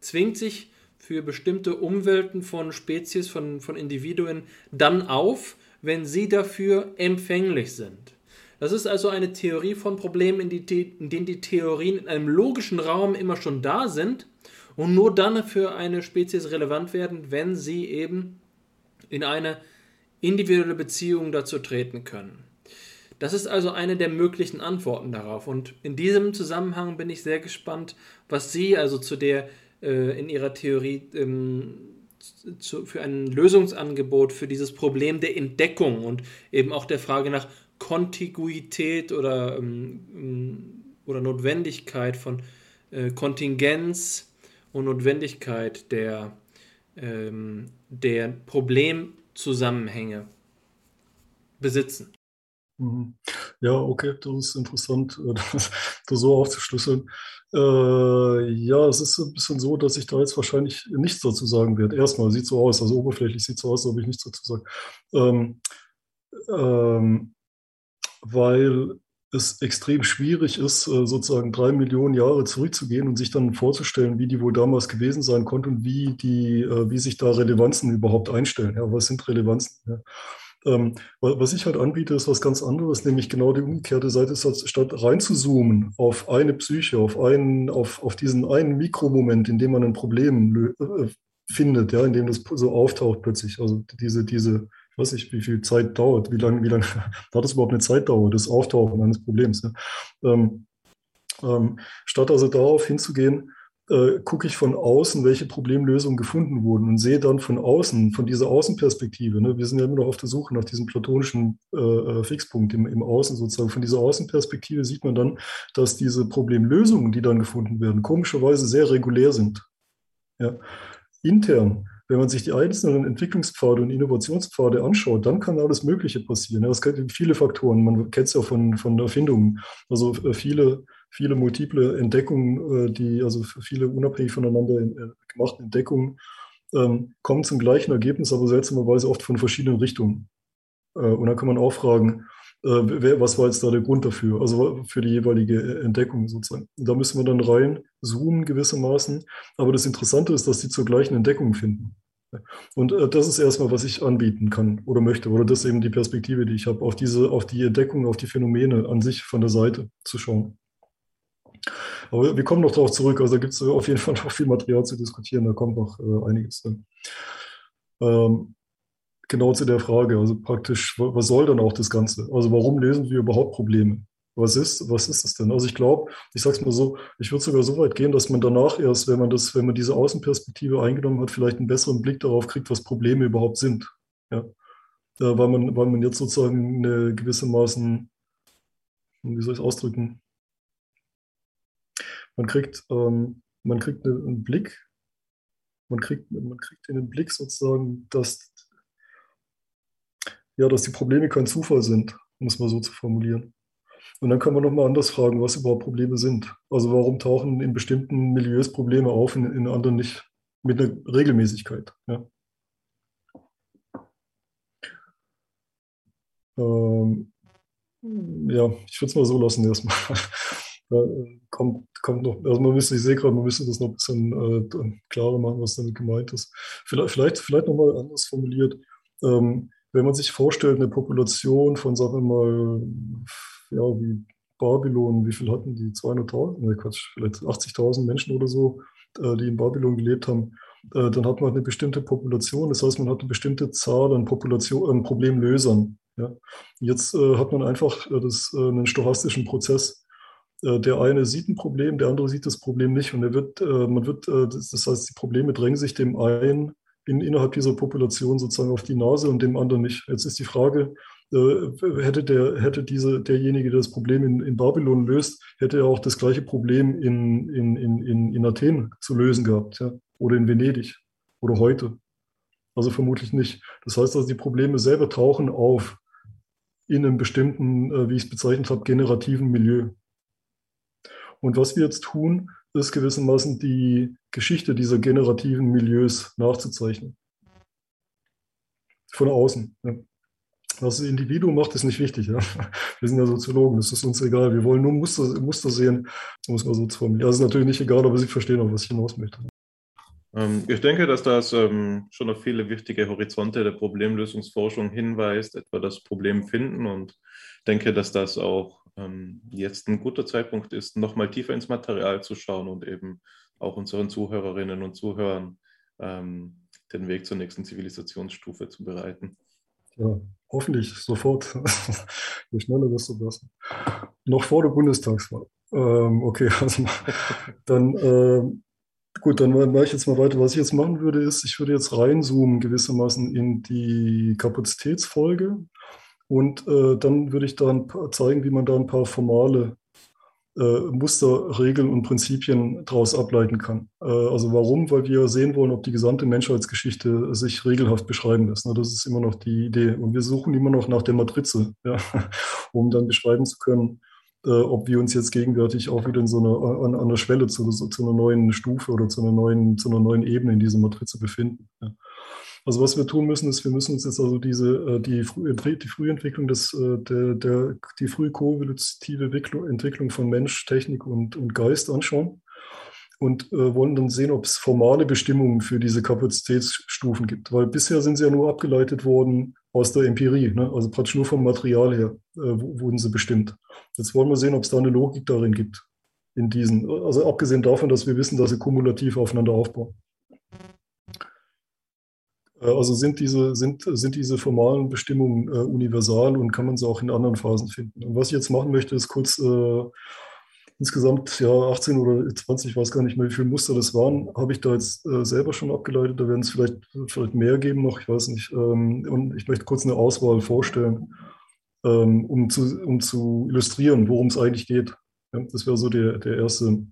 zwingt sich für bestimmte Umwelten von Spezies, von, von Individuen dann auf, wenn sie dafür empfänglich sind. Das ist also eine Theorie von Problemen, in, die, in denen die Theorien in einem logischen Raum immer schon da sind und nur dann für eine Spezies relevant werden, wenn sie eben in eine individuelle Beziehung dazu treten können. Das ist also eine der möglichen Antworten darauf. Und in diesem Zusammenhang bin ich sehr gespannt, was Sie also zu der äh, in Ihrer Theorie ähm, zu, für ein Lösungsangebot für dieses Problem der Entdeckung und eben auch der Frage nach Kontiguität oder, ähm, ähm, oder Notwendigkeit von äh, Kontingenz und Notwendigkeit der, ähm, der Problemzusammenhänge besitzen. Mhm. Ja, okay, das ist interessant, äh, das, das so aufzuschlüsseln. Äh, ja, es ist ein bisschen so, dass ich da jetzt wahrscheinlich nichts dazu sagen werde. Erstmal sieht so aus, also oberflächlich sieht so aus, als ob ich nichts dazu sage. Ähm, ähm, weil es extrem schwierig ist, äh, sozusagen drei Millionen Jahre zurückzugehen und sich dann vorzustellen, wie die wohl damals gewesen sein konnte und wie, die, äh, wie sich da Relevanzen überhaupt einstellen. Ja, was sind Relevanzen? Ja. Ähm, was ich halt anbiete, ist was ganz anderes, nämlich genau die umgekehrte Seite, statt reinzuzoomen auf eine Psyche, auf, einen, auf, auf diesen einen Mikromoment, in dem man ein Problem findet, ja, in dem das so auftaucht plötzlich. Also diese, diese, ich weiß nicht, wie viel Zeit dauert, wie lange, wie lange hat das überhaupt eine Zeitdauer, das Auftauchen eines Problems. Ja? Ähm, ähm, statt also darauf hinzugehen, äh, gucke ich von außen, welche Problemlösungen gefunden wurden und sehe dann von außen, von dieser Außenperspektive, ne, wir sind ja immer noch auf der Suche nach diesem platonischen äh, äh, Fixpunkt im, im Außen sozusagen, von dieser Außenperspektive sieht man dann, dass diese Problemlösungen, die dann gefunden werden, komischerweise sehr regulär sind. Ja. Intern wenn man sich die einzelnen Entwicklungspfade und Innovationspfade anschaut, dann kann alles Mögliche passieren. Es gibt viele Faktoren, man kennt es ja von, von Erfindungen. Also äh, viele viele multiple Entdeckungen, äh, die, also viele unabhängig voneinander äh, gemachten Entdeckungen, ähm, kommen zum gleichen Ergebnis, aber seltsamerweise oft von verschiedenen Richtungen. Äh, und dann kann man auch fragen, was war jetzt da der Grund dafür, also für die jeweilige Entdeckung sozusagen. da müssen wir dann rein zoomen gewissermaßen. Aber das Interessante ist, dass sie zur gleichen Entdeckung finden. Und das ist erstmal, was ich anbieten kann oder möchte. Oder das ist eben die Perspektive, die ich habe, auf diese, auf die Entdeckung, auf die Phänomene an sich von der Seite zu schauen. Aber wir kommen noch darauf zurück. Also da gibt es auf jeden Fall noch viel Material zu diskutieren. Da kommt noch äh, einiges. Ähm, genau zu der Frage, also praktisch, was soll dann auch das Ganze? Also warum lösen wir überhaupt Probleme? Was ist, was ist es denn? Also ich glaube, ich sage es mal so, ich würde sogar so weit gehen, dass man danach erst, wenn man das, wenn man diese Außenperspektive eingenommen hat, vielleicht einen besseren Blick darauf kriegt, was Probleme überhaupt sind. Ja? Äh, weil, man, weil man jetzt sozusagen eine gewissermaßen, wie soll ich es ausdrücken, man kriegt, ähm, man kriegt einen Blick, man kriegt, man kriegt in den Blick sozusagen, dass, ja, dass die Probleme kein Zufall sind, um es mal so zu formulieren. Und dann kann man nochmal anders fragen, was überhaupt Probleme sind. Also warum tauchen in bestimmten Milieus Probleme auf, in, in anderen nicht mit einer Regelmäßigkeit. Ja. Ähm, ja, ich würde es mal so lassen erstmal. Da kommt, kommt noch, also man müsste, ich sehe gerade, man müsste das noch ein bisschen äh, klarer machen, was damit gemeint ist. Vielleicht, vielleicht, vielleicht nochmal anders formuliert. Ähm, wenn man sich vorstellt, eine Population von, sagen wir mal, ja, wie Babylon, wie viel hatten die? 200.000? Ne, Quatsch, vielleicht 80.000 Menschen oder so, äh, die in Babylon gelebt haben. Äh, dann hat man eine bestimmte Population, das heißt, man hat eine bestimmte Zahl an Population, an Problemlösern. Ja. Jetzt äh, hat man einfach äh, das, äh, einen stochastischen Prozess äh, der eine sieht ein Problem, der andere sieht das Problem nicht. Und er wird, äh, man wird, äh, das heißt, die Probleme drängen sich dem einen in, innerhalb dieser Population sozusagen auf die Nase und dem anderen nicht. Jetzt ist die Frage, hätte, der, hätte diese, derjenige, der das Problem in, in Babylon löst, hätte er auch das gleiche Problem in, in, in, in Athen zu lösen gehabt ja? oder in Venedig oder heute. Also vermutlich nicht. Das heißt also, die Probleme selber tauchen auf in einem bestimmten, wie ich es bezeichnet habe, generativen Milieu. Und was wir jetzt tun, ist gewissermaßen die Geschichte dieser generativen Milieus nachzuzeichnen. Von außen. Ja. Was das Individuum macht, ist nicht wichtig. Ja. Wir sind ja Soziologen, das ist uns egal. Wir wollen nur Muster, Muster sehen, muss man so formulieren. Das ist natürlich nicht egal, aber Sie verstehen auch, was ich hinaus möchte. Ähm, ich denke, dass das ähm, schon auf viele wichtige Horizonte der Problemlösungsforschung hinweist, etwa das Problem finden und denke, dass das auch ähm, jetzt ein guter Zeitpunkt ist, nochmal tiefer ins Material zu schauen und eben auch unseren Zuhörerinnen und Zuhörern ähm, den Weg zur nächsten Zivilisationsstufe zu bereiten. Ja, hoffentlich sofort. Je schneller, desto besser. Noch vor der Bundestagswahl. Ähm, okay, also dann ähm, gut, dann mache ich jetzt mal weiter. Was ich jetzt machen würde, ist, ich würde jetzt reinzoomen gewissermaßen in die Kapazitätsfolge und äh, dann würde ich da zeigen, wie man da ein paar formale äh, Muster, Regeln und Prinzipien daraus ableiten kann. Äh, also warum? Weil wir sehen wollen, ob die gesamte Menschheitsgeschichte sich regelhaft beschreiben lässt. Ne? Das ist immer noch die Idee. Und wir suchen immer noch nach der Matrize, ja? um dann beschreiben zu können, äh, ob wir uns jetzt gegenwärtig auch wieder in so einer, an, an der Schwelle zu, zu, einer neuen Stufe oder zu einer neuen, zu einer neuen Ebene in dieser Matrize befinden. Ja? Also was wir tun müssen, ist, wir müssen uns jetzt also diese, äh, die, die Frühentwicklung des, äh, der, der, die frühkoevolutive Entwicklung von Mensch, Technik und, und Geist anschauen und äh, wollen dann sehen, ob es formale Bestimmungen für diese Kapazitätsstufen gibt. Weil bisher sind sie ja nur abgeleitet worden aus der Empirie, ne? also praktisch nur vom Material her äh, wurden sie bestimmt. Jetzt wollen wir sehen, ob es da eine Logik darin gibt, in diesen, also abgesehen davon, dass wir wissen, dass sie kumulativ aufeinander aufbauen. Äh, also sind diese, sind, sind diese formalen Bestimmungen äh, universal und kann man sie auch in anderen Phasen finden. Und was ich jetzt machen möchte, ist kurz äh, insgesamt ja 18 oder 20, ich weiß gar nicht mehr, wie viele Muster das waren, habe ich da jetzt äh, selber schon abgeleitet. Da werden es vielleicht, vielleicht mehr geben noch, ich weiß nicht. Ähm, und ich möchte kurz eine Auswahl vorstellen, ähm, um, zu, um zu illustrieren, worum es eigentlich geht. Ja, das wäre so der, der, erste,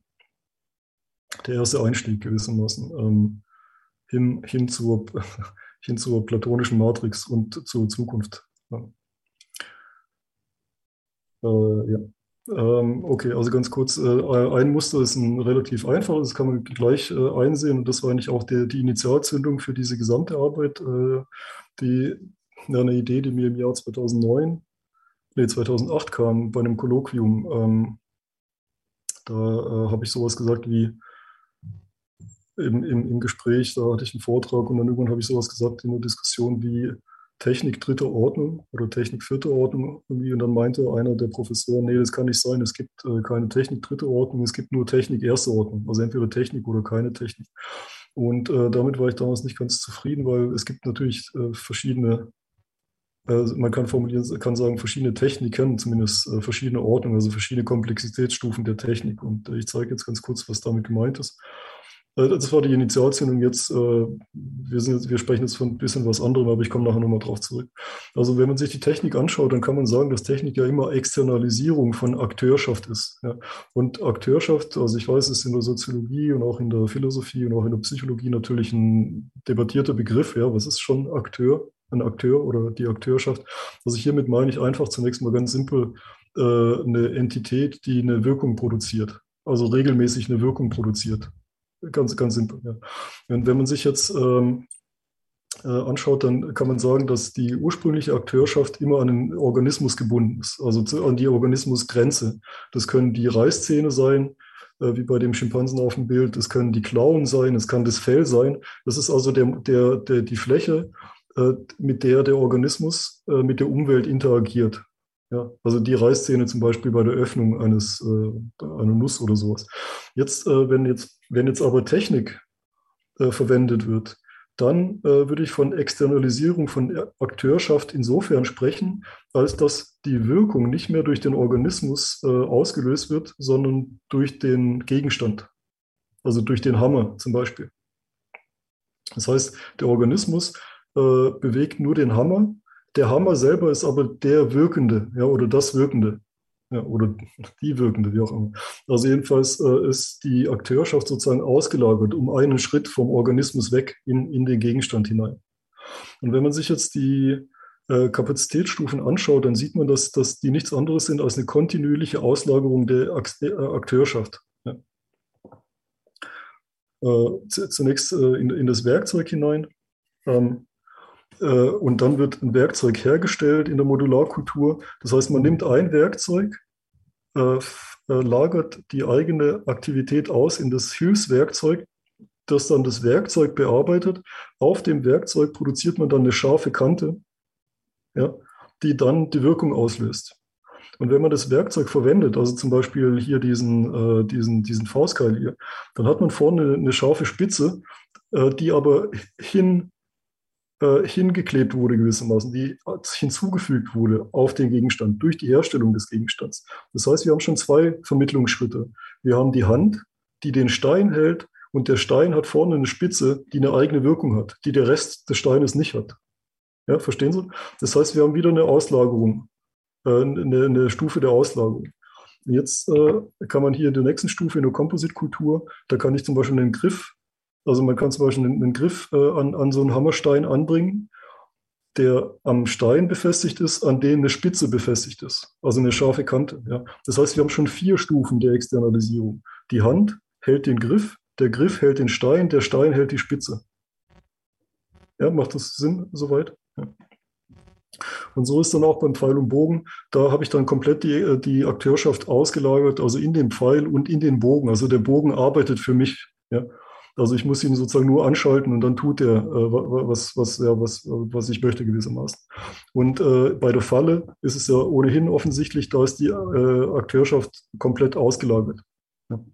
der erste Einstieg gewissermaßen ähm, hin, hin, zur, hin zur platonischen Matrix und zur Zukunft. Ja. Äh, ja. Ähm, okay, also ganz kurz, äh, ein Muster ist ein relativ einfaches, das kann man gleich äh, einsehen und das war eigentlich auch der, die Initialzündung für diese gesamte Arbeit. Äh, die, ja, eine Idee, die mir im Jahr 2009, nee, 2008 kam bei einem Kolloquium. Ähm, da äh, habe ich sowas gesagt wie, im, im, im Gespräch, da hatte ich einen Vortrag und dann irgendwann habe ich sowas gesagt in der Diskussion wie, Technik dritte Ordnung oder Technik vierte Ordnung irgendwie. Und dann meinte einer der Professoren, nee, das kann nicht sein, es gibt äh, keine Technik dritte Ordnung, es gibt nur Technik erste Ordnung. Also entweder Technik oder keine Technik. Und äh, damit war ich damals nicht ganz zufrieden, weil es gibt natürlich äh, verschiedene, äh, man kann formulieren, kann sagen, verschiedene Techniken, zumindest äh, verschiedene Ordnungen, also verschiedene Komplexitätsstufen der Technik. Und äh, ich zeige jetzt ganz kurz, was damit gemeint ist. Äh, das war die Initialzündung. Jetzt, äh, wir, sind wir sprechen jetzt von ein bisschen was anderem, aber ich komme nachher nochmal drauf zurück. Also wenn man sich die Technik anschaut, dann kann man sagen, dass Technik ja immer Externalisierung von Akteurschaft ist. Und Akteurschaft, also ich weiß, ist in der Soziologie und auch in der Philosophie und auch in der Psychologie natürlich ein debattierter Begriff. Ja, was ist schon Akteur? Ein Akteur oder die Akteurschaft. Also hiermit meine ich einfach zunächst mal ganz simpel äh, eine Entität, die eine Wirkung produziert. Also regelmäßig eine Wirkung produziert. Ganz, ganz simpel. Ja. Und wenn man sich jetzt ähm, äh, anschaut, dann kann man sagen, dass die ursprüngliche Akteurschaft immer an den Organismus gebunden ist, also zu, an die Organismusgrenze. Das können die Reißzähne sein, äh, wie bei dem Schimpansen auf dem Bild, das können die Klauen sein, es kann das Fell sein. Das ist also der, der, der, die Fläche, äh, mit der der Organismus äh, mit der Umwelt interagiert. Ja, also die Reißzähne zum Beispiel bei der Öffnung eines, äh, einer Nuss oder sowas. Jetzt, äh, wenn jetzt, wenn jetzt aber Technik äh, verwendet wird, dann äh, würde ich von Externalisierung von Akteurschaft insofern sprechen, als dass die Wirkung nicht mehr durch den Organismus äh, ausgelöst wird, sondern durch den Gegenstand. Also durch den Hammer zum Beispiel. Das heißt, der Organismus äh, bewegt nur den Hammer der Hammer selber ist aber der Wirkende, ja, oder das Wirkende. Ja, oder die Wirkende, wie auch immer. Also jedenfalls äh, ist die Akteurschaft sozusagen ausgelagert um einen Schritt vom Organismus weg in, in den Gegenstand hinein. Und wenn man sich jetzt die äh, Kapazitätsstufen anschaut, dann sieht man, dass, dass die nichts anderes sind als eine kontinuierliche Auslagerung der äh, Akteurschaft. Ja. Äh, zunächst äh, in, in das Werkzeug hinein. Ähm, äh, und dann wird ein Werkzeug hergestellt in der Modularkultur. Das heißt, man nimmt ein Werkzeug, äh, äh, lagert die eigene Aktivität aus in das Hilfswerkzeug, das dann das Werkzeug bearbeitet. Auf dem Werkzeug produziert man dann eine scharfe Kante, ja, die dann die Wirkung auslöst. Und wenn man das Werkzeug verwendet, also zum Beispiel hier diesen, äh, diesen, diesen Faustkeil hier, dann hat man vorne eine scharfe Spitze, äh, die aber hin äh, hingeklebt wurde gewissermaßen, die hinzugefügt wurde auf den Gegenstand durch die Herstellung des Gegenstands. Das heißt, wir haben schon zwei Vermittlungsschritte. Wir haben die Hand, die den Stein hält und der Stein hat vorne eine Spitze, die eine eigene Wirkung hat, die der Rest des Steines nicht hat. Ja, verstehen Sie? Das heißt, wir haben wieder eine Auslagerung, äh, eine, eine, Stufe der Auslagerung. Jetzt äh, kann man hier in der nächsten Stufe in der Kompositkultur, da kann ich zum Beispiel einen Griff also man kann zum Beispiel einen, einen Griff äh, an, an so einen Hammerstein anbringen, der am Stein befestigt ist, an dem eine Spitze befestigt ist, also eine scharfe Kante. Ja. Das heißt, wir haben schon vier Stufen der Externalisierung. Die Hand hält den Griff, der Griff hält den Stein, der Stein hält die Spitze. Ja, macht das Sinn soweit? Ja. Und so ist dann auch beim Pfeil und Bogen. Da habe ich dann komplett die, äh, die Akteurschaft ausgelagert, also in den Pfeil und in den Bogen. Also der Bogen arbeitet für mich. Ja. Also ich muss ihn sozusagen nur anschalten und dann tut er, äh, was, was, ja, was, was ich möchte gewissermaßen. Und äh, bei der Falle ist es ja ohnehin offensichtlich, da ist die äh, Akteurschaft komplett ausgelagert. Ja.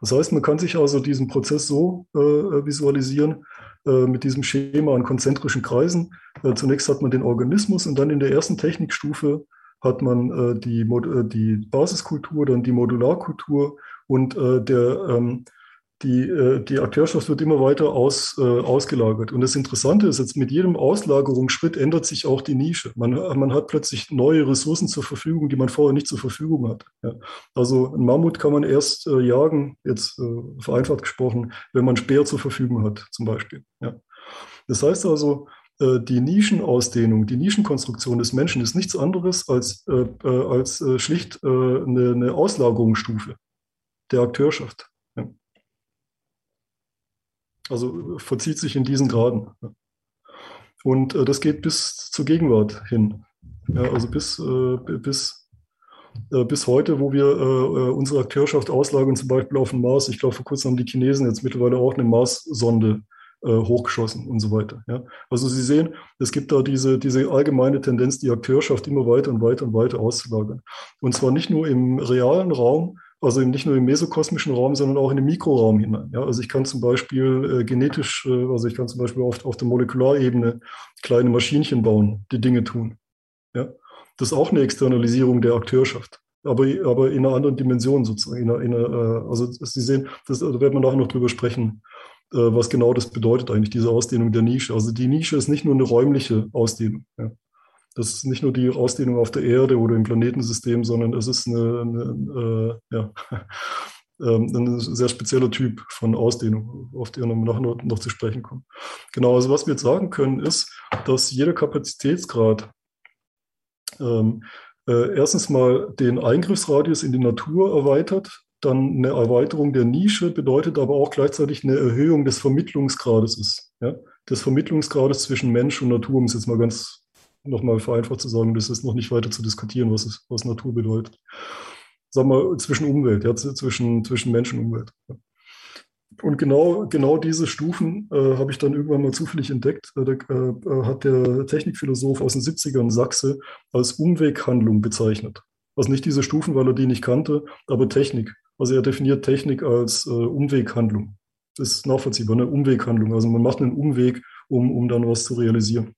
Das heißt, man kann sich also diesen Prozess so äh, visualisieren, äh, mit diesem Schema an konzentrischen Kreisen. Äh, zunächst hat man den Organismus und dann in der ersten Technikstufe hat man die, die Basiskultur, dann die Modularkultur und der ähm, die, äh, die Akteurschaft wird immer weiter aus, äh, ausgelagert. Und das Interessante ist, jetzt mit jedem Auslagerungsschritt ändert sich auch die Nische. Man, man hat plötzlich neue Ressourcen zur Verfügung, die man vorher nicht zur Verfügung hat. Ja. Also ein Mammut kann man erst äh, jagen, jetzt äh, vereinfacht gesprochen, wenn man Speer zur Verfügung hat, zum Beispiel. Ja. Das heißt also, äh, die Nischenausdehnung, die Nischenkonstruktion des Menschen ist nichts anderes als, äh, als schlicht eine, eine Auslagerungsstufe der Akteurschaft. Also verzieht sich in diesen Graden. Und äh, das geht bis zur Gegenwart hin. Ja, also bis, äh, bis, äh, bis heute, wo wir äh, äh, unsere Akteurschaft auslagern, zum Beispiel auf dem Mars. Ich glaube, vor kurzem haben die Chinesen jetzt mittlerweile auch eine Mars-Sonde äh, hochgeschossen und so weiter. Ja. Also Sie sehen, es gibt da diese, diese allgemeine Tendenz, die Akteurschaft immer weiter und weiter und weiter auszulagern. Und zwar nicht nur im realen Raum, also nicht nur im mesokosmischen Raum, sondern auch in den Mikroraum hinein. Ja, also ich kann zum Beispiel äh, genetisch, äh, also ich kann zum Beispiel auf, auf der Molekularebene kleine Maschinchen bauen, die Dinge tun. Ja, das ist auch eine Externalisierung der Akteurschaft, aber, aber in einer anderen Dimension sozusagen. In einer, in einer, äh, also Sie sehen, das, da werden wir nachher noch drüber sprechen, äh, was genau das bedeutet eigentlich, diese Ausdehnung der Nische. Also die Nische ist nicht nur eine räumliche Ausdehnung. Ja. Das ist nicht nur die Ausdehnung auf der Erde oder im Planetensystem, sondern es ist eine, eine äh, ja, ähm, ein sehr spezieller Typ von Ausdehnung, auf den wir nachher noch, zu sprechen kommen. Genau, also was wir jetzt sagen können, ist, dass jeder Kapazitätsgrad ähm, äh, erstens mal den Eingriffsradius in die Natur erweitert, dann eine Erweiterung der Nische bedeutet aber auch gleichzeitig eine Erhöhung des Vermittlungsgrades ist. Ja? Des Vermittlungsgrades zwischen Mensch und Natur, um es jetzt mal ganz nochmal vereinfacht zu sagen, das ist noch nicht weiter zu diskutieren, was, es, was Natur bedeutet. Sagen wir zwischen Umwelt, ja, zwischen, zwischen Mensch und Umwelt. Und genau, genau diese Stufen äh, habe ich dann irgendwann mal zufällig entdeckt. Äh, äh, hat der Technikphilosoph aus den 70ern Sachse als Umweghandlung bezeichnet. Also nicht diese Stufen, weil er die nicht kannte, aber Technik. Also er definiert Technik als äh, Umweghandlung. Das ist nachvollziehbar, eine Umweghandlung. Also man macht einen Umweg, um, um dann was zu realisieren.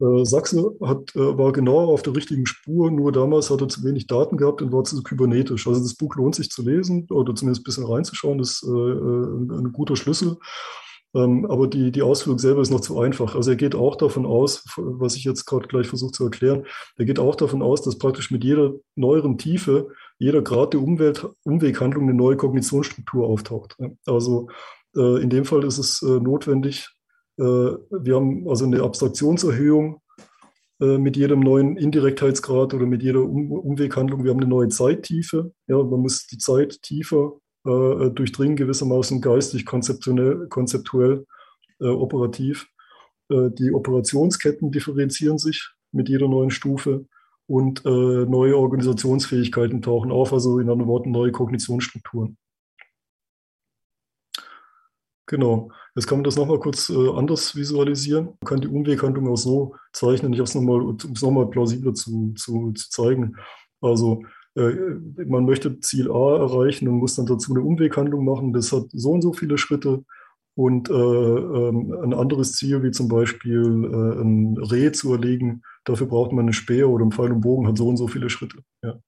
Äh, Sachse hat, äh, war genau auf der richtigen Spur, nur damals hat er zu wenig Daten gehabt und war zu kybernetisch. Also das Buch lohnt sich zu lesen oder zumindest ein bisschen reinzuschauen, das ist äh, ein guter Schlüssel. Ähm, aber die, die Ausführung selber ist noch zu einfach. Also er geht auch davon aus, was ich jetzt gerade gleich versuche zu erklären, er geht auch davon aus, dass praktisch mit jeder neueren Tiefe, jeder Grad der Umwelt, Umweghandlung eine neue Kognitionsstruktur auftaucht. Also in dem Fall ist es notwendig, wir haben also eine Abstraktionserhöhung äh, mit jedem neuen Indirektheitsgrad oder mit jeder Umweghandlung. Wir haben eine neue Zeittiefe. Ja, man muss die Zeit tiefer äh, durchdringen, gewissermaßen geistig, konzeptionell, konzeptuell, operativ. die Operationsketten differenzieren sich mit jeder neuen Stufe und neue Organisationsfähigkeiten tauchen auf, also in anderen Worten neue Kognitionsstrukturen. Genau. Jetzt kann man das nochmal kurz äh, anders visualisieren. Man kann die Umweghandlung auch so zeichnen, ich habe es nochmal, um es nochmal plausibler zu, zu, zu zeigen. Also äh, man möchte Ziel A erreichen und muss dann dazu eine Umweghandlung machen. Das hat so und so viele Schritte. Und äh, ähm, ein anderes Ziel, wie zum Beispiel äh, ein Reh zu erlegen, dafür braucht man eine Speer oder einen Pfeil und Bogen, hat so und so viele Schritte. Ja.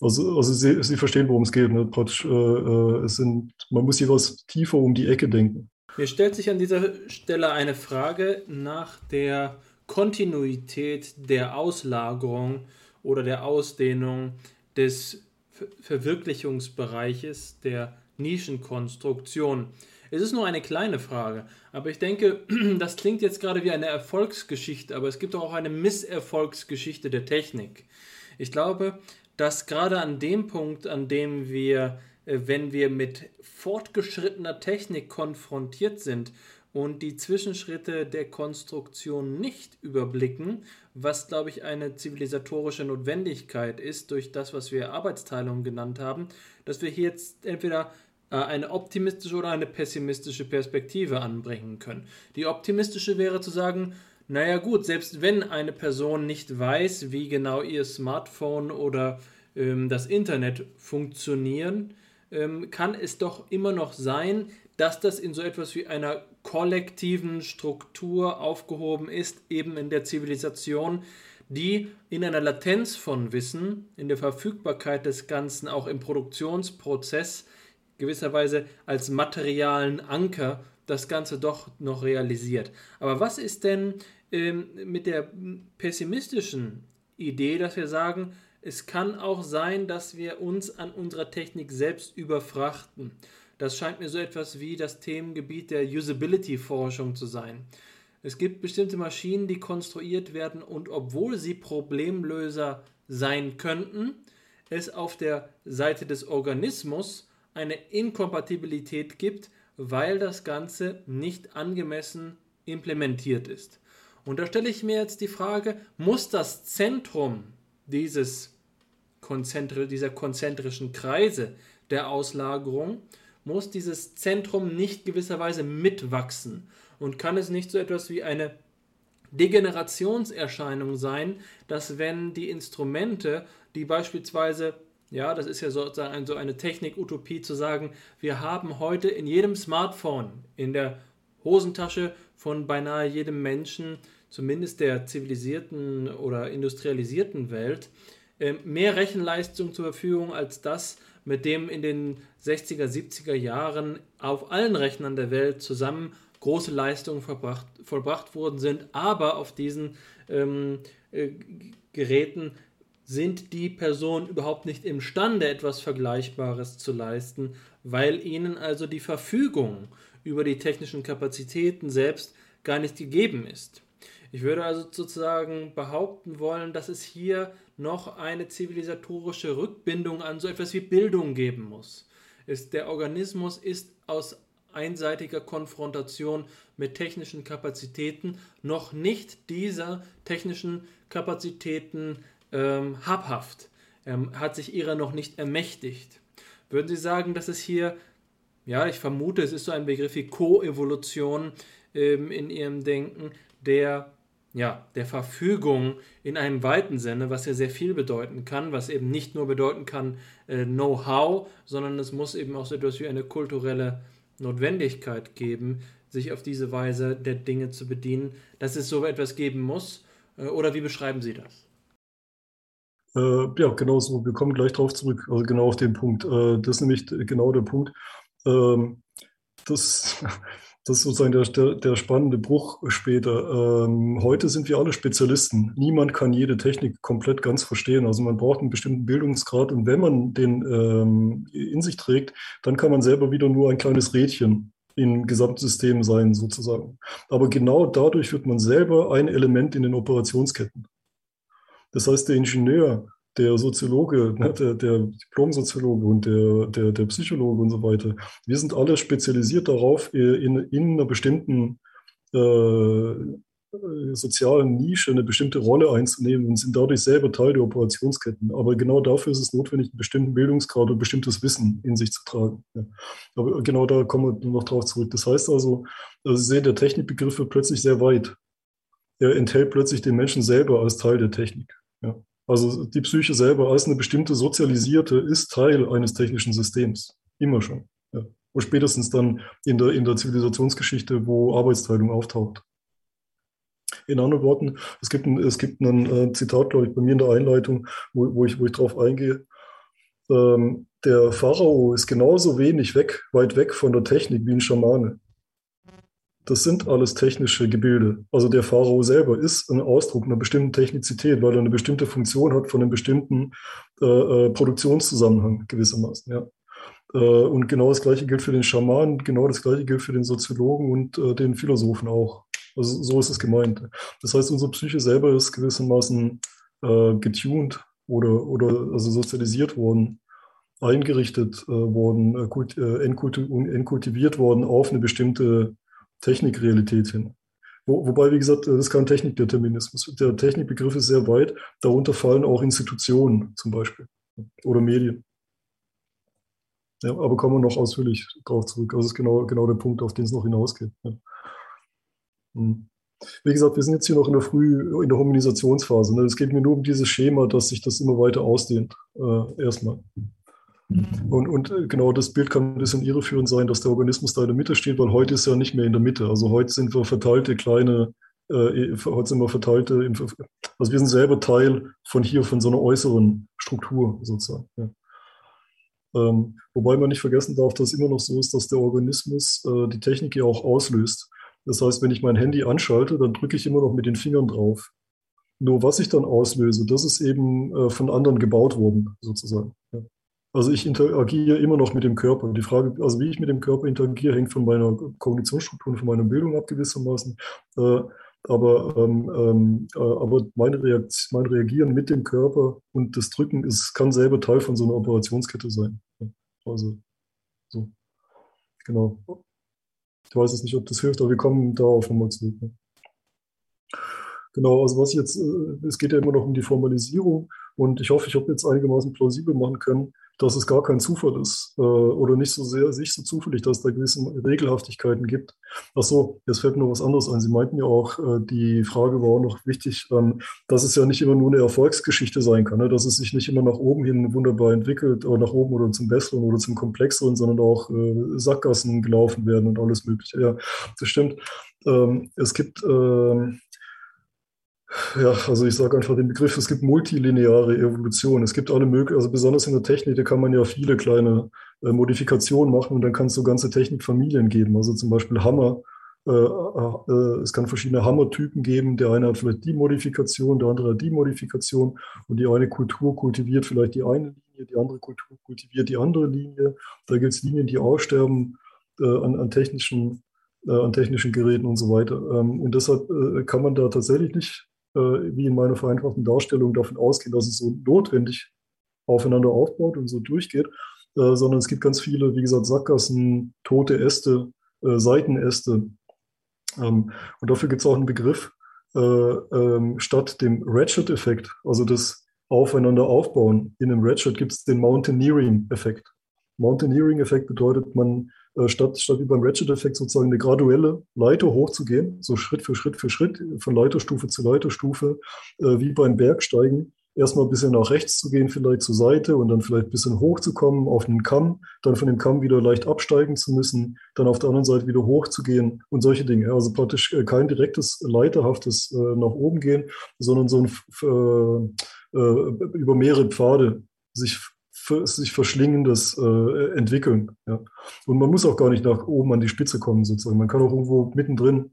Also, also Sie, Sie verstehen, worum es geht. Ne? Praktisch, äh, äh, es sind, man muss jeweils tiefer um die Ecke denken. Mir stellt sich an dieser Stelle eine Frage nach der Kontinuität der Auslagerung oder der Ausdehnung des Verwirklichungsbereiches der Nischenkonstruktion. Es ist nur eine kleine Frage, aber ich denke, das klingt jetzt gerade wie eine Erfolgsgeschichte, aber es gibt auch eine Misserfolgsgeschichte der Technik. Ich glaube, dass gerade an dem Punkt, an dem wir, wenn wir mit fortgeschrittener Technik konfrontiert sind und die Zwischenschritte der Konstruktion nicht überblicken, was, glaube ich, eine zivilisatorische Notwendigkeit ist durch das, was wir Arbeitsteilung genannt haben, dass wir hier jetzt entweder äh, eine optimistische oder eine pessimistische Perspektive anbringen können. Die optimistische wäre zu sagen, naja gut, selbst wenn eine Person nicht weiß, wie genau ihr Smartphone oder ähm, das Internet funktionieren, ähm, kann es doch immer noch sein, dass das in so etwas wie einer kollektiven Struktur aufgehoben ist, eben in der Zivilisation, die in einer Latenz von Wissen, in der Verfügbarkeit des Ganzen, auch im Produktionsprozess gewisserweise als materialen Anker das Ganze doch noch realisiert. Aber was ist denn ähm, mit der pessimistischen Idee, dass wir sagen, es kann auch sein, dass wir uns an unserer Technik selbst überfrachten. Das scheint mir so etwas wie das Themengebiet der Usability-Forschung zu sein. Es gibt bestimmte Maschinen, die konstruiert werden und obwohl sie Problemlöser sein könnten, es auf der Seite des Organismus eine Inkompatibilität gibt, weil das Ganze nicht angemessen implementiert ist. Und da stelle ich mir jetzt die Frage, muss das Zentrum dieses konzentri dieser konzentrischen Kreise der Auslagerung, muss dieses Zentrum nicht gewisserweise mitwachsen und kann es nicht so etwas wie eine Degenerationserscheinung sein, dass wenn die Instrumente, die beispielsweise, ja, das ist ja sozusagen so eine Technik-Utopie zu sagen, wir haben heute in jedem Smartphone, in der Hosentasche von beinahe jedem Menschen, zumindest der zivilisierten oder industrialisierten Welt, ähm, mehr Rechenleistung zur Verfügung als das, mit dem in den 60er, 70er Jahren auf allen Rechnern der Welt zusammen große Leistungen verbracht, vollbracht worden sind. Aber auf diesen ähm, äh, Geräten sind die Personen überhaupt nicht imstande, etwas Vergleichbares zu leisten, weil ihnen also die Verfügung über die technischen Kapazitäten selbst gar nicht gegeben ist. Ich würde also sozusagen behaupten wollen, dass es hier noch eine zivilisatorische Rückbindung an so etwas wie Bildung geben muss. Ist, der Organismus ist aus einseitiger Konfrontation mit technischen Kapazitäten noch nicht dieser technischen Kapazitäten ähm, habhaft, ähm, hat sich ihrer noch nicht ermächtigt. Würden Sie sagen, dass es hier, ja, ich vermute, es ist so ein Begriff wie Koevolution ähm, in Ihrem Denken, der ja, der Verfügung in einem weiten Sinne, was ja sehr viel bedeuten kann, was eben nicht nur bedeuten kann äh, Know-how, sondern es muss eben auch so etwas wie eine kulturelle Notwendigkeit geben, sich auf diese Weise der Dinge zu bedienen, dass es so etwas geben muss. Äh, oder wie beschreiben Sie das? Äh, ja, genau so. Wir kommen gleich darauf zurück, also genau auf den Punkt. Äh, das ist nämlich genau der Punkt. Ähm, das das ist sozusagen der, der, der spannende Bruch später. Ähm, heute sind wir alle Spezialisten. Niemand kann jede Technik komplett ganz verstehen. Also man braucht einen bestimmten Bildungsgrad und wenn man den ähm, in sich trägt, dann kann man selber wieder nur ein kleines Rädchen im Gesamtsystem sein, sozusagen. Aber genau dadurch wird man selber ein Element in den Operationsketten. Das heißt, der Ingenieur, der Soziologe, ne, der, der Diplom-Soziologe und der, der, der Psychologe und so weiter, wir sind alle spezialisiert darauf, in, in einer bestimmten äh, sozialen Nische eine bestimmte Rolle einzunehmen und sind dadurch selber Teil der Operationsketten. Aber genau dafür ist es notwendig, einen bestimmten Bildungsgrad und bestimmtes Wissen in sich zu tragen. Ja. Aber genau da kommen wir noch drauf zurück. Das heißt also, also Sie sehen, der Technikbegriff wird plötzlich sehr weit. Er enthält plötzlich den Menschen selber als Teil der Technik. Ja. Also die Psyche selber als eine bestimmte sozialisierte ist Teil eines technischen Systems. Immer schon. Ja. Und spätestens dann in der, in der Zivilisationsgeschichte, wo Arbeitsteilung auftaucht. In anderen Worten, es gibt ein, es gibt ein äh, Zitat, glaube ich, bei mir in der Einleitung, wo, wo ich, wo ich drauf eingehe. Ähm, der Pharao ist genauso wenig weg, weit weg von der Technik wie ein Schamane das sind alles technische Gebilde. Also der Pharao selber ist ein Ausdruck einer bestimmten Technizität, weil er eine bestimmte Funktion hat von einem bestimmten äh, äh, Produktionszusammenhang gewissermaßen. Ja. Äh, und genau das Gleiche gilt für den Schamanen, genau das Gleiche gilt für den Soziologen und äh, den Philosophen auch. Also so ist es gemeint. Das heißt, unsere Psyche selber ist gewissermaßen äh, getuned oder, oder also sozialisiert worden eingerichtet äh, worden, äh, entkultiviert worden auf eine bestimmte Technikrealität hin. Wo, wobei, wie gesagt, das ist kein Technikdeterminismus. Der Technikbegriff ist sehr weit. Darunter fallen auch Institutionen zum Beispiel oder Medien. Ja, aber kommen wir noch ausführlich darauf zurück. Also das ist genau, genau der Punkt, auf den es noch hinausgeht. Ja. Hm. Wie gesagt, wir sind jetzt hier noch in der Früh, in der Hominisationsphase. Ne? Es geht mir nur um dieses Schema, dass sich das immer weiter ausdehnt. Äh, erstmal. Und, und äh, genau das Bild kann ein bisschen irreführend sein, dass der Organismus da in der Mitte steht, weil heute ist er nicht mehr in der Mitte. Also heute sind wir verteilte kleine, äh, heute sind wir verteilte, also wir sind selber Teil von hier, von so einer äußeren Struktur sozusagen. Ja. Ähm, wobei man nicht vergessen darf, dass es immer noch so ist, dass der Organismus äh, die Technik ja auch auslöst. Das heißt, wenn ich mein Handy anschalte, dann drücke ich immer noch mit den Fingern drauf. Nur was ich dann auslöse, das ist eben äh, von anderen gebaut worden, sozusagen. Also ich interagiere immer noch mit dem Körper. Die Frage, also wie ich mit dem Körper interagiere, hängt von meiner Kognitionsstruktur und von meiner Bildung ab gewissermaßen. Äh, aber, ähm, ähm, äh, aber mein, mein, Reagieren mit dem Körper und das Drücken ist, kann selber Teil von so einer Operationskette sein. Also so. Genau. Ich weiß jetzt nicht, ob das hilft, aber wir kommen darauf nochmal zurück. Ne? Genau, also was jetzt, äh, es geht ja immer noch um die Formalisierung und ich hoffe, ich habe jetzt einigermaßen plausibel machen können, dass es gar kein Zufall ist äh, oder nicht so sehr sich so zufällig, dass es da gewisse Regelhaftigkeiten gibt. Ach so, jetzt fällt mir noch was anderes ein. Sie meinten ja auch, äh, die Frage war auch noch wichtig, ähm, dass es ja nicht immer nur eine Erfolgsgeschichte sein kann, ne? dass es sich nicht immer nach oben hin wunderbar entwickelt oder nach oben oder zum Besseren oder zum Komplexeren, sondern auch äh, Sackgassen gelaufen werden und alles Mögliche. Ja, das stimmt. Ähm, es gibt ähm, ja, also ich sage einfach den Begriff, es gibt multilineare Evolution. Es gibt alle möglichen, also besonders in der Technik, da kann man ja viele kleine äh, Modifikationen machen und dann kann es so ganze Technikfamilien geben. Also zum Beispiel Hammer. Äh, äh, es kann verschiedene Hammertypen geben. Der eine hat vielleicht die Modifikation, der andere hat die Modifikation und die eine Kultur kultiviert vielleicht die eine Linie, die andere Kultur kultiviert die andere Linie. Da gibt es Linien, die aussterben äh, an, an technischen äh, an technischen Geräten und so weiter. Ähm, und deshalb äh, kann man da tatsächlich nicht äh, wie in meiner vereinfachten Darstellung davon ausgehen, dass es so notwendig aufeinander aufbaut und so durchgeht, äh, sondern es gibt ganz viele, wie gesagt, Sackgassen, tote Äste, äh, Seitenäste. Ähm, und dafür gibt es auch einen Begriff ähm, statt dem Ratchet-Effekt, also das Aufeinander aufbauen. In einem Ratchet gibt es den Mountaineering-Effekt. Mountaineering-Effekt bedeutet, man äh, statt, statt wie beim Ratchet-Effekt sozusagen eine graduelle Leiter hochzugehen, so Schritt für Schritt für Schritt, von Leiterstufe zu Leiterstufe, äh, wie beim Bergsteigen, erstmal ein bisschen nach rechts zu gehen, vielleicht zur Seite und dann vielleicht ein bisschen hochzukommen auf einen Kamm, dann von dem Kamm wieder leicht absteigen zu müssen, dann auf der anderen Seite wieder hochzugehen und solche Dinge. Also praktisch äh, kein direktes leiterhaftes nach oben gehen, sondern so ein über mehrere Pfade sich sich verschlingendes äh, entwickeln. Ja. Und man muss auch gar nicht nach oben an die Spitze kommen, sozusagen. Man kann auch irgendwo mittendrin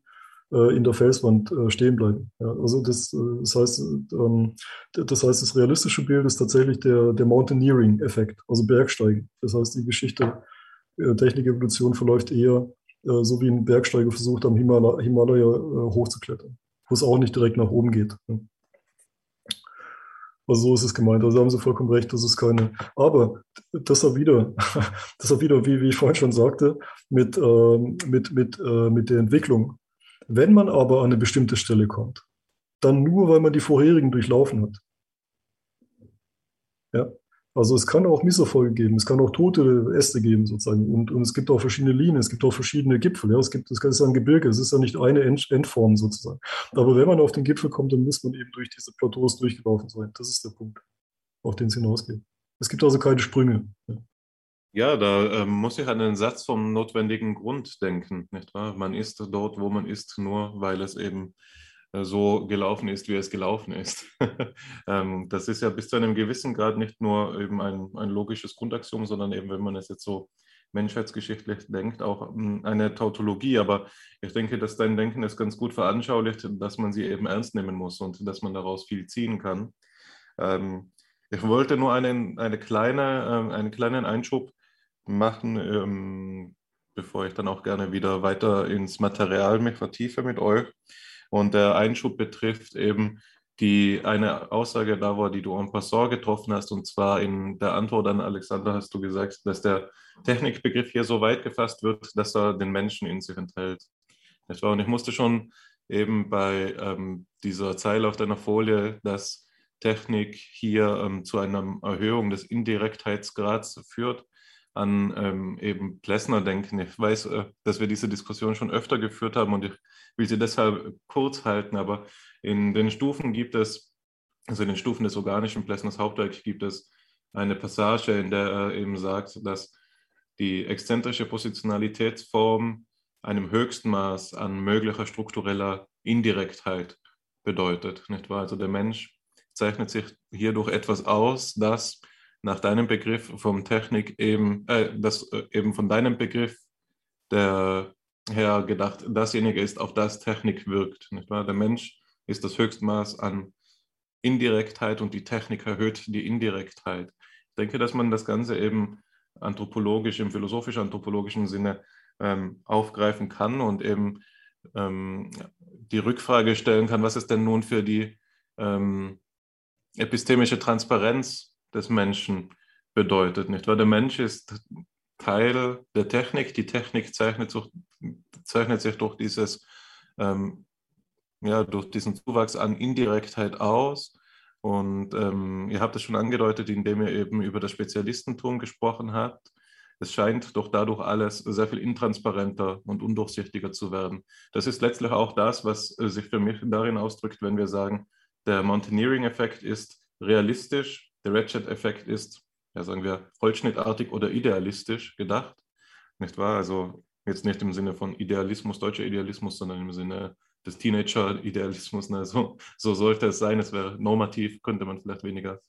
äh, in der Felswand äh, stehen bleiben. Ja. Also das, äh, das, heißt, ähm, das heißt, das realistische Bild ist tatsächlich der, der Mountaineering-Effekt, also Bergsteigen. Das heißt, die Geschichte äh, Technik-Evolution verläuft eher äh, so wie ein Bergsteiger versucht, am Himalaya, Himalaya hochzuklettern, wo es auch nicht direkt nach oben geht. Ja. Also so ist es gemeint. Also haben Sie vollkommen recht, das ist keine. Aber deshalb wieder, deshalb wieder, wie, wie ich vorhin schon sagte, mit, äh, mit, mit, äh, mit der Entwicklung. Wenn man aber an eine bestimmte Stelle kommt, dann nur, weil man die vorherigen durchlaufen hat. Ja, also es kann auch Misserfolge geben, es kann auch tote Äste geben sozusagen und, und es gibt auch verschiedene Linien, es gibt auch verschiedene Gipfel. Ja, es gibt, es ist ein Gebirge, es ist ja nicht eine End Endform sozusagen. Aber wenn man auf den Gipfel kommt, dann muss man eben durch diese Plateaus durchgelaufen sein. Das ist der Punkt, auf den es hinausgeht. Es gibt also keine Sprünge. Ja. Ja, da ähm, muss ich an den Satz vom notwendigen Grund denken, nicht wahr? Man ist dort, wo man ist, nur weil es eben äh, so gelaufen ist, wie es gelaufen ist. Ähm, das ist ja bis zu einem gewissen Grad nicht nur eben ein, ein logisches Grundaxiom, sondern eben, wenn man es jetzt so menschheitsgeschichtlich denkt, auch hm, eine Tautologie. Aber ich denke, dass dein Denken es ganz gut veranschaulicht, dass man sie eben ernst nehmen muss und dass man daraus viel ziehen kann. Ähm, ich wollte nur einen, eine kleine, ähm, einen kleinen Einschub machen, bevor ich dann auch gerne wieder weiter ins Material mich vertiefe mit euch. Und der Einschub betrifft eben die eine Aussage da war, die du en passant getroffen hast, und zwar in der Antwort an Alexander hast du gesagt, dass der Technikbegriff hier so weit gefasst wird, dass er den Menschen in sich enthält. Und ich musste schon eben bei ähm, dieser Zeile auf deiner Folie, dass Technik hier ähm, zu einer Erhöhung des Indirektheitsgrads führt, an ähm, eben Plessner denken. Ich weiß, äh, dass wir diese Diskussion schon öfter geführt haben und ich will sie deshalb kurz halten, aber in den Stufen gibt es, also in den Stufen des organischen Plessners Hauptwerk gibt es eine Passage, in der er eben sagt, dass die exzentrische Positionalitätsform einem höchsten Maß an möglicher struktureller Indirektheit bedeutet. Nicht wahr? Also der Mensch zeichnet sich hierdurch etwas aus, das nach deinem Begriff vom Technik eben, äh, das äh, eben von deinem Begriff der her gedacht, dasjenige ist, auf das Technik wirkt. Nicht wahr? Der Mensch ist das Höchstmaß an Indirektheit und die Technik erhöht die Indirektheit. Ich denke, dass man das Ganze eben anthropologisch, im philosophisch-anthropologischen Sinne ähm, aufgreifen kann und eben ähm, die Rückfrage stellen kann, was ist denn nun für die ähm, epistemische Transparenz des Menschen bedeutet. Nicht wahr? Der Mensch ist Teil der Technik. Die Technik zeichnet, sich, zeichnet sich durch dieses ähm, ja, durch diesen Zuwachs an Indirektheit aus. Und ähm, ihr habt es schon angedeutet, indem ihr eben über das Spezialistentum gesprochen habt. Es scheint doch dadurch alles sehr viel intransparenter und undurchsichtiger zu werden. Das ist letztlich auch das, was äh, sich für mich darin ausdrückt, wenn wir sagen, der Mountaineering-Effekt ist realistisch, der Ratchet-Effekt ist, ja, sagen wir, holzschnittartig oder idealistisch gedacht. Nicht wahr? Also jetzt nicht im Sinne von Idealismus, deutscher Idealismus, sondern im Sinne des Teenager-Idealismus. Ne? So, so sollte es sein. Es wäre normativ, könnte man vielleicht weniger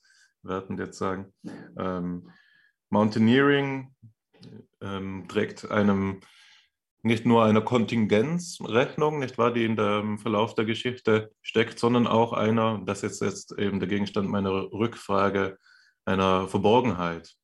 wertend jetzt sagen. Ähm, Mountaineering ähm, trägt einem nicht nur einer Kontingenzrechnung, nicht wahr, die in dem Verlauf der Geschichte steckt, sondern auch einer, das ist jetzt eben der Gegenstand meiner Rückfrage, einer Verborgenheit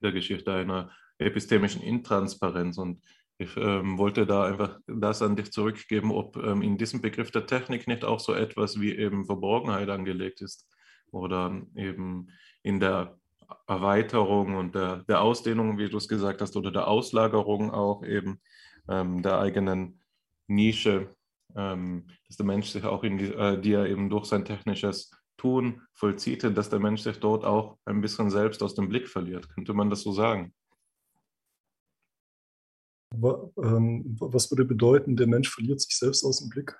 der Geschichte, einer epistemischen Intransparenz. Und ich ähm, wollte da einfach das an dich zurückgeben, ob ähm, in diesem Begriff der Technik nicht auch so etwas wie eben Verborgenheit angelegt ist oder eben in der Erweiterung und der, der Ausdehnung, wie du es gesagt hast, oder der Auslagerung auch eben ähm, der eigenen Nische, ähm, dass der Mensch sich auch in die, äh, die er eben durch sein technisches Tun vollzieht, dass der Mensch sich dort auch ein bisschen selbst aus dem Blick verliert. Könnte man das so sagen? Ähm, was würde bedeuten, der Mensch verliert sich selbst aus dem Blick?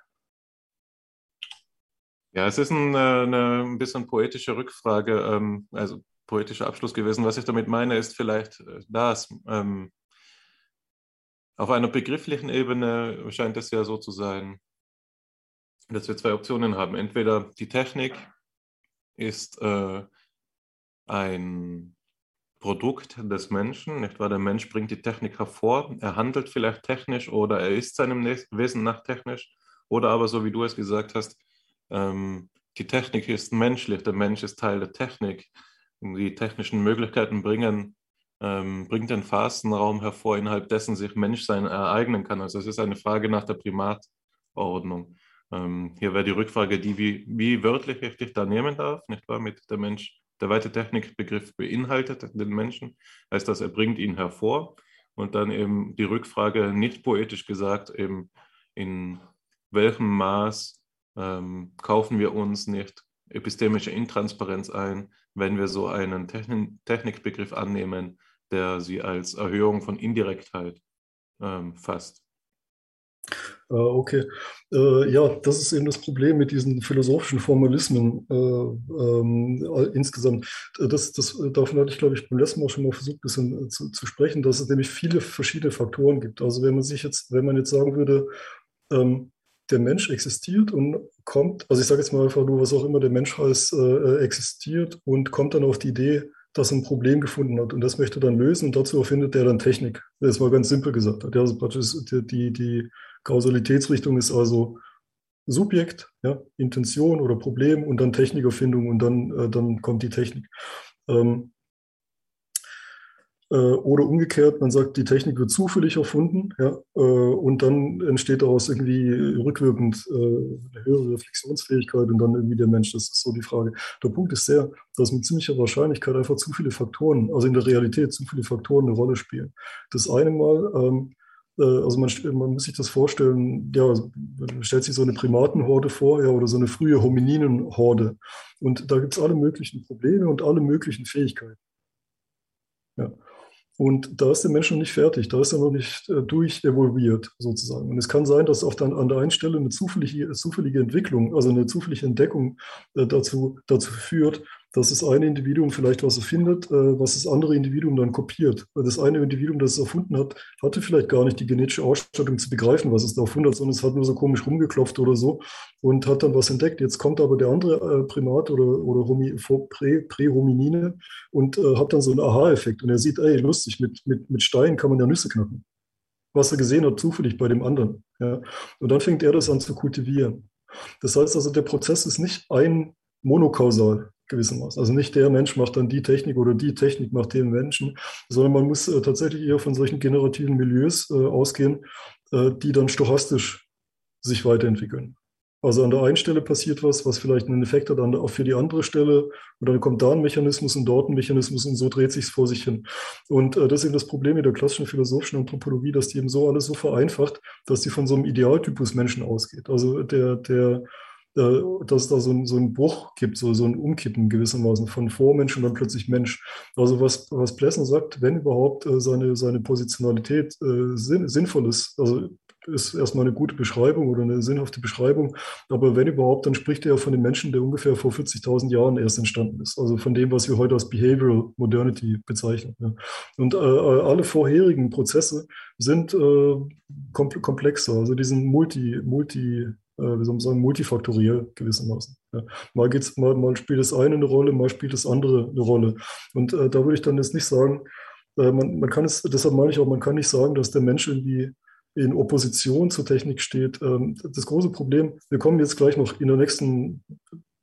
Ja, es ist ein, äh, eine, ein bisschen poetische Rückfrage, ähm, also poetischer Abschluss gewesen. Was ich damit meine, ist vielleicht äh, das. Ähm, auf einer begrifflichen Ebene scheint es ja so zu sein, dass wir zwei Optionen haben. Entweder die Technik ist äh, ein Produkt des Menschen, nicht wahr? Der Mensch bringt die Technik hervor, er handelt vielleicht technisch oder er ist seinem Wesen nach technisch oder aber so wie du es gesagt hast, ähm, die Technik ist menschlich, der Mensch ist Teil der Technik. Die technischen Möglichkeiten bringen, ähm, bringt den Phasenraum hervor, innerhalb dessen sich Menschsein ereignen kann. Also es ist eine Frage nach der Primatordnung. Ähm, hier wäre die Rückfrage die, wie, wie wörtlich ich dich da nehmen darf, nicht wahr? Mit der Mensch der weite Technikbegriff beinhaltet den Menschen, heißt das, er bringt ihn hervor. Und dann eben die Rückfrage, nicht poetisch gesagt, eben in welchem Maß ähm, kaufen wir uns nicht epistemische Intransparenz ein, wenn wir so einen Technik Technikbegriff annehmen, der sie als Erhöhung von Indirektheit ähm, fasst. Äh, okay. Äh, ja, das ist eben das Problem mit diesen philosophischen Formalismen äh, ähm, insgesamt. Das, das, davon hatte ich, glaube ich, beim letzten Mal schon mal versucht, ein bisschen zu, zu, sprechen, dass es nämlich viele verschiedene Faktoren gibt. Also wenn man sich jetzt, wenn man jetzt sagen würde, ähm, der Mensch existiert und kommt, also ich sage jetzt mal einfach nur, was auch immer der Mensch heißt, äh, existiert und kommt dann auf die Idee, dass er ein Problem gefunden hat und das möchte er dann lösen und dazu erfindet er dann Technik. Das war ganz simpel gesagt. Also praktisch die, die, Kausalitätsrichtung ist also Subjekt, ja, Intention oder Problem und dann Technikerfindung und dann, äh, dann kommt die Technik. Ähm, äh, oder umgekehrt, man sagt, die Technik wird zufällig erfunden ja, äh, und dann entsteht daraus irgendwie rückwirkend äh, eine höhere Reflexionsfähigkeit und dann irgendwie der Mensch. Das ist so die Frage. Der Punkt ist der, dass mit ziemlicher Wahrscheinlichkeit einfach zu viele Faktoren, also in der Realität zu viele Faktoren eine Rolle spielen. Das eine Mal, ähm, äh, also man, man, muss sich das vorstellen, ja, man stellt sich so eine Primatenhorde vor, ja, oder so eine frühe Homininenhorde. Und da gibt es alle möglichen Probleme und alle möglichen Fähigkeiten. Ja. Und da ist der Mensch noch nicht fertig, da ist er noch nicht äh, durchevolviert sozusagen. Und es kann sein, dass auch dann an der einen Stelle eine zufällige, zufällige Entwicklung, also eine zufällige Entdeckung äh, dazu, dazu führt, dass das eine Individuum vielleicht was erfindet, äh, was das andere Individuum dann kopiert. Weil das eine Individuum, das es erfunden hat, hatte vielleicht gar nicht die genetische Ausstattung zu begreifen, was es da erfunden hat, sondern es hat nur so komisch rumgeklopft oder so und hat dann was entdeckt. Jetzt kommt aber der andere äh, Primat oder, oder Prähominine und äh, hat dann so einen Aha-Effekt und er sieht, ey, lustig, mit, mit, mit Stein kann man ja Nüsse knacken. Was er gesehen hat, zufällig bei dem anderen. Ja. Und dann fängt er das an zu kultivieren. Das heißt also, der Prozess ist nicht ein monokausal gewissermaßen. Also nicht der Mensch macht dann die Technik oder die Technik macht den Menschen, sondern man muss äh, tatsächlich eher von solchen generativen Milieus äh, ausgehen, äh, die dann stochastisch sich weiterentwickeln. Also an der einen Stelle passiert was, was vielleicht einen Effekt hat auch für die andere Stelle und dann kommt da ein Mechanismus und dort ein Mechanismus und so dreht sich es vor sich hin. Und äh, das ist eben das Problem mit der klassischen philosophischen Anthropologie, dass die eben so alles so vereinfacht, dass die von so einem Idealtypus Menschen ausgeht. Also der, der, äh, dass da so, ein, so einen Bruch gibt, so, so ein Umkippen gewissermaßen von Vormensch und dann plötzlich Mensch. Also was, was Plessner sagt, wenn überhaupt äh, seine, seine Positionalität äh, sinn, sinnvoll ist, also ist erstmal eine gute Beschreibung oder eine sinnhafte Beschreibung. Aber wenn überhaupt, dann spricht er von dem Menschen, der ungefähr vor 40.000 Jahren erst entstanden ist. Also von dem, was wir heute als Behavioral Modernity bezeichnen. Ja. Und äh, alle vorherigen Prozesse sind äh, komplexer. Also die sind multi, multi wie soll man sagen, multifaktoriell gewissermaßen. Ja. Mal, geht's, mal, mal spielt das eine eine Rolle, mal spielt das andere eine Rolle. Und äh, da würde ich dann jetzt nicht sagen, äh, man, man kann es, deshalb meine ich auch, man kann nicht sagen, dass der Mensch irgendwie in Opposition zur Technik steht. Ähm, das große Problem, wir kommen jetzt gleich noch in der nächsten,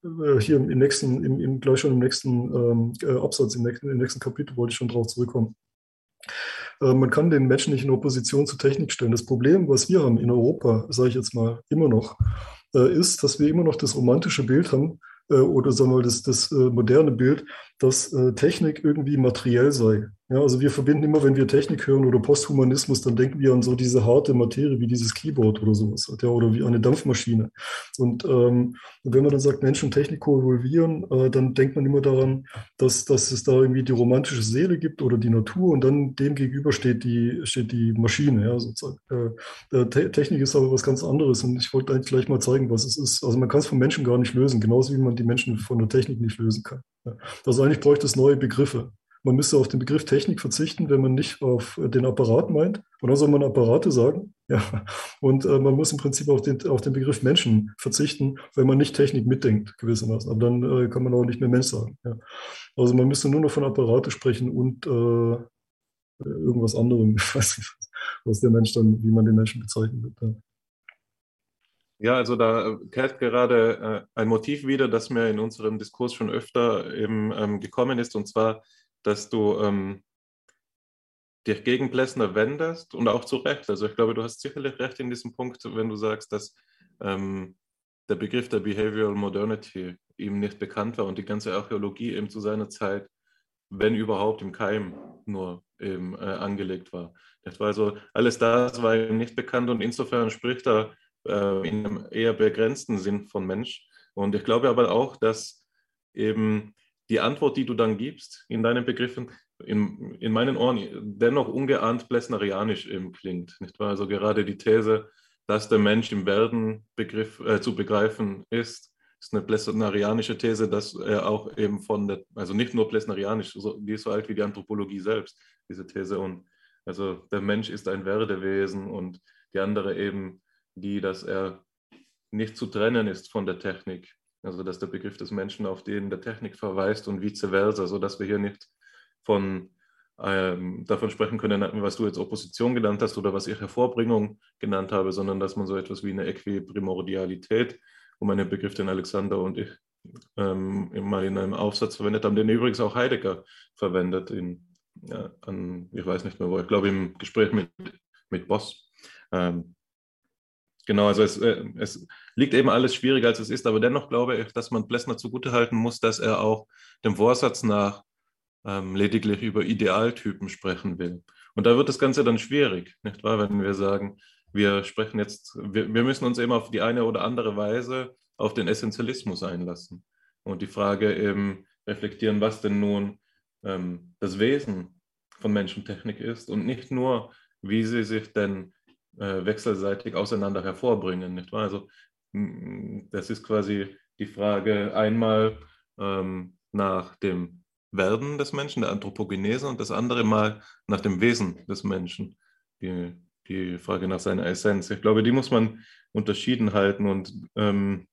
äh, hier im nächsten, im, im, gleich schon im nächsten ähm, äh, Absatz, im nächsten, im nächsten Kapitel wollte ich schon darauf zurückkommen. Äh, man kann den Menschen nicht in Opposition zur Technik stellen. Das Problem, was wir haben in Europa, sage ich jetzt mal immer noch, ist, dass wir immer noch das romantische Bild haben, oder sagen wir mal das, das moderne Bild, dass Technik irgendwie materiell sei. Ja, also wir verbinden immer, wenn wir Technik hören oder Posthumanismus, dann denken wir an so diese harte Materie wie dieses Keyboard oder sowas, ja, oder wie eine Dampfmaschine. Und ähm, wenn man dann sagt, Mensch und Technik koevolvieren, äh, dann denkt man immer daran, dass, dass es da irgendwie die romantische Seele gibt oder die Natur und dann dem gegenüber steht die, steht die Maschine, ja, sozusagen. Äh, äh Technik ist aber was ganz anderes und ich wollte eigentlich gleich mal zeigen, was es ist. Also man kann es vom Menschen gar nicht lösen, genauso wie man die Menschen von der Technik nicht lösen kann. Ja. Also eigentlich bräuchte es neue Begriffe. Man müsste auf den Begriff Technik verzichten, wenn man nicht auf den Apparat meint. Und dann soll man Apparate sagen. Ja. Und äh, man muss im Prinzip auf den, auf den Begriff Menschen verzichten, wenn man nicht Technik mitdenkt, gewissermaßen. Aber dann äh, kann man auch nicht mehr Mensch sagen. Ja. Also man müsste nur noch von Apparate sprechen und äh, irgendwas anderem. Ich weiß nicht, was der Mensch dann, wie man den Menschen bezeichnen wird. Ja. Ja, also da kehrt gerade äh, ein Motiv wieder, das mir in unserem Diskurs schon öfter eben ähm, gekommen ist, und zwar dass du ähm, dich gegen Plessner wendest und auch zu Recht. Also ich glaube, du hast sicherlich recht in diesem Punkt, wenn du sagst, dass ähm, der Begriff der Behavioral Modernity ihm nicht bekannt war und die ganze Archäologie eben zu seiner Zeit, wenn überhaupt im Keim nur eben äh, angelegt war. Das war also alles das war ihm nicht bekannt und insofern spricht er äh, in einem eher begrenzten Sinn von Mensch. Und ich glaube aber auch, dass eben die Antwort, die du dann gibst in deinen Begriffen, in, in meinen Ohren dennoch ungeahnt plessnerianisch klingt. Nicht wahr? Also gerade die These, dass der Mensch im Werden Begriff, äh, zu begreifen ist, ist eine plessnerianische These, dass er auch eben von der, also nicht nur plessnerianisch, so, die ist so alt wie die Anthropologie selbst, diese These. Und also der Mensch ist ein Werdewesen und die andere eben die, dass er nicht zu trennen ist von der Technik also dass der Begriff des Menschen auf den der Technik verweist und vice versa, sodass wir hier nicht von, ähm, davon sprechen können, was du jetzt Opposition genannt hast oder was ich Hervorbringung genannt habe, sondern dass man so etwas wie eine Äquiprimordialität, um einen Begriff, den Alexander und ich ähm, mal in einem Aufsatz verwendet haben, den übrigens auch Heidegger verwendet, in, ja, an, ich weiß nicht mehr wo, ich glaube im Gespräch mit, mit Boss. Ähm, Genau, also es, äh, es, liegt eben alles schwieriger, als es ist, aber dennoch glaube ich, dass man Plessner zugutehalten muss, dass er auch dem Vorsatz nach ähm, lediglich über Idealtypen sprechen will. Und da wird das Ganze dann schwierig, nicht wahr, wenn wir sagen, wir sprechen jetzt, wir, wir müssen uns eben auf die eine oder andere Weise auf den Essentialismus einlassen und die Frage eben reflektieren, was denn nun ähm, das Wesen von Menschentechnik ist und nicht nur, wie sie sich denn äh, wechselseitig auseinander hervorbringen. Nicht wahr? Also das ist quasi die Frage einmal ähm, nach dem Werden des Menschen, der Anthropogenese, und das andere Mal nach dem Wesen des Menschen, die, die Frage nach seiner Essenz. Ich glaube, die muss man unterschieden halten. Und ähm,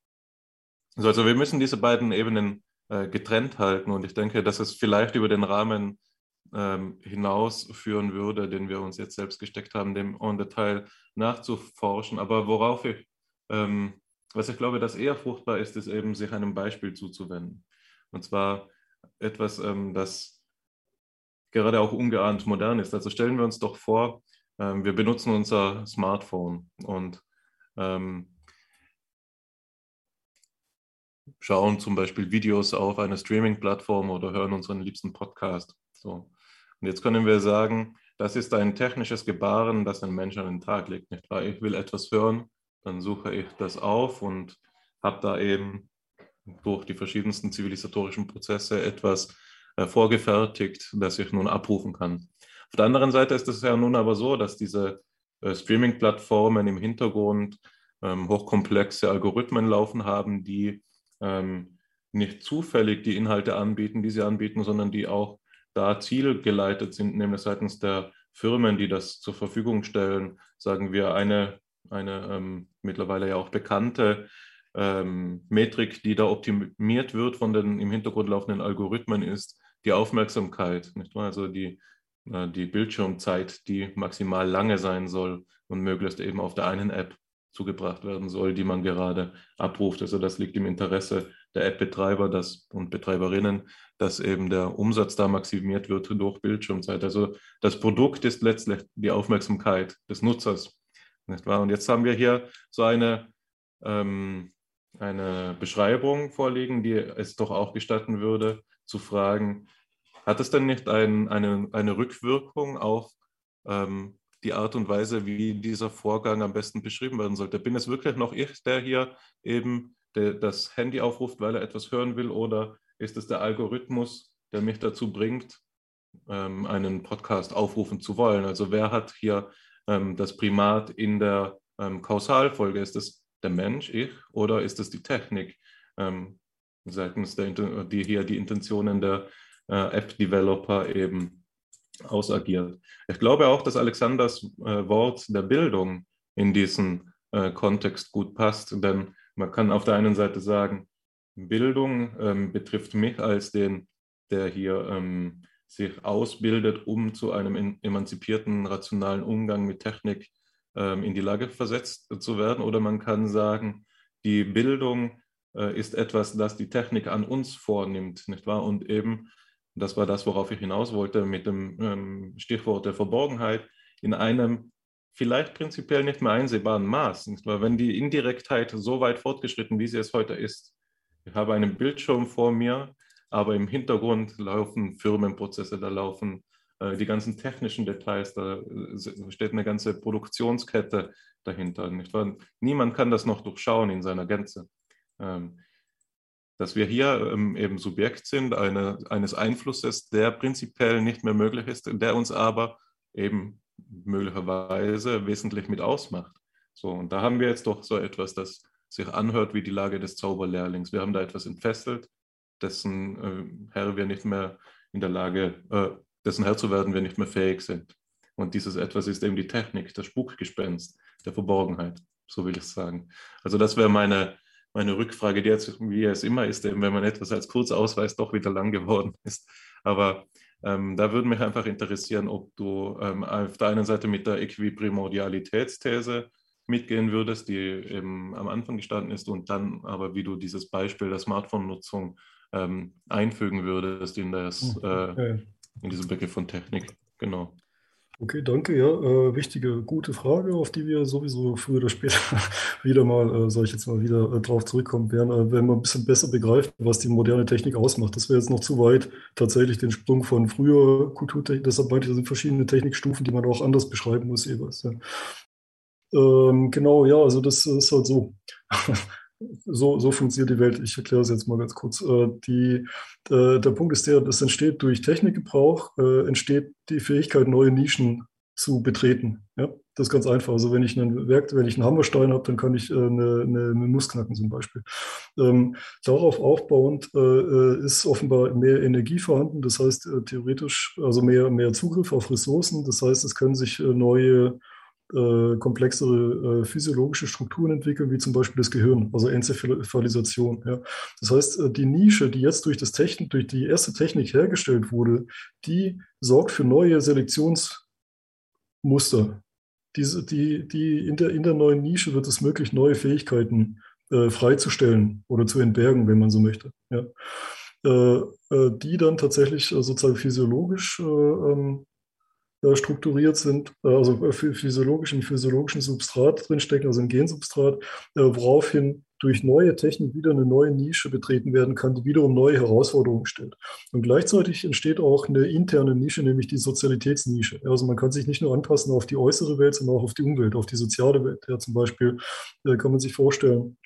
also wir müssen diese beiden Ebenen äh, getrennt halten. Und ich denke, dass es vielleicht über den Rahmen ähm, hinausführen würde, den wir uns jetzt selbst gesteckt haben, dem en Detail nachzuforschen. Aber worauf ich, ähm, was ich glaube, dass eher fruchtbar ist, ist eben, sich einem Beispiel zuzuwenden. Und zwar etwas, ähm, das gerade auch ungeahnt modern ist. Also stellen wir uns doch vor, ähm, wir benutzen unser Smartphone und ähm, schauen zum Beispiel Videos auf einer Streaming-Plattform oder hören unseren liebsten Podcast. So. Und jetzt können wir sagen, das ist ein technisches Gebaren, das ein Mensch an den Tag legt. Nicht wahr? Ich will etwas hören, dann suche ich das auf und habe da eben durch die verschiedensten zivilisatorischen Prozesse etwas äh, vorgefertigt, das ich nun abrufen kann. Auf der anderen Seite ist es ja nun aber so, dass diese äh, Streaming-Plattformen im Hintergrund ähm, hochkomplexe Algorithmen laufen haben, die ähm, nicht zufällig die Inhalte anbieten, die sie anbieten, sondern die auch da zielgeleitet sind, nämlich seitens der Firmen, die das zur Verfügung stellen, sagen wir, eine, eine ähm, mittlerweile ja auch bekannte ähm, Metrik, die da optimiert wird von den im Hintergrund laufenden Algorithmen, ist die Aufmerksamkeit. Nicht wahr? Also die, äh, die Bildschirmzeit, die maximal lange sein soll und möglichst eben auf der einen App zugebracht werden soll, die man gerade abruft. Also das liegt im Interesse der App-Betreiber und Betreiberinnen, dass eben der Umsatz da maximiert wird durch Bildschirmzeit. Also das Produkt ist letztlich die Aufmerksamkeit des Nutzers. Nicht wahr? Und jetzt haben wir hier so eine, ähm, eine Beschreibung vorliegen, die es doch auch gestatten würde, zu fragen, hat es denn nicht ein, eine, eine Rückwirkung auf ähm, die Art und Weise, wie dieser Vorgang am besten beschrieben werden sollte. Bin es wirklich noch ich, der hier eben der, das Handy aufruft, weil er etwas hören will, oder ist es der Algorithmus, der mich dazu bringt, ähm, einen Podcast aufrufen zu wollen? Also wer hat hier ähm, das Primat in der ähm, Kausalfolge? Ist es der Mensch, ich, oder ist es die Technik, ähm, seitens der, die hier die Intentionen der äh, App-Developer eben ausagiert. Ich glaube auch, dass Alexanders äh, Wort der Bildung in diesen äh, Kontext gut passt, denn man kann auf der einen Seite sagen, Bildung ähm, betrifft mich als den, der hier ähm, sich ausbildet, um zu einem emanzipierten, rationalen Umgang mit Technik ähm, in die Lage versetzt zu werden. Oder man kann sagen, die Bildung äh, ist etwas, das die Technik an uns vornimmt, nicht wahr? Und eben das war das, worauf ich hinaus wollte mit dem ähm, Stichwort der Verborgenheit, in einem vielleicht prinzipiell nicht mehr einsehbaren Maß. Weil wenn die Indirektheit so weit fortgeschritten, wie sie es heute ist, ich habe einen Bildschirm vor mir, aber im Hintergrund laufen Firmenprozesse, da laufen äh, die ganzen technischen Details, da äh, steht eine ganze Produktionskette dahinter. Nicht wahr? Niemand kann das noch durchschauen in seiner Gänze. Ähm, dass wir hier ähm, eben Subjekt sind eine, eines Einflusses, der prinzipiell nicht mehr möglich ist, der uns aber eben möglicherweise wesentlich mit ausmacht. So, und da haben wir jetzt doch so etwas, das sich anhört wie die Lage des Zauberlehrlings. Wir haben da etwas entfesselt, dessen äh, Herr wir nicht mehr in der Lage, äh, dessen Herr zu werden wir nicht mehr fähig sind. Und dieses etwas ist eben die Technik, das Spukgespenst der Verborgenheit, so will ich sagen. Also das wäre meine, meine Rückfrage, die jetzt, wie es immer ist, eben wenn man etwas als Kurzausweis doch wieder lang geworden ist. Aber ähm, da würde mich einfach interessieren, ob du ähm, auf der einen Seite mit der Äquiprimordialitätsthese mitgehen würdest, die eben am Anfang gestanden ist, und dann aber, wie du dieses Beispiel der Smartphone-Nutzung ähm, einfügen würdest in, das, hm, äh, in diesen Begriff von Technik. Genau. Okay, danke. Ja, äh, wichtige, gute Frage, auf die wir sowieso früher oder später wieder mal, äh, soll ich jetzt mal wieder äh, drauf zurückkommen werden, äh, wenn man ein bisschen besser begreift, was die moderne Technik ausmacht. Das wäre jetzt noch zu weit, tatsächlich den Sprung von früher Kulturtechnik, deshalb meinte ich, das sind verschiedene Technikstufen, die man auch anders beschreiben muss jeweils. Ja. Ähm, genau, ja, also das ist halt so. so, so funktioniert die Welt. Ich erkläre es jetzt mal ganz kurz. Äh, die, äh, der Punkt ist der, das entsteht durch Technikgebrauch, äh, entsteht die Fähigkeit, neue Nischen zu betreten. Ja? Das ist ganz einfach. Also wenn ich einen Werk, wenn ich einen Hammerstein habe, dann kann ich äh, eine, eine, eine, Nuss knacken zum Beispiel. Ähm, darauf aufbauend äh, ist offenbar mehr Energie vorhanden. Das heißt äh, theoretisch also mehr, mehr Zugriff auf Ressourcen. Das heißt, es können sich neue äh, komplexere physiologische Strukturen entwickeln, wie zum Beispiel das Gehirn, also Enzephalisation. Ja. Das heißt, die Nische, die jetzt durch, das Technik, durch die erste Technik hergestellt wurde, die sorgt für neue Selektionsmuster diese, die, die in, der, in der neuen Nische wird es möglich, neue Fähigkeiten äh, freizustellen oder zu entbergen, wenn man so möchte. Ja. Äh, äh, die dann tatsächlich äh, sozusagen physiologisch äh, ähm, äh, strukturiert sind, also physiologisch im physiologischen Substrat drinstecken, also im Gensubstrat, woraufhin durch neue Technik wieder eine neue Nische betreten werden kann, die wiederum neue Herausforderungen stellt. Und gleichzeitig entsteht auch eine interne Nische, nämlich die Sozialitätsnische. Also man kann sich nicht nur anpassen auf die äußere Welt, sondern auch auf die Umwelt, auf die soziale Welt. Ja, zum Beispiel äh, kann man sich vorstellen,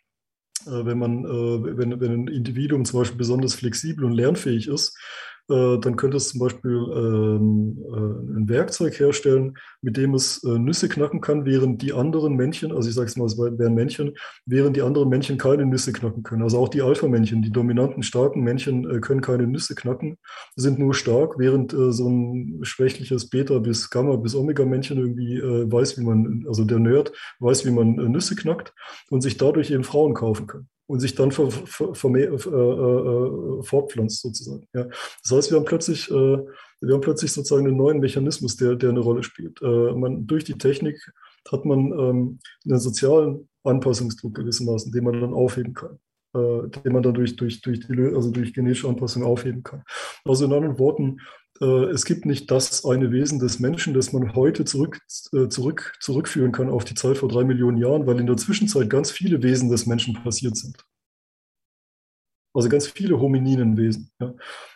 äh, wenn man, äh, wenn, wenn ein Individuum zum Beispiel besonders flexibel und lernfähig ist, äh, dann könnte es zum Beispiel ähm, äh, ein Werkzeug herstellen, mit dem es äh, Nüsse knacken kann, während die anderen Männchen, also ich sage es mal, es wären Männchen, während die anderen Männchen keine Nüsse knacken können. Also auch die Alpha-Männchen, die dominanten, starken Männchen können keine Nüsse knacken, sind nur stark, während so ein schwächliches Beta- bis Gamma- bis Omega-Männchen irgendwie weiß, wie man, also der Nerd weiß, wie man Nüsse knackt und sich dadurch eben Frauen kaufen kann und sich dann ver, ver, ver, äh, äh, fortpflanzt sozusagen. Ja. Das heißt, wir haben plötzlich, äh, wir haben plötzlich sozusagen einen neuen Mechanismus, der, der eine Rolle spielt. Äh, man, durch die Technik hat man ähm, einen sozialen Anpassungsdruck gewissermaßen, den man dann aufheben kann, äh, den man dann durch, durch, durch, die, also durch genetische Anpassung aufheben kann. Also in anderen Worten, äh, es gibt nicht das eine Wesen des Menschen, das man heute zurück, äh, zurück, zurückführen kann auf die Zeit vor drei Millionen Jahren, weil in der Zwischenzeit ganz viele Wesen des Menschen passiert sind. Also ganz viele Homininenwesen. Ja.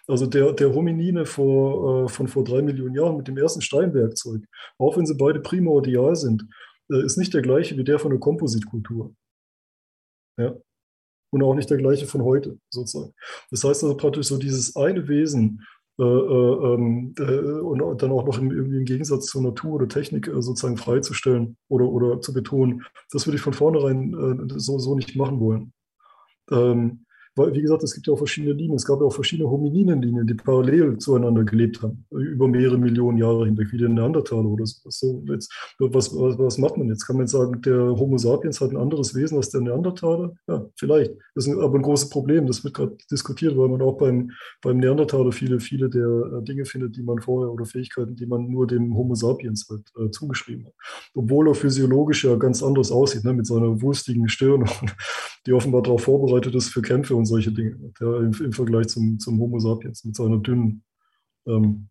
Also der, der Hominine vor, äh, von vor drei Millionen Jahren mit dem ersten Steinwerkzeug, auch wenn sie beide primordial sind, ist nicht der gleiche wie der von der Kompositkultur. Ja. Und auch nicht der gleiche von heute, sozusagen. Das heißt also praktisch so dieses eine Wesen, äh, äh, ähm, äh, und dann auch noch im, im, Gegensatz zur Natur oder Technik sozusagen freizustellen oder, oder zu betonen. Das würde ich von vornherein so, so nicht machen wollen. Ähm, weil, wie gesagt, es gibt ja auch verschiedene Linien. Es gab ja auch verschiedene Homininenlinien, die parallel zueinander gelebt haben, über mehrere Millionen Jahre hinweg, wie der Neandertaler oder so. jetzt, was, was, was, macht man jetzt? Kann man jetzt sagen, der Homo sapiens hat ein anderes Wesen als der Neandertaler? Ja, vielleicht. Das ist aber ein großes Problem. Das wird gerade diskutiert, weil man auch beim, beim Neandertaler viele, viele der äh, Dinge findet, die man vorher oder Fähigkeiten, die man nur dem Homo sapiens halt, äh, zugeschrieben hat. Obwohl er physiologisch ja ganz anders aussieht, ne, mit seiner wurstigen Stirn, die offenbar darauf vorbereitet ist für Kämpfe und solche Dinge ja, im, im, Vergleich zum, zum Homo sapiens mit seiner dünnen. Ähm,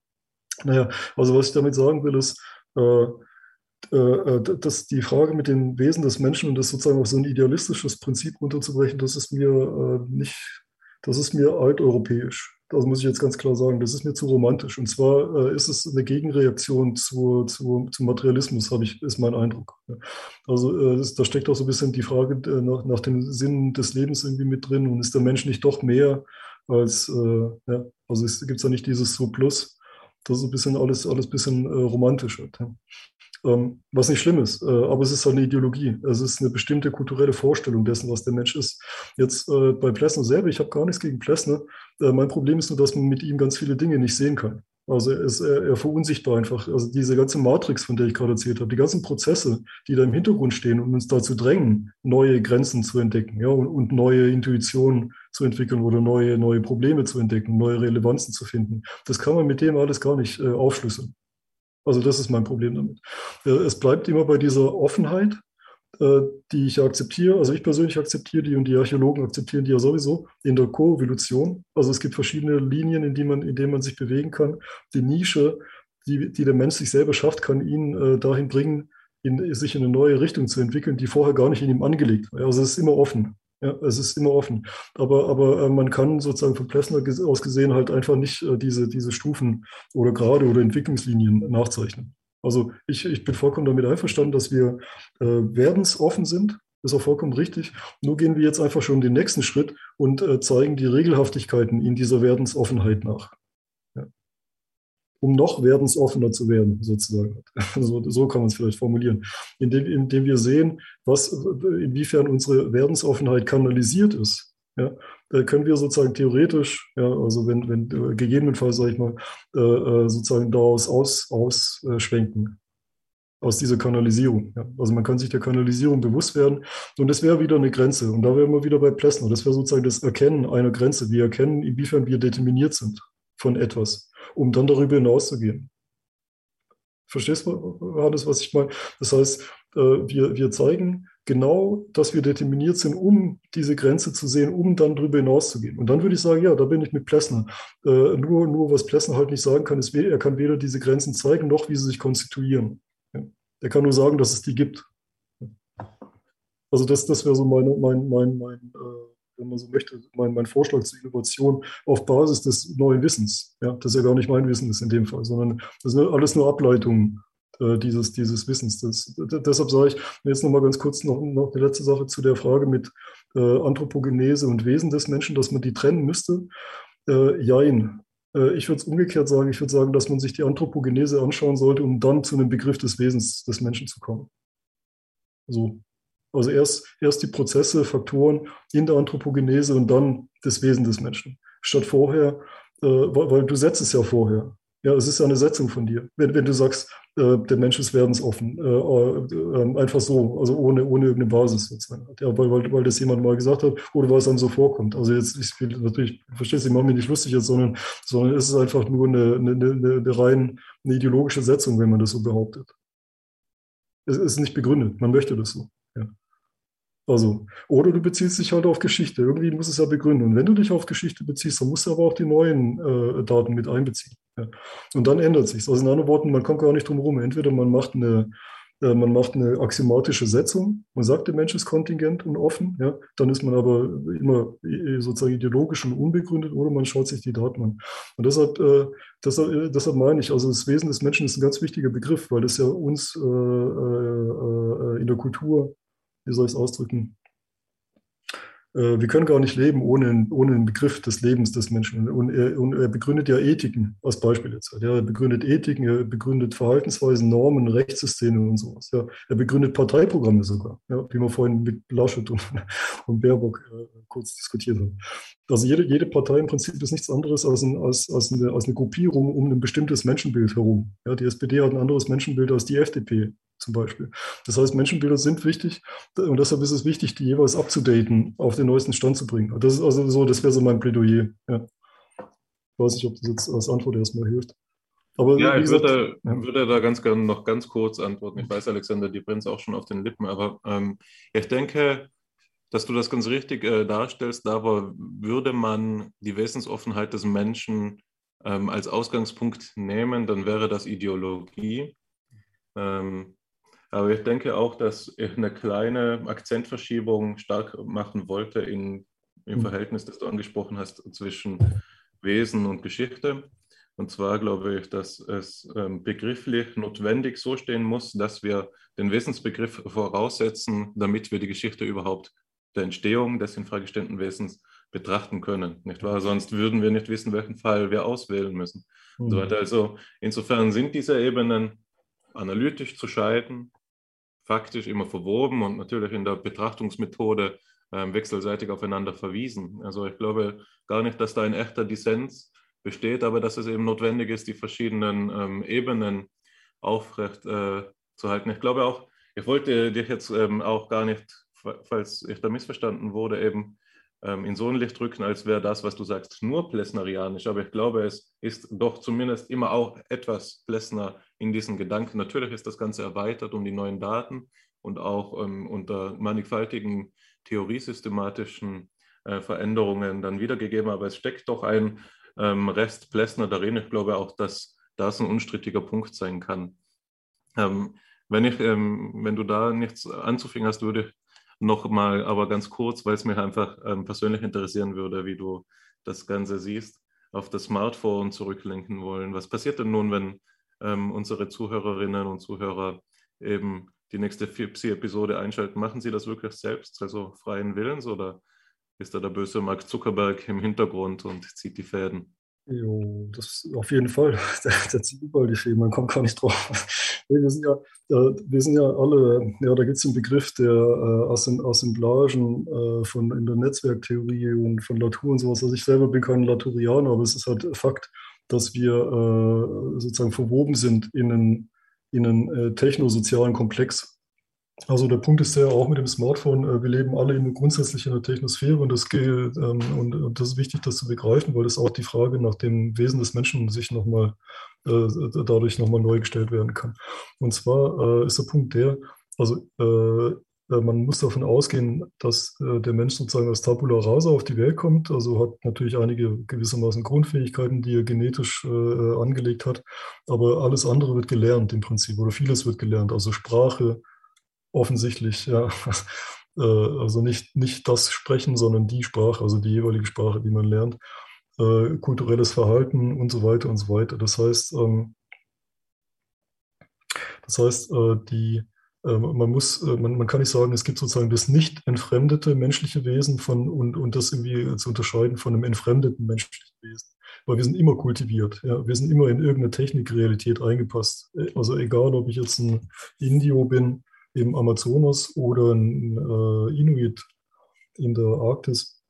naja, also was ich damit sagen will, ist, äh, äh, dass die Frage mit dem Wesen des Menschen und das sozusagen auf so ein idealistisches Prinzip runterzubrechen, das ist mir äh, nicht, das ist mir alteuropäisch. Das muss ich jetzt ganz klar sagen, das ist mir zu romantisch. Und zwar äh, ist es eine Gegenreaktion zu, zu, zum Materialismus, habe ich, ist mein Eindruck. Also äh, das, da steckt auch so ein bisschen die Frage äh, nach, nach dem Sinn des Lebens irgendwie mit drin. Und ist der Mensch nicht doch mehr als, äh, ja, also gibt es da nicht dieses Surplus, das ist ein bisschen alles, alles ein bisschen äh, romantisch wird. Ja. Ähm, was nicht schlimm ist, äh, aber es ist halt eine Ideologie. Es ist eine bestimmte kulturelle Vorstellung dessen, was der Mensch ist. Jetzt äh, bei Plessner selber, ich habe gar nichts gegen Plessner. Äh, mein Problem ist nur, dass man mit ihm ganz viele Dinge nicht sehen kann. Also er ist er, er verunsichtbar einfach. Also diese ganze Matrix, von der ich gerade erzählt habe, die ganzen Prozesse, die da im Hintergrund stehen und uns dazu drängen, neue Grenzen zu entdecken ja, und, und neue Intuitionen zu entwickeln oder neue, neue Probleme zu entdecken, neue Relevanzen zu finden. Das kann man mit dem alles gar nicht äh, aufschlüsseln. Also das ist mein Problem damit. Äh, es bleibt immer bei dieser Offenheit, äh, die ich akzeptiere. Also ich persönlich akzeptiere die und die Archäologen akzeptieren die ja sowieso in der Koevolution. Also es gibt verschiedene Linien, in, die man, in denen man sich bewegen kann. Die Nische, die, die der Mensch sich selber schafft, kann ihn äh, dahin bringen, in, sich in eine neue Richtung zu entwickeln, die vorher gar nicht in ihm angelegt war. Also es ist immer offen. Ja, es ist immer offen. Aber, aber äh, man kann sozusagen von Plessner aus gesehen halt einfach nicht äh, diese, diese Stufen oder Grade oder Entwicklungslinien nachzeichnen. Also ich, ich bin vollkommen damit einverstanden, dass wir äh, werdensoffen sind. Ist auch vollkommen richtig. Nur gehen wir jetzt einfach schon den nächsten Schritt und äh, zeigen die Regelhaftigkeiten in dieser Werdensoffenheit nach. Um noch werdensoffener zu werden, sozusagen. So, so kann man es vielleicht formulieren. Indem, indem wir sehen, was, inwiefern unsere Werdensoffenheit kanalisiert ist. Ja, da können wir sozusagen theoretisch, ja, also wenn, wenn gegebenenfalls, sage ich mal, äh, äh, sozusagen daraus aus, ausschwenken aus dieser Kanalisierung. Ja. Also man kann sich der Kanalisierung bewusst werden und das wäre wieder eine Grenze. Und da wären wir wieder bei Plessner. Das wäre sozusagen das Erkennen einer Grenze. Wir erkennen, inwiefern wir determiniert sind von etwas, um dann darüber hinauszugehen. Verstehst du, Hannes, was ich meine? Das heißt, äh, wir, wir zeigen genau, dass wir determiniert sind, um diese Grenze zu sehen, um dann darüber hinauszugehen. Und dann würde ich sagen, ja, da bin ich mit Plessner. Äh, nur, nur was Plessner halt nicht sagen kann, ist, er kann weder diese Grenzen zeigen, noch wie sie sich konstituieren. Der kann nur sagen, dass es die gibt. Also das, das wäre so meine, mein, mein, mein äh, wenn man so möchte, mein, mein Vorschlag zur Innovation auf Basis des neuen Wissens. Ja, das ja gar nicht mein Wissen ist in dem Fall, sondern das sind alles nur Ableitungen äh, dieses, dieses Wissens. Das, deshalb sage ich jetzt noch mal ganz kurz noch, noch die letzte Sache zu der Frage mit äh, Anthropogenese und Wesen des Menschen, dass man die trennen müsste. Äh, jein. Äh, ich würde es umgekehrt sagen, ich würde sagen, dass man sich die Anthropogenese anschauen sollte, um dann zu einem Begriff des Wesens des Menschen zu kommen. So. Also erst, erst die Prozesse, Faktoren in der Anthropogenese und dann das Wesen des Menschen. Statt vorher, äh, weil, du setzt es ja vorher. Ja, es ist ja eine Setzung von dir. Wenn, wenn du sagst, äh, der Mensch ist werdensoffen, äh, äh, ähm, einfach so, also ohne, ohne irgendeine Basis sozusagen. Ja, weil, weil, weil das jemand mal gesagt hat oder weil es einem so vorkommt. Also jetzt, ich will natürlich, verstehst du, ich mache mich nicht lustig jetzt, sondern, sondern es ist einfach nur eine, eine, eine, eine rein eine ideologische Setzung, wenn man das so behauptet. Es ist nicht begründet, man möchte das so. Also, oder du beziehst dich halt auf Geschichte. Irgendwie muss es ja begründen. Und wenn du dich auf Geschichte beziehst, dann musst du aber auch die neuen äh, Daten mit einbeziehen. Ja. Und dann ändert sich Also in anderen Worten, man kommt gar nicht drum herum. Entweder man macht eine, äh, man macht eine axiomatische Setzung, man sagt, der Mensch ist kontingent und offen, ja, dann ist man aber immer sozusagen ideologisch und unbegründet, oder man schaut sich die Daten an. Und deshalb, äh, deshalb, äh, deshalb meine ich, also das Wesen des Menschen ist ein ganz wichtiger Begriff, weil das ja uns äh, äh, äh in der Kultur wie soll ich es ausdrücken? Äh, wir können gar nicht leben ohne, ohne einen Begriff des Lebens des Menschen. Und er, und er begründet ja Ethiken, als Beispiel jetzt. Er begründet Ethiken, er begründet Verhaltensweisen, Normen, Rechtssysteme und sowas. Ja, er begründet Parteiprogramme sogar, ja, wie wir vorhin mit Laschet und, und Baerbock äh, kurz diskutiert haben. Also jede, jede Partei im Prinzip ist nichts anderes als, ein, als, als, eine, als eine Gruppierung um ein bestimmtes Menschenbild herum. Ja, die SPD hat ein anderes Menschenbild als die FDP zum Beispiel. Das heißt, Menschenbilder sind wichtig und deshalb ist es wichtig, die jeweils abzudaten, auf den neuesten Stand zu bringen. Das ist also so, das wäre so mein Plädoyer. Ja. Ich weiß nicht, ob das jetzt als Antwort erstmal hilft. Aber ja, ich gesagt, würde, ja. würde da ganz gerne noch ganz kurz antworten. Ich weiß, Alexander, die brennt auch schon auf den Lippen, aber ähm, ich denke, dass du das ganz richtig äh, darstellst, aber würde man die Wesensoffenheit des Menschen ähm, als Ausgangspunkt nehmen, dann wäre das Ideologie. Ähm, aber ich denke auch, dass ich eine kleine Akzentverschiebung stark machen wollte in, im mhm. Verhältnis, das du angesprochen hast, zwischen Wesen und Geschichte. Und zwar glaube ich, dass es ähm, begrifflich notwendig so stehen muss, dass wir den Wesensbegriff voraussetzen, damit wir die Geschichte überhaupt der Entstehung des in Frage stellenden Wesens betrachten können. Nicht wahr? Sonst würden wir nicht wissen, welchen Fall wir auswählen müssen. Mhm. So also insofern sind diese Ebenen analytisch zu scheiden, faktisch immer verwoben und natürlich in der Betrachtungsmethode ähm, wechselseitig aufeinander verwiesen. Also ich glaube gar nicht, dass da ein echter Dissens besteht, aber dass es eben notwendig ist, die verschiedenen ähm, Ebenen aufrecht äh, zu halten. Ich glaube auch, ich wollte dich jetzt ähm, auch gar nicht, falls ich da missverstanden wurde, eben ähm, in so ein Licht drücken, als wäre das, was du sagst, nur plessnerianisch. Aber ich glaube, es ist doch zumindest immer auch etwas Plessner in diesen Gedanken. Natürlich ist das Ganze erweitert um die neuen Daten und auch ähm, unter mannigfaltigen theoriesystematischen äh, Veränderungen dann wiedergegeben. Aber es steckt doch ein ähm, Rest Plessner darin. Ich glaube auch, dass das ein unstrittiger Punkt sein kann. Ähm, wenn, ich, ähm, wenn du da nichts anzufangen hast, würde ich nochmal, aber ganz kurz, weil es mich einfach ähm, persönlich interessieren würde, wie du das Ganze siehst, auf das Smartphone zurücklenken wollen. Was passiert denn nun, wenn ähm, unsere Zuhörerinnen und Zuhörer eben die nächste FIPSI-Episode einschalten? Machen sie das wirklich selbst, also freien Willens, oder ist da der böse Mark Zuckerberg im Hintergrund und zieht die Fäden? Jo, das auf jeden Fall. Der, der zieht überall die Fäden, man kommt gar nicht drauf. Wir sind ja, wir sind ja alle, ja, da gibt es einen Begriff der äh, Assemblagen äh, von in der Netzwerktheorie und von Latour und sowas. Also ich selber bin kein Laturianer, aber es ist halt Fakt, dass wir äh, sozusagen verwoben sind in einen, in einen äh, technosozialen Komplex. Also der Punkt ist ja auch mit dem Smartphone, äh, wir leben alle in, grundsätzlich in der Technosphäre und das, gilt, ähm, und, und, das ist wichtig, das zu begreifen, weil das auch die Frage nach dem Wesen des Menschen sich nochmal äh, dadurch nochmal neu gestellt werden kann. Und zwar äh, ist der Punkt der, also äh, man muss davon ausgehen, dass äh, der Mensch sozusagen als Tabula rasa auf die Welt kommt, also hat natürlich einige gewissermaßen Grundfähigkeiten, die er genetisch angelegt hat, aber alles andere wird gelernt im Prinzip oder vieles wird gelernt, also Sprache, offensichtlich, ja. Äh, also nicht, nicht das Sprechen, sondern die Sprache, also die jeweilige Sprache, die man lernt, äh, kulturelles Verhalten und so weiter und so weiter. Das heißt, ähm, das heißt, äh, die, äh, man muss, äh, man, man kann nicht sagen, es gibt sozusagen das nicht entfremdete menschliche Wesen von und, und das irgendwie zu unterscheiden von einem entfremdeten menschlichen Wesen. Weil wir sind immer kultiviert, ja. wir sind immer in irgendeine Technikrealität eingepasst. Äh, also egal, ob ich jetzt ein Indio bin im Amazonas oder ein äh, Inuit in der Arktis.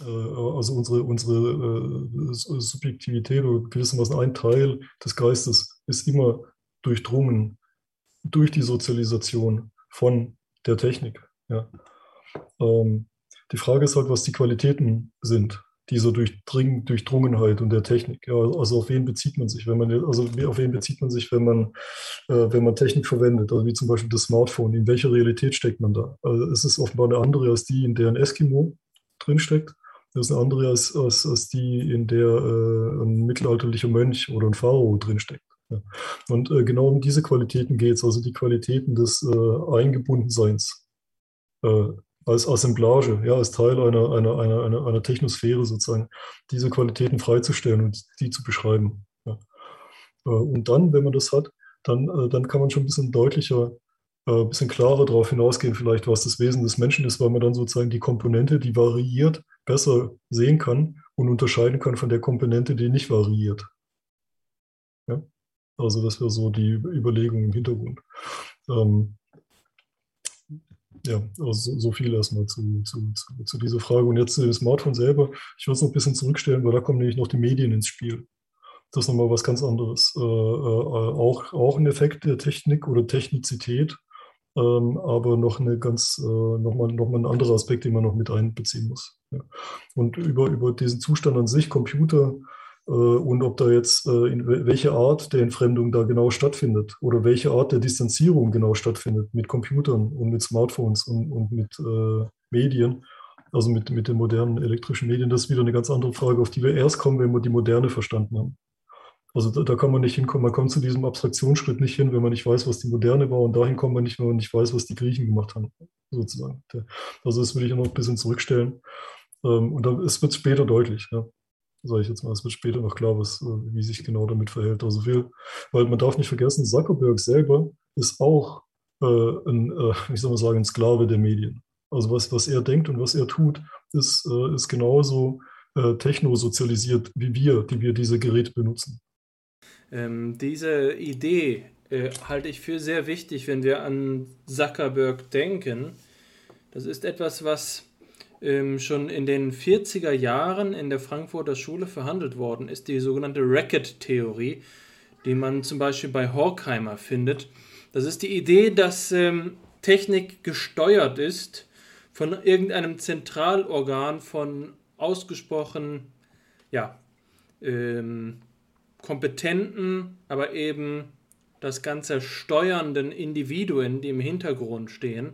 Äh, also unsere, unsere äh, Subjektivität oder gewissermaßen ein Teil des Geistes ist immer durchdrungen durch die Sozialisation von der Technik. Ja. Ähm, die Frage ist halt, was die Qualitäten sind dieser Durchdring, Durchdrungenheit und der Technik. Ja, also auf wen bezieht man sich, wenn man also auf wen bezieht man sich, wenn man äh, wenn man Technik verwendet, also wie zum Beispiel das Smartphone. In welcher Realität steckt man da? Also es ist offenbar eine andere als die, in der ein Eskimo drinsteckt. Das ist eine andere als, als, als die, in der äh, ein mittelalterlicher Mönch oder ein Pharao drinsteckt. Und äh, genau um diese Qualitäten geht es, also die Qualitäten des äh, Eingebundenseins. Äh, als Assemblage, ja, als Teil einer, einer, einer, einer, einer Technosphäre sozusagen, diese Qualitäten freizustellen und die zu beschreiben. Ja. Äh, und dann, wenn man das hat, dann, äh, dann kann man schon ein bisschen deutlicher, ein äh, bisschen klarer darauf hinausgehen, vielleicht, was das Wesen des Menschen ist, weil man dann sozusagen die Komponente, die variiert, besser sehen kann und unterscheiden kann von der Komponente, die nicht variiert. Ja? Also das wäre so die Überlegung im Hintergrund. Ähm, ja, also so viel erstmal zu, zu, zu, zu, dieser Frage. Und jetzt das Smartphone selber, ich würde es noch ein bisschen zurückstellen, weil da kommen nämlich noch die Medien ins Spiel. Das ist nochmal was ganz anderes. Äh, äh, auch, auch ein Effekt der Technik oder Technizität, ähm, aber noch eine ganz, äh, nochmal noch ein anderer Aspekt, den man noch mit einbeziehen muss. Ja. Und über, über diesen Zustand an sich, Computer, äh, und ob da jetzt, äh, welche Art der Entfremdung da genau stattfindet oder welche Art der Distanzierung genau stattfindet mit Computern und mit Smartphones und, und mit äh, Medien, also mit, mit den modernen elektrischen Medien, das ist wieder eine ganz andere Frage, auf die wir erst kommen, wenn wir die Moderne verstanden haben. Also da, da, kann man nicht hinkommen, man kommt zu diesem Abstraktionsschritt nicht hin, wenn man nicht weiß, was die Moderne war und dahin kommt man nicht, wenn man nicht weiß, was die Griechen gemacht haben, sozusagen. Also das will ich noch ein bisschen zurückstellen. Ähm, und dann, es wird später deutlich. Ja sage ich jetzt mal, es wird später noch klar, was, äh, wie sich genau damit verhält. Also viel, weil man darf nicht vergessen, Zuckerberg selber ist auch äh, ein, äh, ich soll mal sagen, ein Sklave der Medien. Also was, was er denkt und was er tut, ist, äh, ist genauso äh, technosozialisiert wie wir, die wir diese Geräte benutzen. Ähm, diese Idee äh, halte ich für sehr wichtig, wenn wir an Zuckerberg denken. Das ist etwas, was ähm, schon in den 40er Jahren in der Frankfurter Schule verhandelt worden ist, die sogenannte Racket-Theorie, die man zum Beispiel bei Horkheimer findet. Das ist die Idee, dass ähm, Technik gesteuert ist von irgendeinem Zentralorgan von ausgesprochen ja, ähm, kompetenten, aber eben das Ganze steuernden Individuen, die im Hintergrund stehen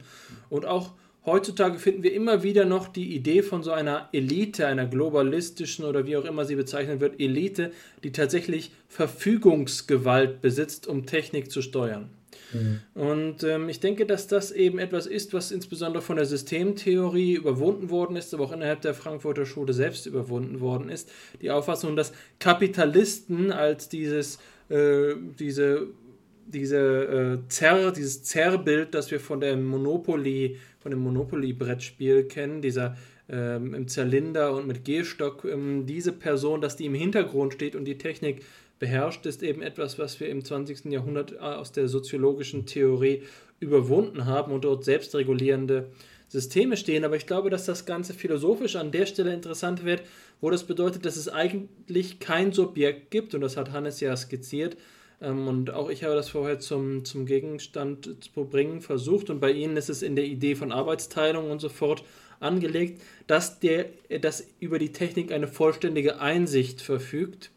und auch Heutzutage finden wir immer wieder noch die Idee von so einer Elite, einer globalistischen oder wie auch immer sie bezeichnet wird, Elite, die tatsächlich Verfügungsgewalt besitzt, um Technik zu steuern. Mhm. Und ähm, ich denke, dass das eben etwas ist, was insbesondere von der Systemtheorie überwunden worden ist, aber auch innerhalb der Frankfurter Schule selbst überwunden worden ist. Die Auffassung, dass Kapitalisten als dieses, äh, diese diese äh, Zerr, dieses Zerrbild, das wir von der Monopoly, von dem Monopoly-Brettspiel kennen, dieser ähm, im Zylinder und mit Gehstock. Ähm, diese Person, dass die im Hintergrund steht und die Technik beherrscht, ist eben etwas, was wir im 20. Jahrhundert äh, aus der soziologischen Theorie überwunden haben und dort selbstregulierende Systeme stehen. Aber ich glaube, dass das Ganze philosophisch an der Stelle interessant wird, wo das bedeutet, dass es eigentlich kein Subjekt gibt, und das hat Hannes ja skizziert, und auch ich habe das vorher zum, zum Gegenstand zu bringen versucht, und bei Ihnen ist es in der Idee von Arbeitsteilung und so fort angelegt, dass, der, dass über die Technik eine vollständige Einsicht verfügt.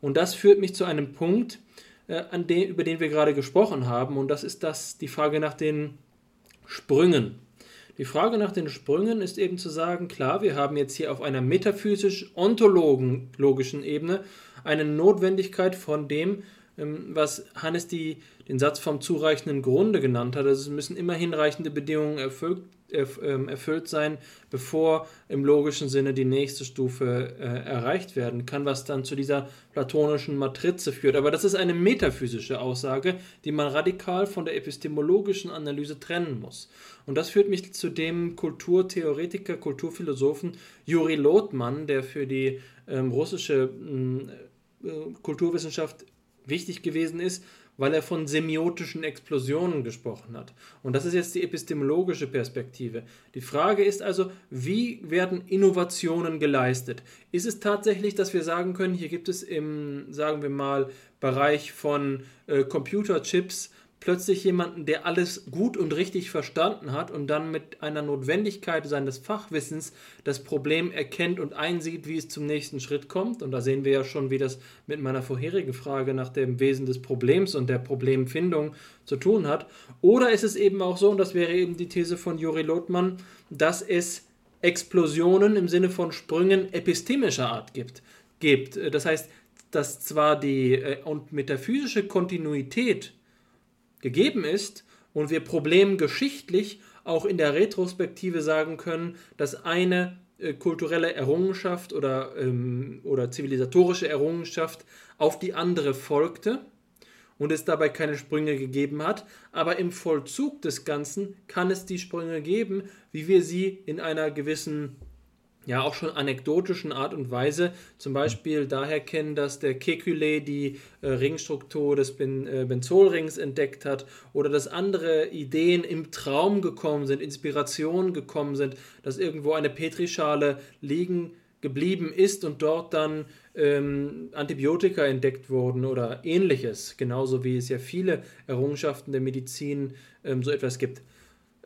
Und das führt mich zu einem Punkt, äh, an den, über den wir gerade gesprochen haben, und das ist das, die Frage nach den Sprüngen. Die Frage nach den Sprüngen ist eben zu sagen, klar, wir haben jetzt hier auf einer metaphysisch-ontologischen Ebene eine Notwendigkeit von dem, ähm, was Hannes die, den Satz vom zureichenden Grunde genannt hat. Also es müssen immer hinreichende Bedingungen erfüllt ähm, erfüllt sein, bevor im logischen Sinne die nächste Stufe äh, erreicht werden kann, was dann zu dieser platonischen Matrize führt. Aber das ist eine metaphysische Aussage, die man radikal von der epistemologischen Analyse trennen muss. Und das führt mich zu dem Kulturtheoretiker, Kulturphilosophen Juri Lothmann, der für die ähm, russische äh, Kulturwissenschaft wichtig gewesen ist weil er von semiotischen Explosionen gesprochen hat. Und das ist jetzt die epistemologische Perspektive. Die Frage ist also, wie werden Innovationen geleistet? Ist es tatsächlich, dass wir sagen können, hier gibt es im, sagen wir mal, Bereich von äh, Computerchips plötzlich jemanden, der alles gut und richtig verstanden hat und dann mit einer Notwendigkeit seines Fachwissens das Problem erkennt und einsieht, wie es zum nächsten Schritt kommt. Und da sehen wir ja schon, wie das mit meiner vorherigen Frage nach dem Wesen des Problems und der Problemfindung zu tun hat. Oder ist es eben auch so, und das wäre eben die These von Juri Lothmann, dass es Explosionen im Sinne von Sprüngen epistemischer Art gibt. gibt. Das heißt, dass zwar die äh, und metaphysische Kontinuität gegeben ist und wir problemgeschichtlich auch in der Retrospektive sagen können, dass eine äh, kulturelle Errungenschaft oder, ähm, oder zivilisatorische Errungenschaft auf die andere folgte und es dabei keine Sprünge gegeben hat, aber im Vollzug des Ganzen kann es die Sprünge geben, wie wir sie in einer gewissen ja auch schon anekdotischen Art und Weise zum Beispiel daher kennen, dass der Kekulé die äh, Ringstruktur des ben, äh, Benzolrings entdeckt hat oder dass andere Ideen im Traum gekommen sind, Inspirationen gekommen sind, dass irgendwo eine Petrischale liegen geblieben ist und dort dann ähm, Antibiotika entdeckt wurden oder ähnliches, genauso wie es ja viele Errungenschaften der Medizin ähm, so etwas gibt.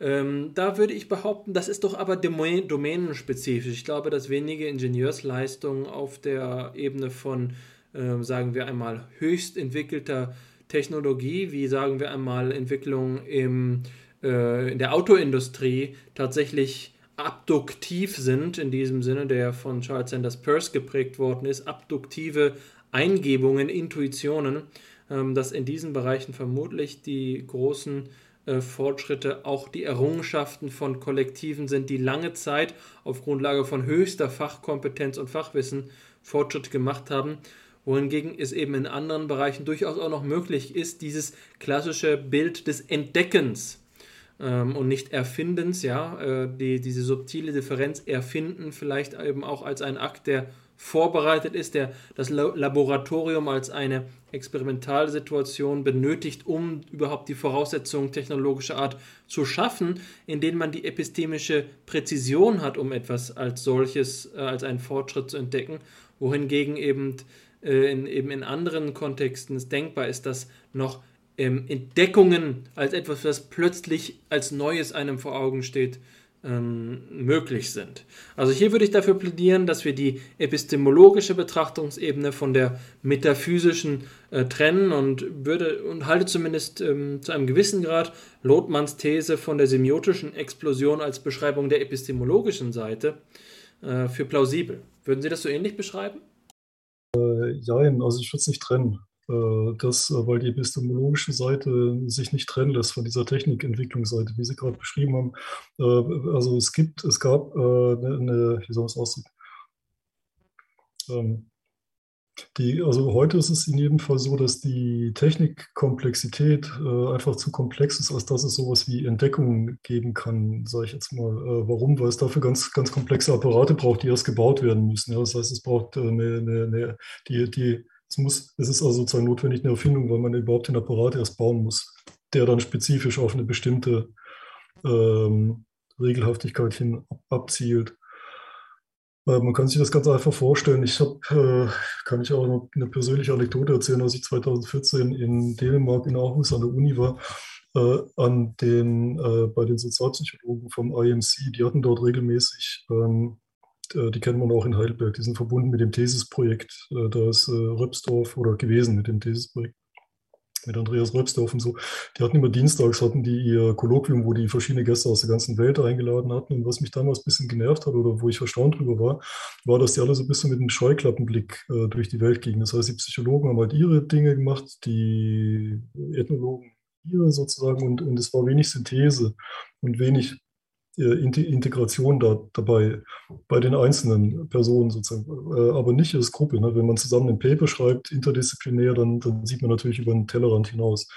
Ähm, da würde ich behaupten, das ist doch aber domänenspezifisch. Ich glaube, dass wenige Ingenieursleistungen auf der Ebene von, äh, sagen wir einmal, höchst entwickelter Technologie, wie sagen wir einmal Entwicklung im, äh, in der Autoindustrie, tatsächlich abduktiv sind, in diesem Sinne, der von Charles Sanders Peirce geprägt worden ist, abduktive Eingebungen, Intuitionen, ähm, dass in diesen Bereichen vermutlich die großen Fortschritte auch die Errungenschaften von Kollektiven sind, die lange Zeit auf Grundlage von höchster Fachkompetenz und Fachwissen Fortschritte gemacht haben, wohingegen es eben in anderen Bereichen durchaus auch noch möglich ist, dieses klassische Bild des Entdeckens ähm, und nicht Erfindens, ja, äh, die, diese subtile Differenz erfinden, vielleicht eben auch als ein Akt der vorbereitet ist, der das Laboratorium als eine Experimentalsituation benötigt, um überhaupt die Voraussetzungen technologischer Art zu schaffen, in denen man die epistemische Präzision hat, um etwas als solches, äh, als einen Fortschritt zu entdecken, wohingegen eben, äh, in, eben in anderen Kontexten es denkbar ist, dass noch ähm, Entdeckungen als etwas, was plötzlich als Neues einem vor Augen steht, ähm, möglich sind. Also hier würde ich dafür plädieren, dass wir die epistemologische Betrachtungsebene von der metaphysischen äh, trennen und würde und halte zumindest ähm, zu einem gewissen Grad Lothmanns These von der semiotischen Explosion als Beschreibung der epistemologischen Seite äh, für plausibel. Würden Sie das so ähnlich beschreiben? Äh, ja, also ich würde es nicht trennen. Äh, das, äh, weil die epistemologische Seite sich nicht trennen lässt von dieser Technikentwicklungsseite, wie Sie gerade beschrieben haben. Äh, also es gibt, es gab eine, eine wie soll man es ausdrücken? Ähm, Die, also heute ist es in jedem Fall so, dass die Technikkomplexität äh, einfach zu komplex ist, als dass es sowas wie Entdeckungen geben kann, sage ich jetzt mal. Äh, warum? Weil es dafür ganz, ganz komplexe Apparate braucht, die erst gebaut werden müssen. Ja? Das heißt, es braucht äh, eine, eine, eine, die, die, es muss, es ist also sozusagen notwendig eine Erfindung, weil man überhaupt den Apparat erst bauen muss, der dann spezifisch auf eine bestimmte ähm, Regelhaftigkeit hin abzielt. Äh, man kann sich das ganz einfach vorstellen. Ich habe, äh, kann ich auch noch eine persönliche Anekdote erzählen, als ich 2014 in Dänemark in Aarhus an der Uni war, äh, an den, äh, bei den Sozialpsychologen vom IMC. Die hatten dort regelmäßig, ähm, äh, die kennt man auch in Heidelberg, die sind verbunden mit dem Thesisprojekt. Äh, da ist Röpsdorf oder gewesen mit dem Thesisprojekt mit Andreas Röpsdorf und so, die hatten immer dienstags, hatten die ihr Kolloquium, wo die verschiedene Gäste aus der ganzen Welt eingeladen hatten. Und was mich damals ein bisschen genervt hat oder wo ich erstaunt drüber war, war, dass die alle so ein bisschen mit einem Scheuklappenblick äh, durch die Welt gingen. Das heißt, die Psychologen haben halt ihre Dinge gemacht, die Ethnologen ihre sozusagen und, und es war wenig Synthese und wenig äh, Integration da, dabei bei den einzelnen Personen sozusagen, äh, aber nicht als Gruppe. Ne? Wenn man zusammen ein Paper schreibt, interdisziplinär, dann, dann sieht man natürlich über den Tellerrand hinaus.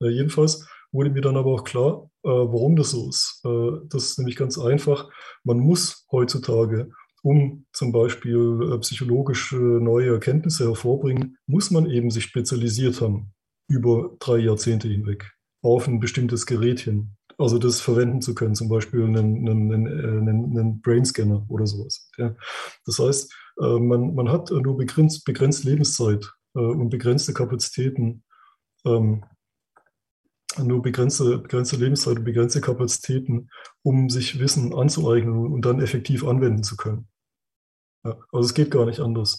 Äh, jedenfalls wurde mir dann aber auch klar, warum das so ist. das ist nämlich ganz einfach. Man muss heutzutage um zum Beispiel psychologische neue Erkenntnisse hervorbringen, muss man eben sich spezialisiert haben über drei Jahrzehnte hinweg auf ein bestimmtes Gerät hin also das verwenden zu können, zum Beispiel einen, einen, einen, einen Brainscanner oder sowas. Ja. Das heißt, äh, man, man hat nur begrenzt, begrenzt Lebenszeit äh, und begrenzte Kapazitäten, ähm, nur begrenzte, begrenzte Lebenszeit und begrenzte Kapazitäten, um sich Wissen anzueignen und dann effektiv anwenden zu können. Ja, also es geht gar nicht anders.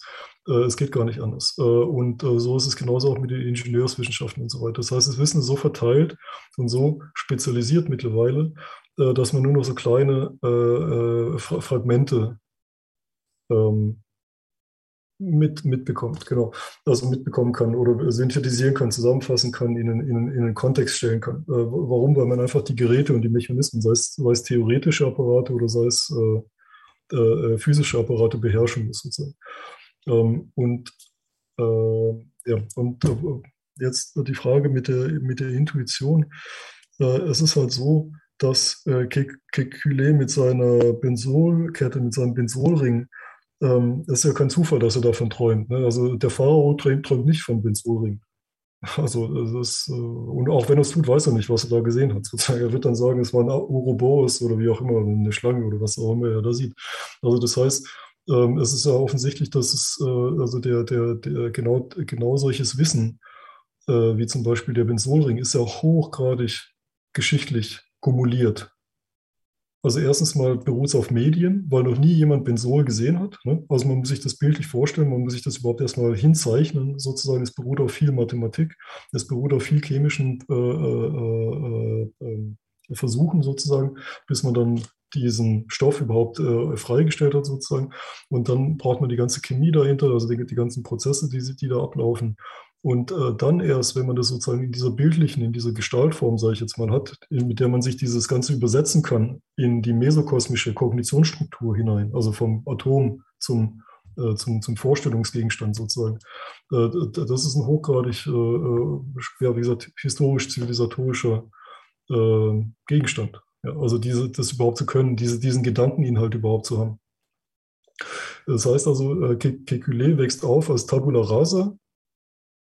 Äh, es geht gar nicht anders. Äh, und äh, so ist es genauso auch mit den Ingenieurswissenschaften und so weiter. Das heißt, das Wissen ist so verteilt und so spezialisiert mittlerweile, dass man nur noch so kleine Fragmente ähm, mit, mitbekommt, genau. Also mitbekommen kann oder synthetisieren kann, zusammenfassen kann, in einen, in einen, in einen Kontext stellen kann. warum? Weil man einfach die Geräte und die Mechanismen, sei es, sei es theoretische Apparate oder sei es physische Apparate beherrschen muss sozusagen. Ähm, und äh, ja, und äh, jetzt die Frage mit der, mit der Intuition. Äh, es ist halt so, dass äh, Kekulé mit seiner Benzolkette, mit seinem Benzolring, ähm, ist ja kein Zufall, dass er davon träumt. Ne? Also der Pharao träumt, träumt nicht vom Benzolring. Also das, äh, und auch wenn er es tut, weiß er nicht, was er da gesehen hat. Sozusagen. Er wird dann sagen, es war ein Ouroboros oder wie auch immer, eine Schlange oder was auch immer er da sieht. Also das heißt, ähm, es ist ja offensichtlich, dass es äh, also der, der, der genau, genau solches Wissen, äh, wie zum Beispiel der Benzolring, ist ja hochgradig geschichtlich kumuliert. Also erstens mal beruht es auf Medien, weil noch nie jemand Benzol gesehen hat. Ne? Also man muss sich das bildlich vorstellen, man muss sich das überhaupt erstmal hinzeichnen, sozusagen. Es beruht auf viel Mathematik, es beruht auf viel chemischen äh, äh, äh, ähm, Versuchen sozusagen, bis man dann diesen Stoff überhaupt äh, freigestellt hat sozusagen. Und dann braucht man die ganze Chemie dahinter, also die, die ganzen Prozesse, die, die da ablaufen. Und äh, dann erst, wenn man das sozusagen in dieser bildlichen, in dieser Gestaltform, sage ich jetzt mal, hat, mit der man sich dieses Ganze übersetzen kann in die mesokosmische Kognitionsstruktur hinein, also vom Atom zum, äh, zum, zum Vorstellungsgegenstand sozusagen. Äh, das ist ein hochgradig, äh, äh, ja, wie gesagt, historisch-zivilisatorischer äh, Gegenstand. Ja, also diese, das überhaupt zu können, diese, diesen Gedankeninhalt überhaupt zu haben. Das heißt also, äh, Kekulé wächst auf als Tabula rasa,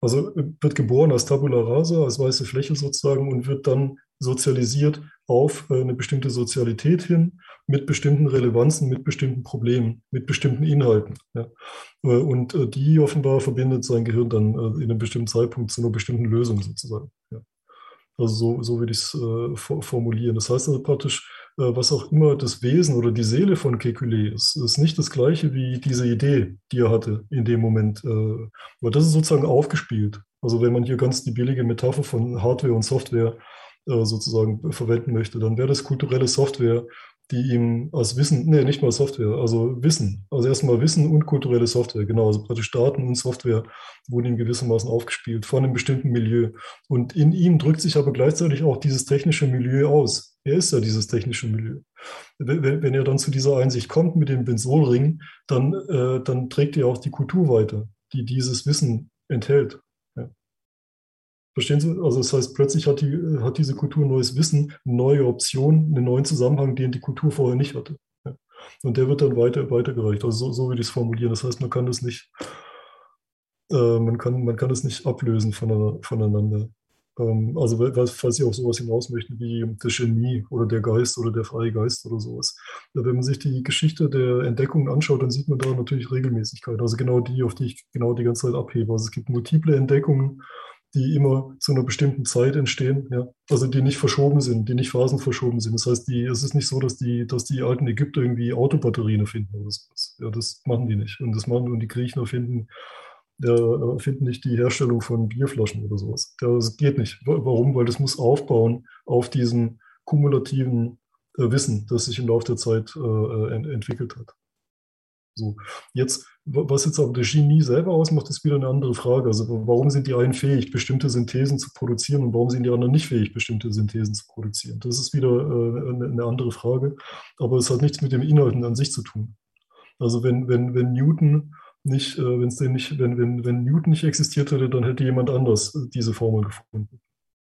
also äh, wird geboren als Tabula rasa, als weiße Fläche sozusagen und wird dann sozialisiert auf äh, eine bestimmte Sozialität hin, mit bestimmten Relevanzen, mit bestimmten Problemen, mit bestimmten Inhalten. Ja. Und die offenbar verbindet sein Gehirn dann in einem bestimmten Zeitpunkt zu einer bestimmten Lösung sozusagen. Ja. Also so, so würde ich es äh, formulieren. Das heißt also praktisch, äh, was auch immer das Wesen oder die Seele von Kekulé ist, ist nicht das gleiche wie diese Idee, die er hatte in dem Moment. Äh, aber das ist sozusagen aufgespielt. Also wenn man hier ganz die billige Metapher von Hardware und Software äh, sozusagen verwenden möchte, dann wäre das kulturelle Software, die ihm als Wissen, nee, nicht mal Software, also Wissen, also erstmal Wissen und kulturelle Software, genau, also praktisch Daten und Software wurden ihm gewissermaßen aufgespielt von einem bestimmten Milieu. Und in ihm drückt sich aber gleichzeitig auch dieses technische Milieu aus. Er ist ja dieses technische Milieu. Wenn, wenn er dann zu dieser Einsicht kommt mit dem Benzolring, dann, äh, dann trägt er auch die Kultur weiter. die dieses Wissen enthält. Verstehen Sie? Also das heißt, plötzlich hat, die, hat diese Kultur neues Wissen, neue Option, einen neuen Zusammenhang, den die Kultur vorher nicht hatte. Und der wird dann weiter, weitergereicht. Also so, so würde ich es formulieren. Das heißt, man kann das nicht, äh, man kann, man kann das nicht ablösen voneinander. Ähm, also falls Sie auf sowas hinaus möchten wie das Genie oder der Geist oder der freie Geist oder sowas. Wenn man sich die Geschichte der Entdeckungen anschaut, dann sieht man da natürlich Regelmäßigkeit. Also genau die, auf die ich genau die ganze Zeit abhebe. Also es gibt multiple Entdeckungen, die immer zu einer bestimmten Zeit entstehen, ja. Also die nicht verschoben sind, die nicht phasenverschoben sind. Das heißt, die, es ist nicht so, dass die, dass die alten Ägypter irgendwie Autobatterien erfinden oder sowas. Ja, das machen die nicht. Und das machen und die Griechen erfinden der finden nicht die Herstellung von Bierflaschen oder sowas. Das geht nicht. Warum? Weil das muss aufbauen auf diesem kumulativen äh, Wissen, das sich im Laufe der Zeit äh, ent entwickelt hat. So, jetzt, was jetzt aber der Genie selber ausmacht, ist wieder eine andere Frage. Also, warum sind die einen fähig, bestimmte Synthesen zu produzieren und warum sind die anderen nicht fähig, bestimmte Synthesen zu produzieren? Das ist wieder äh, eine andere Frage, aber es hat nichts mit dem Inhalten an sich zu tun. Also, wenn, wenn, wenn Newton nicht, äh, wenn den nicht, wenn, wenn, wenn Newton nicht existiert hätte, dann hätte jemand anders diese Formel gefunden.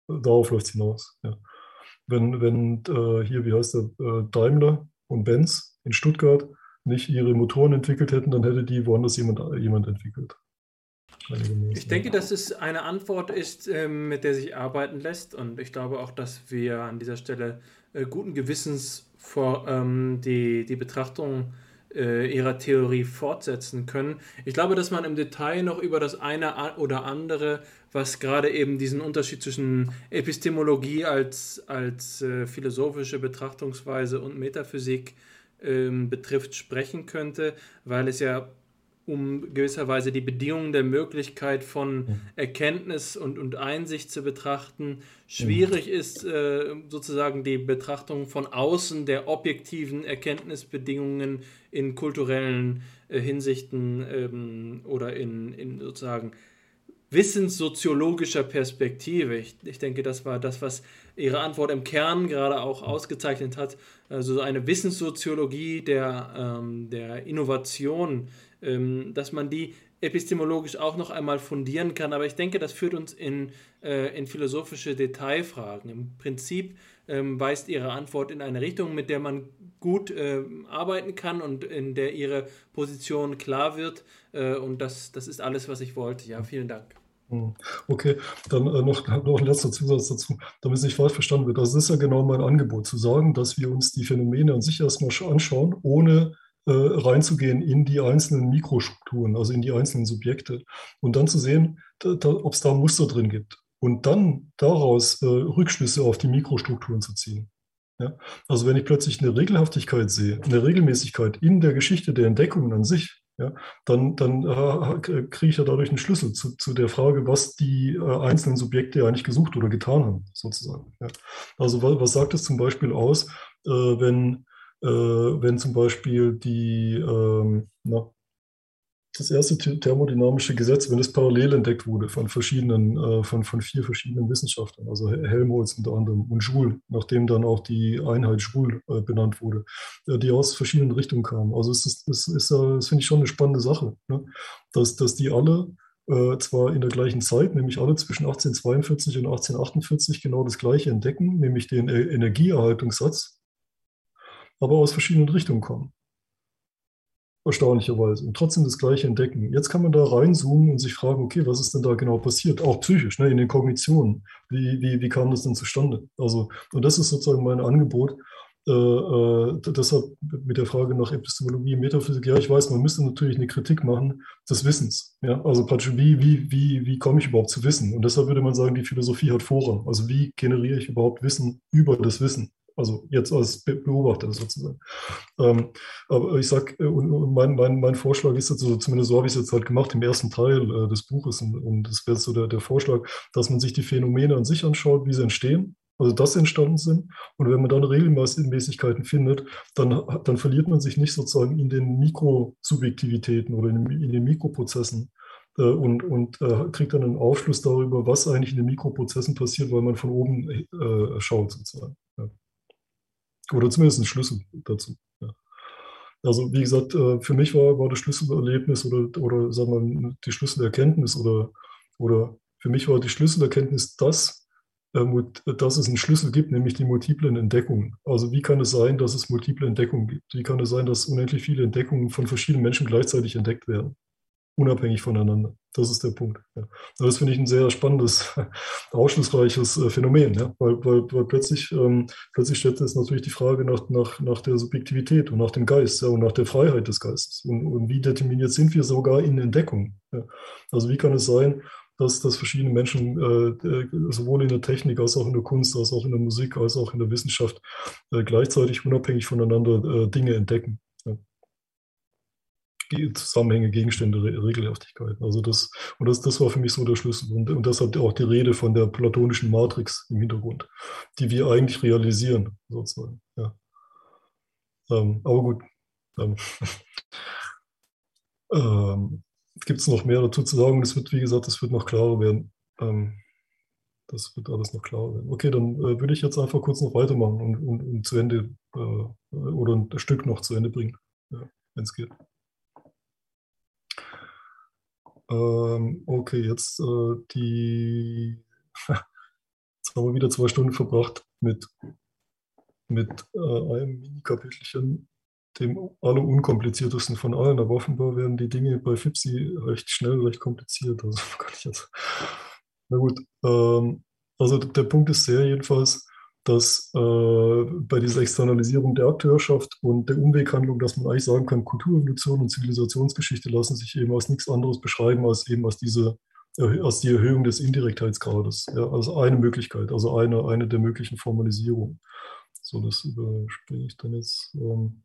Darauf läuft es hinaus. Ja. Wenn, wenn äh, hier, wie heißt der, Daimler und Benz in Stuttgart nicht ihre Motoren entwickelt hätten, dann hätte die woanders jemand, jemand entwickelt. Ich denke, dass es eine Antwort ist, ähm, mit der sich arbeiten lässt. Und ich glaube auch, dass wir an dieser Stelle äh, guten Gewissens vor ähm, die, die Betrachtung äh, ihrer Theorie fortsetzen können. Ich glaube, dass man im Detail noch über das eine oder andere, was gerade eben diesen Unterschied zwischen Epistemologie als, als äh, philosophische Betrachtungsweise und Metaphysik ähm, betrifft, sprechen könnte, weil es ja um gewisserweise die Bedingungen der Möglichkeit von Erkenntnis und, und Einsicht zu betrachten. Schwierig ist äh, sozusagen die Betrachtung von außen der objektiven Erkenntnisbedingungen in kulturellen äh, Hinsichten ähm, oder in, in sozusagen wissenssoziologischer Perspektive. Ich, ich denke, das war das, was Ihre Antwort im Kern gerade auch ausgezeichnet hat. Also eine Wissenssoziologie der, ähm, der Innovation ähm, dass man die epistemologisch auch noch einmal fundieren kann. Aber ich denke, das führt uns in, äh, in philosophische Detailfragen. Im Prinzip ähm, weist Ihre Antwort in eine Richtung, mit der man gut äh, arbeiten kann und in der Ihre Position klar wird. Äh, und das, das ist alles, was ich wollte. Ja, vielen Dank. Hm. Okay, dann äh, noch, noch ein letzter Zusatz dazu, damit es nicht falsch verstanden wird. Das ist ja genau mein Angebot, zu sagen, dass wir uns die Phänomene an sich erstmal anschauen, ohne äh, reinzugehen in die einzelnen Mikrostrukturen, also in die einzelnen Subjekte und dann zu sehen, ob es da Muster drin gibt und dann daraus äh, Rückschlüsse auf die Mikrostrukturen zu ziehen. Ja? Also wenn ich plötzlich eine Regelhaftigkeit sehe, eine Regelmäßigkeit in der Geschichte der Entdeckungen an sich, ja, dann, dann äh, kriege ich ja dadurch einen Schlüssel zu, zu der Frage, was die äh, einzelnen Subjekte eigentlich gesucht oder getan haben, sozusagen. Ja. Also was, was sagt es zum Beispiel aus, äh, wenn äh, wenn zum Beispiel die, ähm, na, das erste thermodynamische Gesetz, wenn es parallel entdeckt wurde von verschiedenen, äh, von, von vier verschiedenen Wissenschaftlern, also Helmholtz unter anderem und Joule, nachdem dann auch die Einheit Joule äh, benannt wurde, äh, die aus verschiedenen Richtungen kamen. Also es ist, es ist, das finde ich schon eine spannende Sache, ne? dass, dass die alle äh, zwar in der gleichen Zeit, nämlich alle zwischen 1842 und 1848 genau das gleiche entdecken, nämlich den e-, Energieerhaltungssatz, aber aus verschiedenen Richtungen kommen. Erstaunlicherweise. Und trotzdem das Gleiche entdecken. Jetzt kann man da reinzoomen und sich fragen, okay, was ist denn da genau passiert? Auch psychisch, ne, in den Kognitionen. Wie, wie, wie kam das denn zustande? Also, und das ist sozusagen mein Angebot. Äh, äh, deshalb mit der Frage nach Epistemologie, Metaphysik, ja, ich weiß, man müsste natürlich eine Kritik machen des Wissens. Ja? Also praktisch, wie, wie, wie, wie komme ich überhaupt zu Wissen? Und deshalb würde man sagen, die Philosophie hat Vorrang. Also wie generiere ich überhaupt Wissen über das Wissen? Also jetzt als Beobachter sozusagen. Ähm, aber ich sage, äh, und mein, mein, mein Vorschlag ist jetzt, also zumindest so habe ich es jetzt halt gemacht im ersten Teil äh, des Buches, und, und das wäre so der, der Vorschlag, dass man sich die Phänomene an sich anschaut, wie sie entstehen, also sie entstanden sind. Und wenn man dann Regelmäßigkeiten findet, dann, dann verliert man sich nicht sozusagen in den Mikrosubjektivitäten oder in, in den Mikroprozessen, äh, und, und äh, kriegt dann einen Aufschluss darüber, was eigentlich in den Mikroprozessen passiert, weil man von oben äh, schaut sozusagen. Oder zumindest ein Schlüssel dazu. Ja. Also wie gesagt, äh, für mich war, war das Schlüsselerlebnis oder, oder sagen wir die Schlüsselerkenntnis oder, oder für mich war die Schlüsselerkenntnis das, äh, dass es einen Schlüssel gibt, nämlich die multiplen Entdeckungen. Also wie kann es sein, dass es multiple Entdeckungen gibt? Wie kann es sein, dass unendlich viele Entdeckungen von verschiedenen Menschen gleichzeitig entdeckt werden? Unabhängig voneinander. Das ist der Punkt. Ja. Das finde ich ein sehr spannendes, aufschlussreiches äh, Phänomen, ja? weil, weil, weil plötzlich, ähm, plötzlich stellt es natürlich die Frage nach, nach, nach der Subjektivität und nach dem Geist ja, und nach der Freiheit des Geistes. Und, und wie determiniert sind wir sogar in Entdeckung? Ja? Also wie kann es sein, dass, dass verschiedene Menschen äh, äh, sowohl in der Technik als auch in der Kunst, als auch in der Musik, als auch in der Wissenschaft äh, gleichzeitig unabhängig voneinander äh, Dinge entdecken? Zusammenhänge, Gegenstände, Regelhaftigkeiten. Also das, und das, das war für mich so der Schlüssel. Und, und deshalb auch die Rede von der platonischen Matrix im Hintergrund, die wir eigentlich realisieren, sozusagen. Ja. Ähm, aber gut. Ähm, ähm, Gibt es noch mehr dazu zu sagen? Das wird, wie gesagt, das wird noch klarer werden. Ähm, das wird alles noch klarer werden. Okay, dann äh, würde ich jetzt einfach kurz noch weitermachen und, und, und zu Ende äh, oder ein Stück noch zu Ende bringen, ja, wenn es geht. Ähm, okay, jetzt äh, die. jetzt haben wir wieder zwei Stunden verbracht mit, mit äh, einem Mini-Kapitelchen, dem allerunkompliziertesten von allen. Aber offenbar werden die Dinge bei Fipsi recht schnell, recht kompliziert. Also kann ich jetzt. Na gut. Ähm, also der Punkt ist sehr jedenfalls, dass äh, bei dieser Externalisierung der Akteurschaft und der Umweghandlung, dass man eigentlich sagen kann, Kulturrevolution und Zivilisationsgeschichte lassen sich eben als nichts anderes beschreiben als eben als diese als die Erhöhung des Indirektheitsgrades. Ja, also eine Möglichkeit, also eine, eine der möglichen Formalisierungen. So, das überspringe ich dann jetzt. Ähm,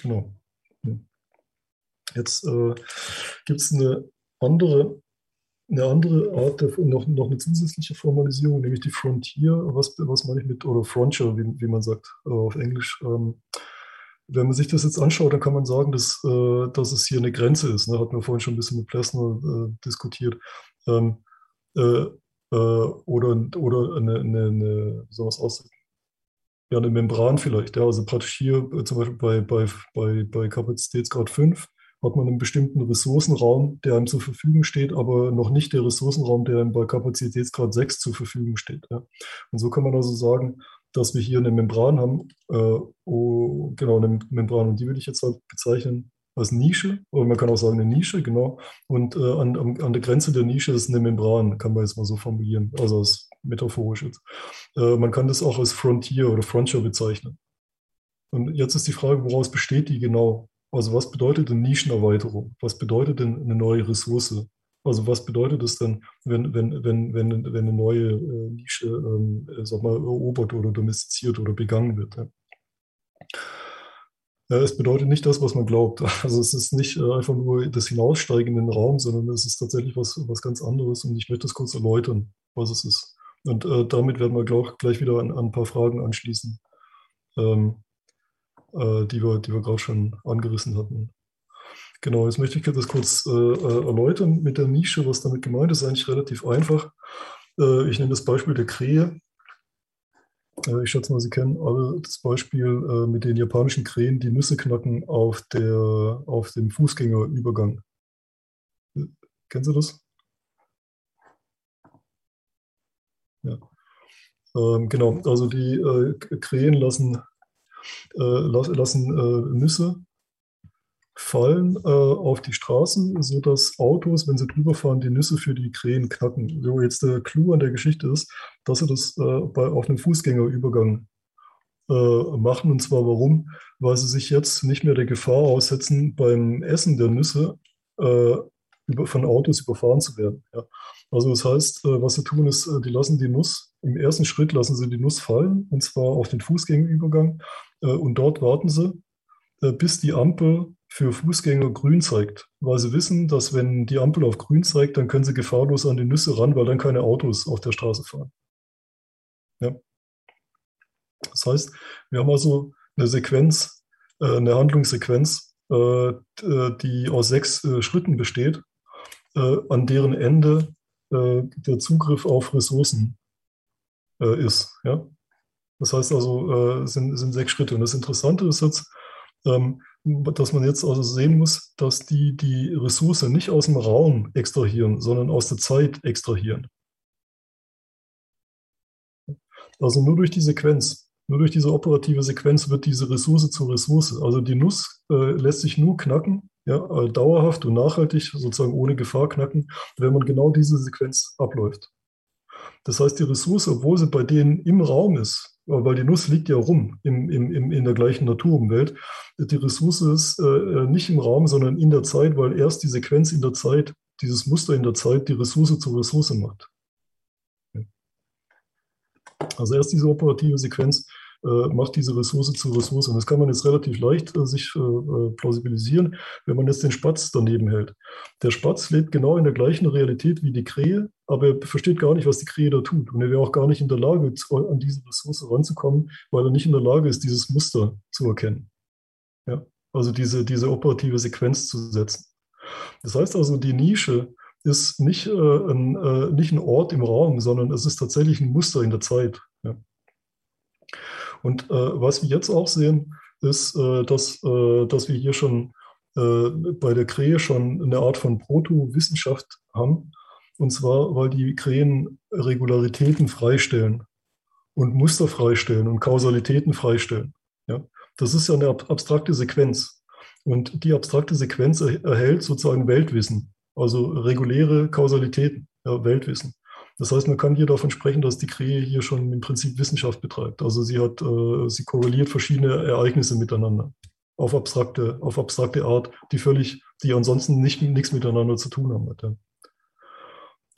genau. Jetzt äh, gibt es eine andere eine andere Art, der, noch, noch eine zusätzliche Formalisierung, nämlich die Frontier. Was, was meine ich mit, oder Frontier, wie, wie man sagt äh, auf Englisch. Ähm, wenn man sich das jetzt anschaut, dann kann man sagen, dass, äh, dass es hier eine Grenze ist. Ne? Hatten wir vorhin schon ein bisschen mit Plessner äh, diskutiert. Ähm, äh, äh, oder oder eine, eine, eine sowas aus, ja, eine Membran vielleicht. Ja? Also praktisch hier zum Beispiel bei, bei, bei, bei Kapazitätsgrad 5 hat man einen bestimmten Ressourcenraum, der einem zur Verfügung steht, aber noch nicht der Ressourcenraum, der einem bei Kapazitätsgrad 6 zur Verfügung steht. Ja. Und so kann man also sagen, dass wir hier eine Membran haben, äh, oh, genau, eine Membran, und die würde ich jetzt halt bezeichnen als Nische, oder man kann auch sagen eine Nische, genau. Und äh, an, an der Grenze der Nische ist eine Membran, kann man jetzt mal so formulieren, also als metaphorisch jetzt. Äh, man kann das auch als Frontier oder Frontier bezeichnen. Und jetzt ist die Frage, woraus besteht die genau? Also was bedeutet denn Nischenerweiterung? Was bedeutet denn eine neue Ressource? Also was bedeutet es denn, wenn, wenn, wenn, wenn, wenn eine neue äh, Nische ähm, äh, sag mal, erobert oder domestiziert oder begangen wird? Ja? es bedeutet nicht das, was man glaubt. Also es ist nicht äh, einfach nur das Hinaussteigen in den Raum, sondern es ist tatsächlich was, was ganz anderes. Und ich möchte das kurz erläutern, was es ist. Und äh, damit werden wir glaub, gleich wieder an, an, ein paar Fragen anschließen. Ähm, äh, die wir, die wir gerade schon angerissen hatten. Genau, jetzt möchte ich das kurz äh, äh, erläutern mit der Nische, was damit gemeint ist, eigentlich relativ einfach. Äh, ich nehme das Beispiel der Krähe. Äh, ich schätze mal, Sie kennen alle das Beispiel äh, mit den japanischen Krähen, die Nüsse knacken auf, der, auf dem Fußgängerübergang. Kennen Sie das? Ja. Ähm, genau, also die Krähen lassen äh, lassen äh, Nüsse fallen äh, auf die Straßen, sodass Autos, wenn sie drüber fahren, die Nüsse für die Krähen knacken. So jetzt der Clou an der Geschichte ist, dass sie das bei, auf einem Fußgängerübergang machen. Und zwar warum? Weil sie sich jetzt nicht mehr der Gefahr aussetzen, beim Essen der Nüsse über, von Autos überfahren zu werden. Ja. Also das heißt, was sie tun, ist, die lassen die Nuss, im ersten Schritt lassen sie die Nuss fallen, und zwar auf den Fußgängerübergang. Äh, und dort warten sie, äh, bis die Ampel für Fußgänger grün zeigt, weil sie wissen, dass wenn die Ampel auf grün zeigt, dann können sie gefahrlos an die Nüsse ran, weil dann keine Autos auf der Straße fahren. Ja. Das heißt, wir haben also eine Sequenz, äh, eine Handlungssequenz, die aus sechs Schritten besteht, an deren Ende der Zugriff auf Ressourcen ist. Ja? Das heißt also, äh, sind, sind sechs Schritte. Und das Interessante ist jetzt, ähm, dass man jetzt also sehen muss, dass die die Ressource nicht aus dem Raum extrahieren, sondern aus der Zeit extrahieren. Also nur durch die Sequenz, nur durch diese operative Sequenz wird diese Ressource zur Ressource. Also die Nuss äh, lässt sich nur knacken, ja, äh, dauerhaft und nachhaltig, sozusagen ohne Gefahr knacken, wenn man genau diese Sequenz abläuft. Das heißt, die Ressource, obwohl sie bei denen im Raum ist, weil die Nuss liegt ja rum im, im, im, in der gleichen Naturumwelt, die Ressource ist äh, nicht im Raum, sondern in der Zeit, weil erst die Sequenz in der Zeit, dieses Muster in der Zeit, die Ressource zur Ressource macht. Also erst diese operative Sequenz äh, macht diese Ressource zur Ressource. Und das kann man jetzt relativ leicht äh, sich äh, äh, plausibilisieren, wenn man jetzt den Spatz daneben hält. Der Spatz lebt genau in der gleichen Realität wie die Krähe, aber er versteht gar nicht, was die Krähe da tut. Und er wäre auch gar nicht in der Lage, an diese Ressource ranzukommen, weil er nicht in der Lage ist, dieses Muster zu erkennen. Ja? Also diese, diese operative Sequenz zu setzen. Das heißt also, die Nische ist nicht, äh, ein, äh, nicht ein Ort im Raum, sondern es ist tatsächlich ein Muster in der Zeit. Ja. Und äh, was wir jetzt auch sehen, ist, äh, dass, äh, dass wir hier schon äh, bei der Krähe schon eine Art von Proto-Wissenschaft haben. Und zwar, weil die Krähen Regularitäten freistellen und Muster freistellen und Kausalitäten freistellen. Ja. Das ist ja eine abstrakte Sequenz. Und die abstrakte Sequenz erhält sozusagen Weltwissen also reguläre Kausalitäten, ja, Weltwissen. Das heißt, man kann hier davon sprechen, dass die Krähe hier schon im Prinzip Wissenschaft betreibt. Also sie hat, äh, sie korreliert verschiedene Ereignisse miteinander auf abstrakte, auf abstrakte Art, die völlig, die ansonsten nicht, nichts miteinander zu tun haben. Ja.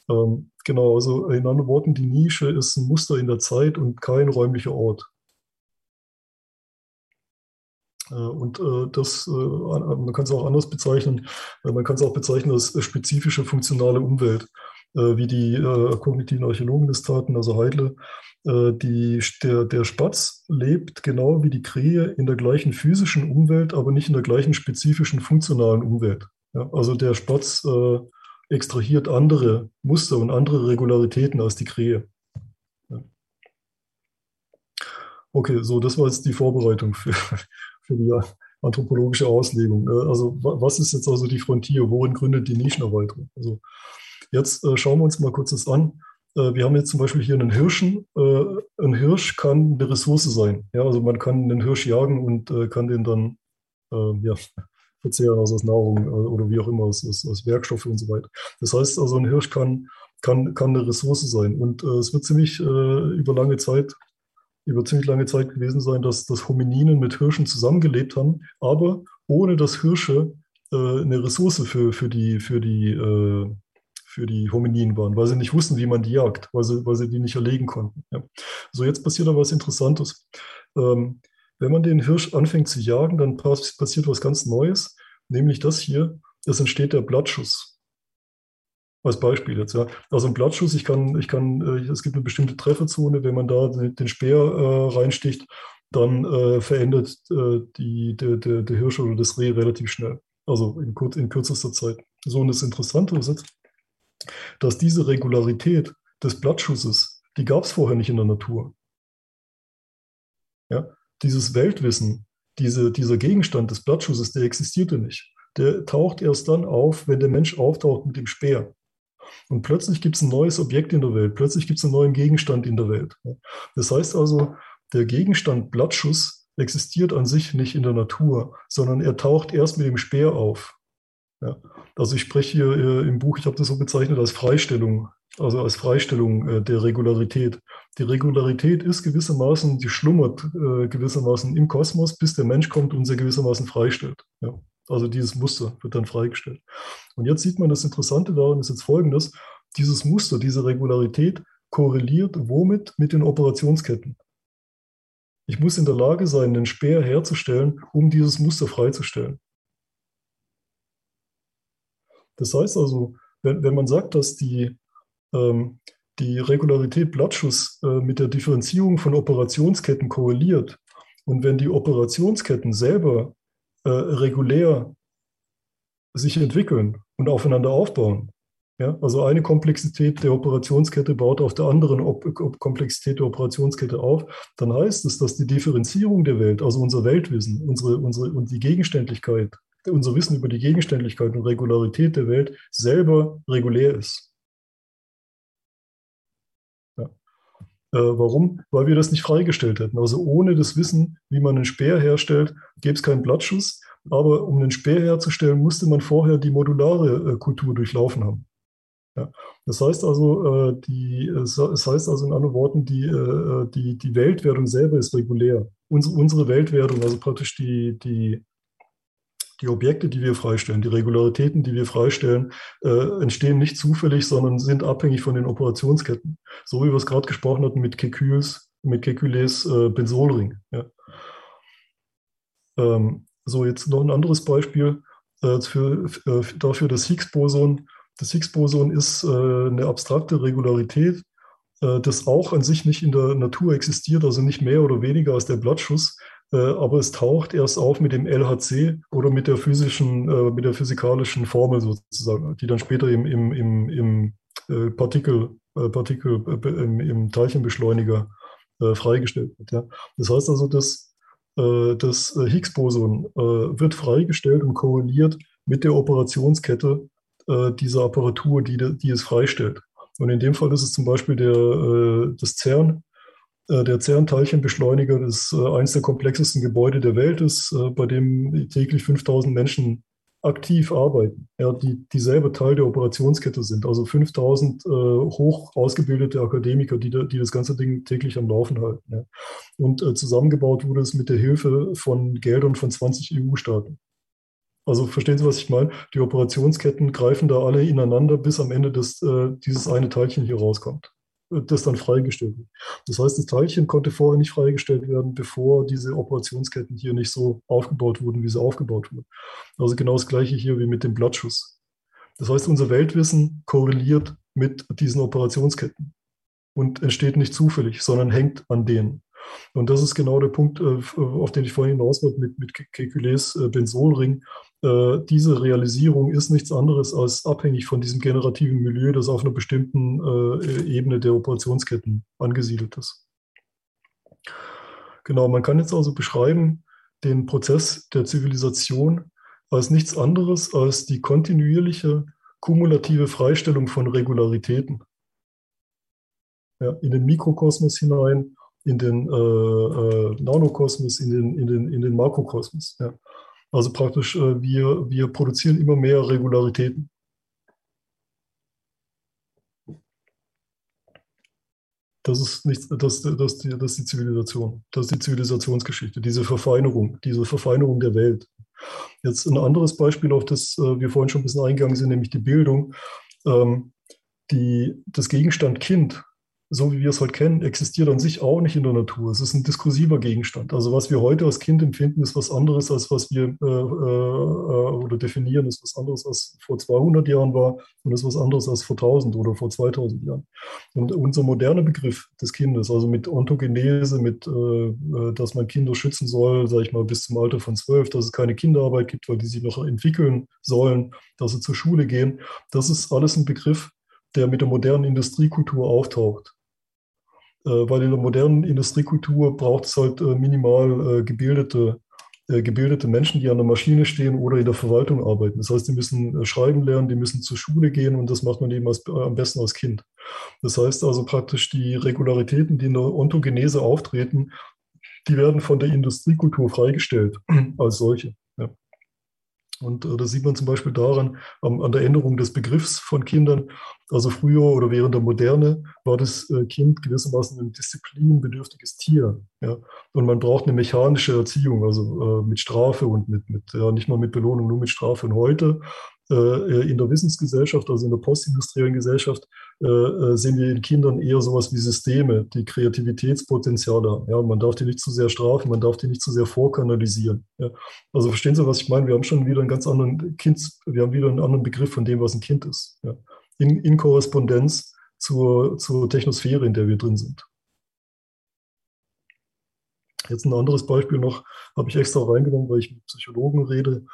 Ähm, genau, also in anderen Worten, die Nische ist ein Muster in der Zeit und kein räumlicher Ort. Äh, und äh, das, man kann es auch anders bezeichnen. Man kann es auch bezeichnen als spezifische funktionale Umwelt, wie die kognitiven Archäologen das taten, also Heidle. Die, der, der Spatz lebt genau wie die Krähe in der gleichen physischen Umwelt, aber nicht in der gleichen spezifischen funktionalen Umwelt. Ja, also der Spatz äh, extrahiert andere Muster und andere Regularitäten als die Krähe. Ja. Okay, so, das war jetzt die Vorbereitung für, für die anthropologische Auslegung. Ne? Also was ist jetzt also die Frontier? Worin gründet die Nischenerweiterung? Also jetzt äh, schauen wir uns mal kurz das an. Äh, wir haben jetzt zum Beispiel hier einen Hirschen. Äh, ein Hirsch kann eine Ressource sein. Ja, also man kann einen Hirsch jagen und äh, kann den dann äh, ja, verzehren also aus Nahrung äh, oder wie auch immer, aus, aus, aus, Werkstoffe und so weiter. Das heißt also, ein Hirsch kann, kann, kann eine Ressource sein. Und es wird ziemlich über lange Zeit über ziemlich lange Zeit gewesen sein, dass, dass Homininen mit Hirschen zusammengelebt haben, aber ohne dass Hirsche äh, eine Ressource für, für, die, für, die, äh, für die Homininen waren, weil sie nicht wussten, wie man die jagt, weil sie, weil sie die nicht erlegen konnten. Ja. So, jetzt passiert da was Interessantes. Ähm, wenn man den Hirsch anfängt zu jagen, dann passiert was ganz Neues, nämlich das hier, es entsteht der Blattschuss. Als Beispiel jetzt, ja. Also ein Blattschuss, ich kann, ich kann, äh, es gibt eine bestimmte Trefferzone, wenn man da den Speer äh, reinsticht, dann äh, verändert äh, die, der, der, der Hirsch oder das Reh relativ schnell. Also in, kurz, in kürzester Zeit. So, und das Interessante ist jetzt, dass diese Regularität des Blattschusses, die gab es vorher nicht in der Natur. Ja? Dieses Weltwissen, diese, dieser Gegenstand des Blattschusses, der existierte nicht. Der taucht erst dann auf, wenn der Mensch auftaucht mit dem Speer. Und plötzlich gibt es ein neues Objekt in der Welt, plötzlich gibt es einen neuen Gegenstand in der Welt. Das heißt also, der Gegenstand Blattschuss existiert an sich nicht in der Natur, sondern er taucht erst mit dem Speer auf. Ja. Also ich spreche hier äh, im Buch, ich habe das so bezeichnet als Freistellung, also als Freistellung äh, der Regularität. Die Regularität ist gewissermaßen, die schlummert äh, gewissermaßen im Kosmos, bis der Mensch kommt und sie gewissermaßen freistellt. Ja. Also dieses Muster wird dann freigestellt. Und jetzt sieht man, das Interessante daran ist jetzt folgendes. Dieses Muster, diese Regularität korreliert womit? Mit den Operationsketten. Ich muss in der Lage sein, einen Speer herzustellen, um dieses Muster freizustellen. Das heißt also, wenn, wenn man sagt, dass die, ähm, die Regularität Blattschuss äh, mit der Differenzierung von Operationsketten korreliert und wenn die Operationsketten selber äh, regulär sich entwickeln und aufeinander aufbauen, Ja, also eine Komplexität der Operationskette baut auf der anderen Op Komplexität der Operationskette auf. Dann heißt es, dass die Differenzierung der Welt, also unser Weltwissen, unsere, unsere und die Gegenständlichkeit, unser Wissen über die Gegenständlichkeit und Regularität der Welt selber regulär ist. Ja. Äh, warum? Weil wir das nicht freigestellt hätten. Also ohne das Wissen, wie man einen Speer herstellt, gäbe es keinen Blattschuss. Aber um einen Speer herzustellen, musste man vorher die modulare äh, Kultur durchlaufen haben. Ja. Das heißt also, äh, die, es heißt also in anderen Worten, die, äh, die, die Weltwertung selber ist regulär. Unsere, unsere Weltwertung, also praktisch die, die, die Objekte, die wir freistellen, die Regularitäten, die wir freistellen, äh, entstehen nicht zufällig, sondern sind abhängig von den Operationsketten. So wie wir es gerade gesprochen hatten mit Kekules, mit Kekules äh, Benzolring. Ja. Ähm, so, jetzt noch ein anderes Beispiel äh, für, äh, dafür das Higgs-Boson. Das Higgs-Boson ist äh, eine abstrakte Regularität, äh, das auch an sich nicht in der Natur existiert, also nicht mehr oder weniger als der Blattschuss, aber es taucht erst auf mit dem LHC oder mit der physischen, äh, mit der physikalischen Formel sozusagen, die dann später im, im, im, im Partikel, Partikel im, im Teilchenbeschleuniger freigestellt wird. Ja. Das heißt also, dass das Higgs-Boson wird freigestellt und korreliert mit der Operationskette äh, diese Apparatur, die, die es freistellt. Und in dem Fall ist es zum Beispiel der, äh, das CERN, äh, der CERN-Teilchenbeschleuniger, das äh, eines der komplexesten Gebäude der Welt ist, äh, bei dem täglich 5000 Menschen aktiv arbeiten, ja, die dieselbe Teil der Operationskette sind. Also 5000 äh, hoch ausgebildete Akademiker, die, die das ganze Ding täglich am Laufen halten. Ja. Und äh, zusammengebaut wurde es mit der Hilfe von Geldern von 20 EU-Staaten. Also verstehen Sie, was ich meine? Die Operationsketten greifen da alle ineinander, bis am Ende des, äh, dieses eine Teilchen hier rauskommt, äh, das dann freigestellt wird. Das heißt, das Teilchen konnte vorher nicht freigestellt werden, bevor diese Operationsketten hier nicht so aufgebaut wurden, wie sie aufgebaut wurden. Also genau das gleiche hier wie mit dem Blattschuss. Das heißt, unser Weltwissen korreliert mit diesen Operationsketten und entsteht nicht zufällig, sondern hängt an denen. Und das ist genau der Punkt, äh, auf den ich vorhin hinaus wollte mit, mit Kekulés äh, Benzolring. Äh, diese Realisierung ist nichts anderes als abhängig von diesem generativen Milieu, das auf einer bestimmten Ebene der Operationsketten angesiedelt ist. Genau, man kann jetzt also beschreiben den Prozess der Zivilisation als nichts anderes als die kontinuierliche kumulative Freistellung von Regularitäten ja, in den Mikrokosmos hinein in den äh, äh, Nanokosmos, in den, in den, in den Makrokosmos. Ja. Also praktisch, äh, wir, wir produzieren immer mehr Regularitäten. Das ist, nichts, das, das, die, das ist die Zivilisation. Das ist die Zivilisationsgeschichte, diese Verfeinerung, diese Verfeinerung der Welt. Jetzt ein anderes Beispiel, auf das äh, wir vorhin schon ein bisschen eingegangen sind, nämlich die Bildung. Ähm, die, das Gegenstand Kind so wie wir es heute kennen, existiert an sich auch nicht in der Natur. Es ist ein diskursiver Gegenstand. Also was wir heute als Kind empfinden, ist was anderes, als was wir äh, äh, oder definieren, ist was anderes, als vor 200 Jahren war und ist was anderes als vor 1000 oder vor 2000 Jahren. Und unser moderner Begriff des Kindes, also mit Ontogenese, mit, äh, äh, dass man Kinder schützen soll, sage ich mal, bis zum Alter von zwölf, dass es keine Kinderarbeit gibt, weil die sich noch entwickeln sollen, dass sie zur Schule gehen, das ist alles ein Begriff, der mit der modernen Industriekultur auftaucht. Äh, weil in der modernen Industriekultur braucht es halt äh, minimal äh, gebildete, gebildete Menschen, die an der Maschine stehen oder in der Verwaltung arbeiten. Das heißt, die müssen schreiben lernen, die müssen zur Schule gehen und das macht man eben als, am besten als Kind. Das heißt also praktisch die Regularitäten, die in der Ontogenese auftreten, die werden von der Industriekultur freigestellt als solche. Und äh, das sieht man zum Beispiel daran, ähm, an der Änderung des Begriffs von Kindern. Also früher oder während der Moderne war das äh, Kind gewissermaßen ein disziplinbedürftiges Tier. Ja? Und man braucht eine mechanische Erziehung, also äh, mit Strafe und mit, mit ja, nicht mal mit Belohnung, nur mit Strafe. Und heute in der Wissensgesellschaft, also in der postindustriellen Gesellschaft, äh, äh, sehen wir in Kindern eher sowas wie Systeme, die Kreativitätspotenziale haben. Ja, man darf die nicht zu sehr strafen, man darf die nicht zu sehr vorkanalisieren. Ja. Also verstehen Sie, was ich meine? Wir haben schon wieder einen ganz anderen Kind, wir haben wieder einen anderen Begriff von dem, was ein Kind ist. Ja. In, in Korrespondenz zur, zur Technosphäre, in der wir drin sind. Jetzt ein anderes Beispiel noch, habe ich extra reingenommen, weil ich mit Psychologen rede.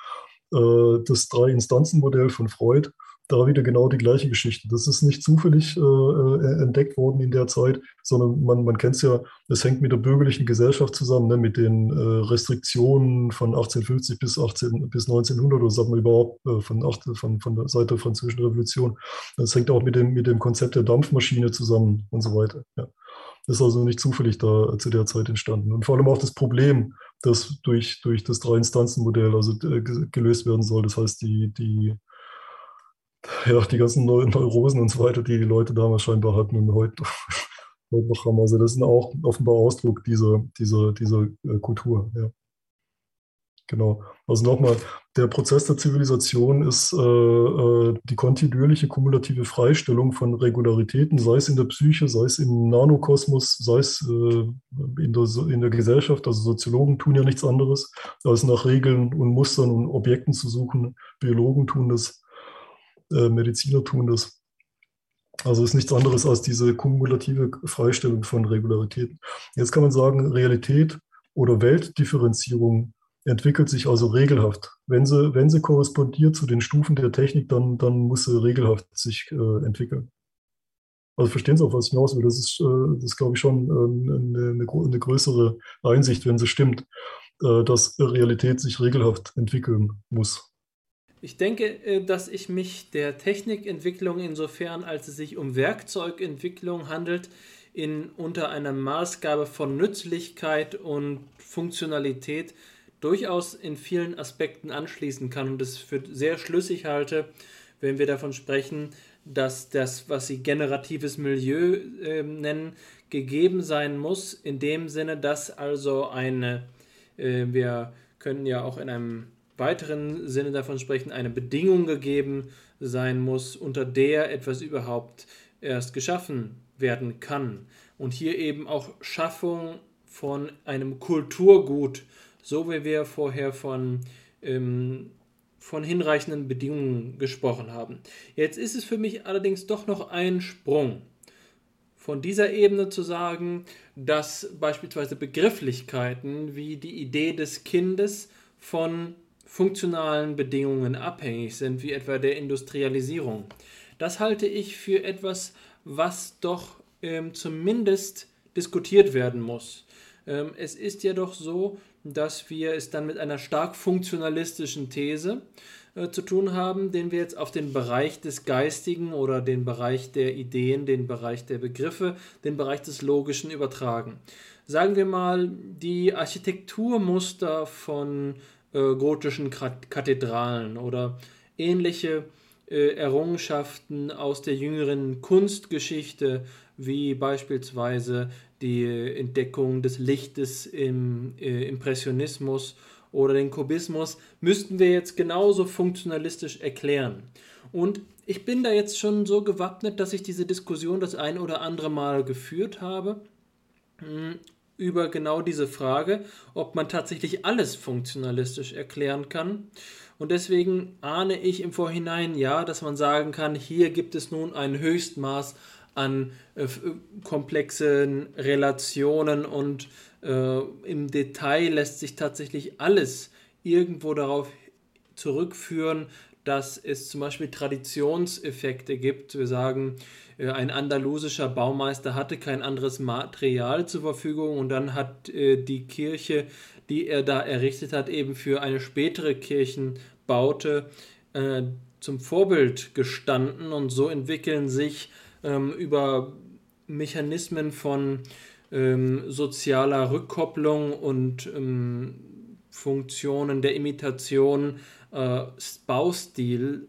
Äh, das Drei-Instanzen-Modell von Freud. da wieder genau die gleiche Geschichte. Das ist nicht zufällig äh, äh entdeckt worden in der Zeit, sondern man, man kennt es ja, es hängt mit der bürgerlichen Gesellschaft zusammen, ne, mit den äh, Restriktionen von 1850 bis, 18, bis 1900 oder sagt man überhaupt äh, von, von, von der Seite der Französischen Revolution. Das hängt auch mit dem, mit dem Konzept der Dampfmaschine zusammen und so weiter. Ja. Das ist also nicht zufällig da zu der Zeit entstanden. Und vor allem auch das Problem, das durch, durch das Drei-Instanzen-Modell also äh, gelöst werden soll. Das heißt, die, die ja, die ganzen Neurosen und so weiter, die die Leute damals scheinbar hatten und heute, heute noch haben. Also das ist auch offenbar Ausdruck dieser, dieser, dieser äh, Kultur. Ja. Genau. Also nochmal, der Prozess der Zivilisation ist äh, äh, die kontinuierliche kumulative Freistellung von Regularitäten, sei es in der Psyche, sei es im Nanokosmos, sei es äh, in, der, in der Gesellschaft. Also Soziologen tun ja nichts anderes, als nach Regeln und Mustern und Objekten zu suchen. Biologen tun das äh, Mediziner tun das. Also ist nichts anderes als diese kumulative Freistellung von Regularitäten. Jetzt kann man sagen, Realität oder Weltdifferenzierung entwickelt sich also regelhaft. Wenn sie, wenn sie korrespondiert zu den Stufen der Technik, dann, dann muss sie regelhaft sich äh, entwickeln. Also verstehen Sie auch, was ich hinaus will. Das ist, äh, ist glaube ich, schon äh, eine, eine, größere Einsicht, wenn sie stimmt, äh, dass Realität sich regelhaft entwickeln muss. Ich denke, äh, dass ich mich der Technikentwicklung insofern, als es sich um Werkzeugentwicklung handelt, in unter einer Maßgabe von Nützlichkeit und Funktionalität durchaus in vielen Aspekten anschließen kann und es für sehr schlüssig halte, wenn wir davon sprechen, dass das, was sie generatives Milieu äh, nennen, gegeben sein muss, in dem Sinne, dass also eine, äh, wir können ja auch in einem weiteren Sinne davon sprechen, eine Bedingung gegeben sein muss, unter der etwas überhaupt erst geschaffen werden kann. Und hier eben auch Schaffung von einem Kulturgut, so wie wir vorher von, ähm, von hinreichenden Bedingungen gesprochen haben. Jetzt ist es für mich allerdings doch noch ein Sprung von dieser Ebene zu sagen, dass beispielsweise Begrifflichkeiten wie die Idee des Kindes von funktionalen Bedingungen abhängig sind, wie etwa der Industrialisierung. Das halte ich für etwas, was doch ähm, zumindest diskutiert werden muss. Ähm, es ist ja doch so, dass wir es dann mit einer stark funktionalistischen These äh, zu tun haben, den wir jetzt auf den Bereich des Geistigen oder den Bereich der Ideen, den Bereich der Begriffe, den Bereich des Logischen übertragen. Sagen wir mal, die Architekturmuster von äh, gotischen Kathedralen oder ähnliche äh, Errungenschaften aus der jüngeren Kunstgeschichte, wie beispielsweise die Entdeckung des Lichtes im äh, Impressionismus oder den Kubismus, müssten wir jetzt genauso funktionalistisch erklären. Und ich bin da jetzt schon so gewappnet, dass ich diese Diskussion das ein oder andere Mal geführt habe hm, über genau diese Frage, ob man tatsächlich alles funktionalistisch erklären kann. Und deswegen ahne ich im Vorhinein ja, dass man sagen kann, hier gibt es nun ein Höchstmaß an äh, komplexen Relationen und äh, im Detail lässt sich tatsächlich alles irgendwo darauf zurückführen, dass es zum Beispiel Traditionseffekte gibt. Wir sagen, äh, ein andalusischer Baumeister hatte kein anderes Material zur Verfügung und dann hat äh, die Kirche, die er da errichtet hat, eben für eine spätere Kirchenbaute äh, zum Vorbild gestanden und so entwickeln sich ähm, über Mechanismen von ähm, sozialer Rückkopplung und ähm, Funktionen der Imitation äh, Baustil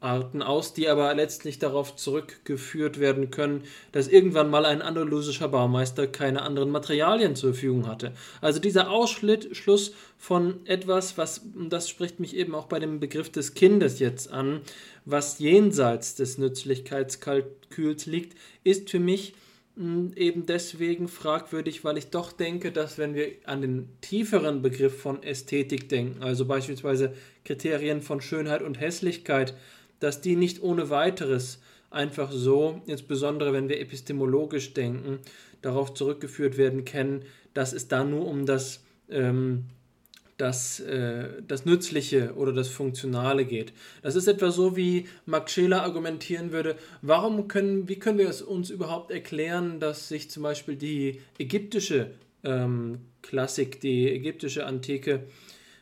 Arten aus, die aber letztlich darauf zurückgeführt werden können, dass irgendwann mal ein andalusischer Baumeister keine anderen Materialien zur Verfügung hatte. Also dieser Ausschluss von etwas, was, das spricht mich eben auch bei dem Begriff des Kindes jetzt an, was jenseits des Nützlichkeitskalküls liegt, ist für mich hm, eben deswegen fragwürdig, weil ich doch denke, dass wenn wir an den tieferen Begriff von Ästhetik denken, also beispielsweise Kriterien von Schönheit und Hässlichkeit, dass die nicht ohne weiteres einfach so, insbesondere wenn wir epistemologisch denken, darauf zurückgeführt werden können, dass es da nur um das ähm, das, äh, das Nützliche oder das Funktionale geht. Das ist etwa so, wie Max Scheler argumentieren würde, warum können, wie können wir es uns überhaupt erklären, dass sich zum Beispiel die ägyptische ähm, Klassik, die ägyptische Antike,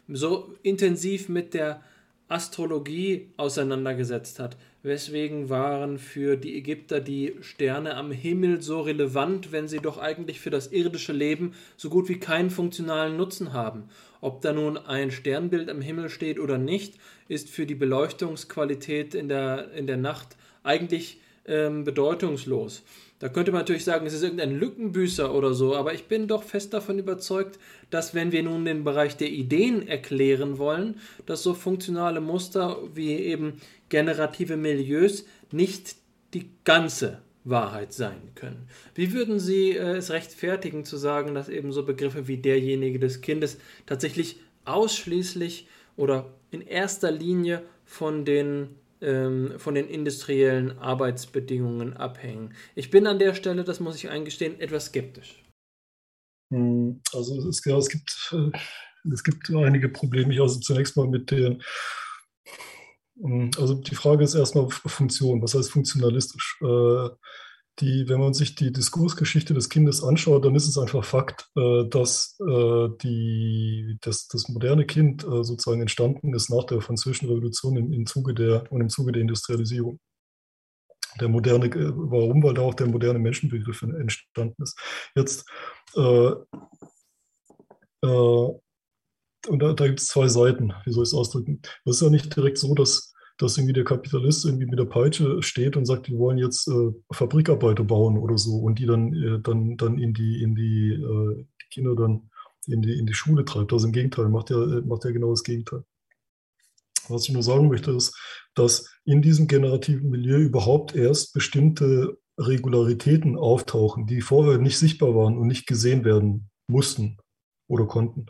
so intensiv mit der Astrologie auseinandergesetzt hat. Weswegen waren für die Ägypter die Sterne am Himmel so relevant, wenn sie doch eigentlich für das irdische Leben so gut wie keinen funktionalen Nutzen haben? Ob da nun ein Sternbild am Himmel steht oder nicht, ist für die Beleuchtungsqualität in der, in der Nacht eigentlich ähm, bedeutungslos. Da könnte man natürlich sagen, es ist irgendein Lückenbüßer oder so, aber ich bin doch fest davon überzeugt, dass wenn wir nun den Bereich der Ideen erklären wollen, dass so funktionale Muster wie eben generative Milieus nicht die ganze Wahrheit sein können. Wie würden Sie äh, es rechtfertigen zu sagen, dass eben so Begriffe wie derjenige des Kindes tatsächlich ausschließlich oder in erster Linie von den von den industriellen Arbeitsbedingungen abhängen. Ich bin an der Stelle, das muss ich eingestehen, etwas skeptisch. Hm, also es, ja, es, gibt, äh, es gibt einige Probleme. Also zunächst mal mit den, hm, also die Frage ist erstmal Funktion. Was heißt funktionalistisch? Die, wenn man sich die Diskursgeschichte des Kindes anschaut, dann ist es einfach Fakt, äh, dass äh, die, dass das moderne Kind äh, sozusagen entstanden ist nach der Französischen Revolution im, im Zuge der und im Zuge der Industrialisierung. Der moderne, warum? Weil da auch der moderne Menschenbegriff entstanden ist. Jetzt äh, äh, und da, da gibt es zwei Seiten, wie soll ich es ausdrücken? Es ist ja nicht direkt so, dass dass irgendwie der Kapitalist irgendwie mit der Peitsche steht und sagt, wir wollen jetzt äh, Fabrikarbeiter bauen oder so und die dann, äh, dann, dann in die, in die, äh, die Kinder dann in die, in die Schule treibt. Also im Gegenteil, macht ja, macht ja genau das Gegenteil. Was ich nur sagen möchte, ist, dass in diesem generativen Milieu überhaupt erst bestimmte Regularitäten auftauchen, die vorher nicht sichtbar waren und nicht gesehen werden mussten oder konnten.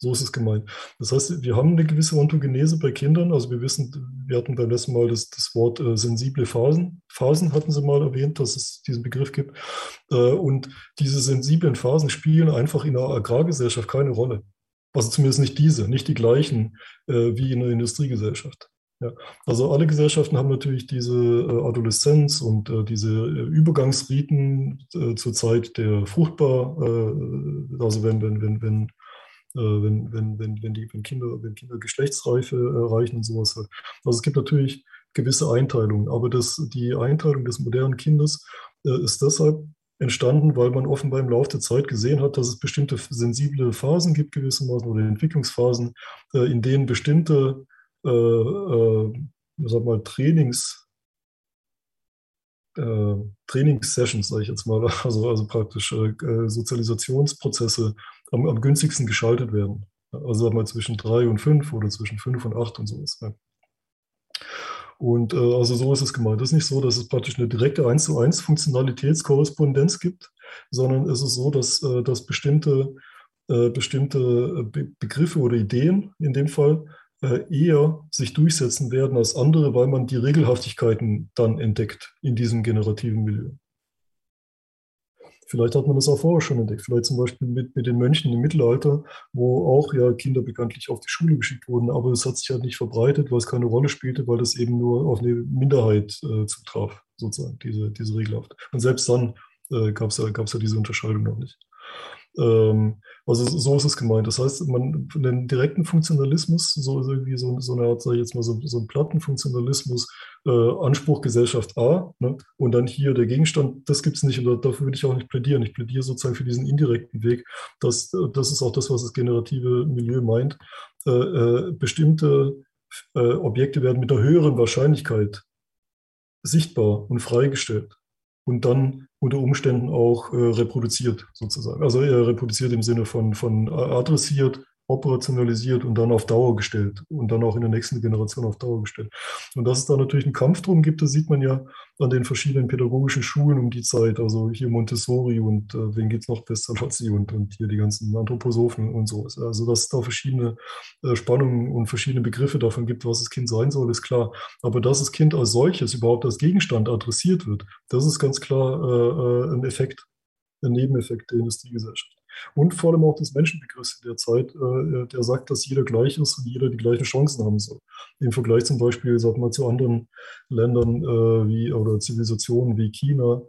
So ist es gemeint. Das heißt, wir haben eine gewisse Ontogenese bei Kindern. Also wir wissen, wir hatten beim letzten Mal das, das Wort äh, sensible Phasen. Phasen hatten Sie mal erwähnt, dass es diesen Begriff gibt. Äh, und diese sensiblen Phasen spielen einfach in der Agrargesellschaft keine Rolle. Also zumindest nicht diese, nicht die gleichen äh, wie in der Industriegesellschaft. Ja, also alle Gesellschaften haben natürlich diese äh, Adoleszenz und äh, diese äh, Übergangsriten zur Zeit der Fruchtbar, also wenn, wenn, wenn, wenn wenn, wenn, wenn, wenn, die, wenn, Kinder, wenn Kinder Geschlechtsreife erreichen und sowas. Halt. Also es gibt natürlich gewisse Einteilungen, aber das, die Einteilung des modernen Kindes äh, ist deshalb entstanden, weil man offenbar im Laufe der Zeit gesehen hat, dass es bestimmte sensible Phasen gibt, gewissermaßen, oder Entwicklungsphasen, äh, in denen bestimmte äh, äh, sag mal, Trainings, äh, Trainingssessions, sage ich jetzt mal, also, also praktisch äh, Sozialisationsprozesse am, am günstigsten geschaltet werden. Also mal zwischen drei und fünf oder zwischen fünf und acht und sowas. Ja. Und äh, also so ist es gemeint. Es ist nicht so, dass es praktisch eine direkte 1 zu 1 Funktionalitätskorrespondenz gibt, sondern es ist so, dass, äh, dass bestimmte, äh, bestimmte Be Begriffe oder Ideen in dem Fall äh, eher sich durchsetzen werden als andere, weil man die Regelhaftigkeiten dann entdeckt in diesem generativen Milieu. Vielleicht hat man das auch vorher schon entdeckt. Vielleicht zum Beispiel mit, mit den Mönchen im Mittelalter, wo auch ja Kinder bekanntlich auf die Schule geschickt wurden. Aber es hat sich halt nicht verbreitet, weil es keine Rolle spielte, weil das eben nur auf eine Minderheit äh, zutraf, sozusagen, diese, diese Regelhaft. Und selbst dann äh, gab es ja, ja diese Unterscheidung noch nicht. Ähm, also so ist es gemeint. Das heißt, man den direkten Funktionalismus, so irgendwie so, so eine Art, sag ich jetzt mal, so, so ein Plattenfunktionalismus, äh, Anspruch Gesellschaft A, ne? und dann hier der Gegenstand, das gibt es nicht und dafür würde ich auch nicht plädieren. Ich plädiere sozusagen für diesen indirekten Weg. Das, das ist auch das, was das generative Milieu meint. Äh, äh, bestimmte äh, Objekte werden mit einer höheren Wahrscheinlichkeit sichtbar und freigestellt und dann unter Umständen auch äh, reproduziert sozusagen. Also er reproduziert im Sinne von, von adressiert, operationalisiert und dann auf Dauer gestellt und dann auch in der nächsten Generation auf Dauer gestellt. Und dass es da natürlich einen Kampf drum gibt, das sieht man ja an den verschiedenen pädagogischen Schulen um die Zeit. Also hier Montessori und äh, wen es noch, Pestalozzi und, und hier die ganzen Anthroposophen und so. Also dass es da verschiedene äh, Spannungen und verschiedene Begriffe davon gibt, was das Kind sein soll, ist klar. Aber dass das Kind als solches überhaupt als Gegenstand adressiert wird, das ist ganz klar äh, äh ein Effekt, ein Nebeneffekt der Industriegesellschaft. Und vor allem auch des Menschenbegriffs in der Zeit, äh, der sagt, dass jeder gleich ist und jeder die gleichen Chancen haben soll. Im Vergleich zum Beispiel, sag mal, zu anderen Ländern äh, wie oder Zivilisationen wie China,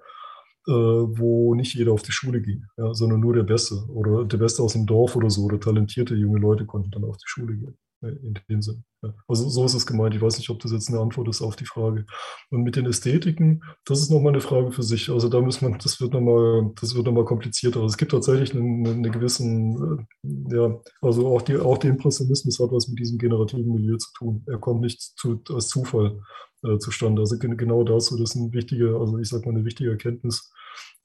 äh, wo nicht jeder auf die Schule ging, sondern nur der Beste oder der Beste aus dem Dorf oder so oder talentierte junge Leute konnten dann auf die Schule gehen in dem Sinn. Also so ist es gemeint. Ich weiß nicht, ob das jetzt eine Antwort ist auf die Frage. Und mit den Ästhetiken, das ist nochmal eine Frage für sich. Also da muss man, das wird nochmal, das wird nochmal komplizierter. Also es gibt tatsächlich einen, einen gewissen, äh, ja, also auch, die, auch der Impressionismus hat was mit diesem generativen Milieu zu tun. Er kommt nicht zu, als Zufall äh, zustande. Also genau dazu, das ist ein wichtiger, also ich sag mal, eine wichtige Erkenntnis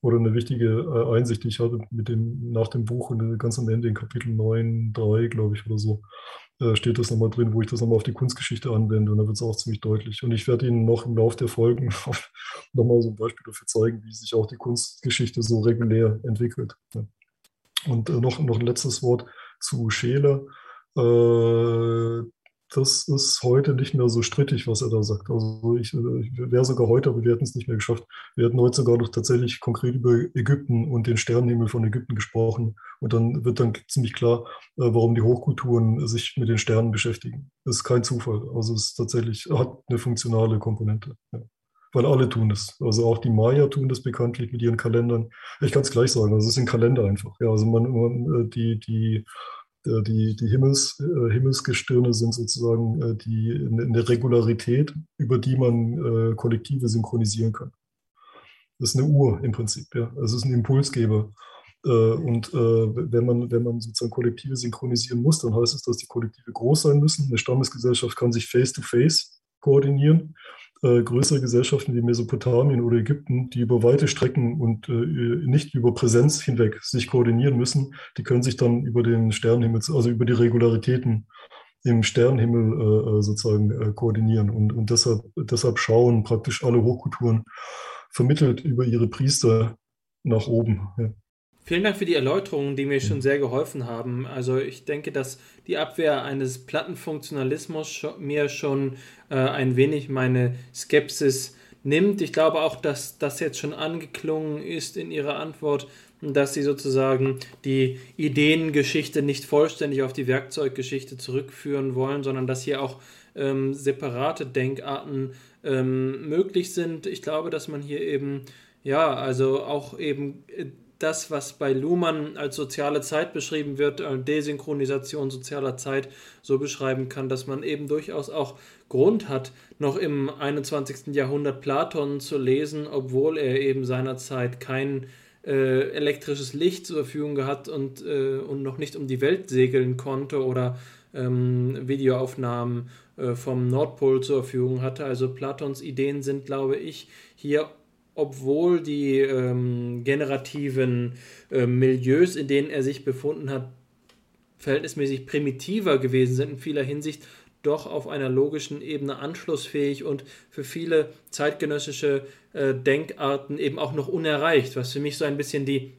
oder eine wichtige äh, Einsicht, die ich hatte mit dem, nach dem Buch und ganz am Ende in Kapitel 9, 3, glaube ich, oder so äh, steht das nochmal drin, wo ich das nochmal auf die Kunstgeschichte anwende und da wird es auch ziemlich deutlich. Und ich werde Ihnen noch im Laufe der Folgen nochmal so ein Beispiel dafür zeigen, wie sich auch die Kunstgeschichte so regulär entwickelt. Und äh, noch, noch ein letztes Wort zu Scheele. Äh, das ist heute nicht mehr so strittig, was er da sagt. Also ich, ich wäre sogar heute, aber wir hätten es nicht mehr geschafft. Wir hätten heute sogar noch tatsächlich konkret über Ägypten und den Sternenhimmel von Ägypten gesprochen. Und dann wird dann ziemlich klar, äh, warum die Hochkulturen sich mit den Sternen beschäftigen. Das ist kein Zufall. Also es ist tatsächlich, hat eine funktionale Komponente. Ja. Weil alle tun das. Also auch die Maya tun das bekanntlich mit ihren Kalendern. Ich kann es gleich sagen, also es sind Kalender einfach. Ja, also man, man äh, die, die die, die Himmels, äh, Himmelsgestirne sind sozusagen äh, die, eine Regularität, über die man Kollektive synchronisieren kann. Das ist eine Uhr im Prinzip, ja. Es ist ein Impulsgeber. Und wenn man, wenn man sozusagen Kollektive synchronisieren muss, dann heißt es, dass die Kollektive groß sein müssen. Eine Stammesgesellschaft kann sich face-to-face -face koordinieren äh, größere Gesellschaften wie Mesopotamien oder Ägypten, die über weite Strecken und äh, nicht über Präsenz hinweg sich koordinieren müssen, die können sich dann über den Sternenhimmel, also über die Regularitäten im Sternenhimmel äh, äh sozusagen äh, koordinieren. Und, und deshalb, deshalb schauen praktisch alle Hochkulturen vermittelt über ihre Priester nach oben. Ja. Vielen Dank für die Erläuterungen, die mir schon sehr geholfen haben. Also ich denke, dass die Abwehr eines Plattenfunktionalismus mir schon äh, ein wenig meine Skepsis nimmt. Ich glaube auch, dass das jetzt schon angeklungen ist in Ihrer Antwort, dass Sie sozusagen die Ideengeschichte nicht vollständig auf die Werkzeuggeschichte zurückführen wollen, sondern dass hier auch ähm, separate Denkarten ähm, möglich sind. Ich glaube, dass man hier eben ja, also auch eben äh, das, was bei Luhmann als soziale Zeit beschrieben wird, äh, Desynchronisation sozialer Zeit, so beschreiben kann, dass man eben durchaus auch Grund hat, noch im 21. Jahrhundert Platon zu lesen, obwohl er eben seinerzeit kein äh, elektrisches Licht zur Verfügung gehabt und, äh, und noch nicht um die Welt segeln konnte oder ähm, Videoaufnahmen äh, vom Nordpol zur Verfügung hatte. Also Platons Ideen sind, glaube ich, hier obwohl die ähm, generativen äh, Milieus, in denen er sich befunden hat, verhältnismäßig primitiver gewesen sind in vieler Hinsicht, doch auf einer logischen Ebene anschlussfähig und für viele zeitgenössische äh, Denkarten eben auch noch unerreicht, was für mich so ein bisschen die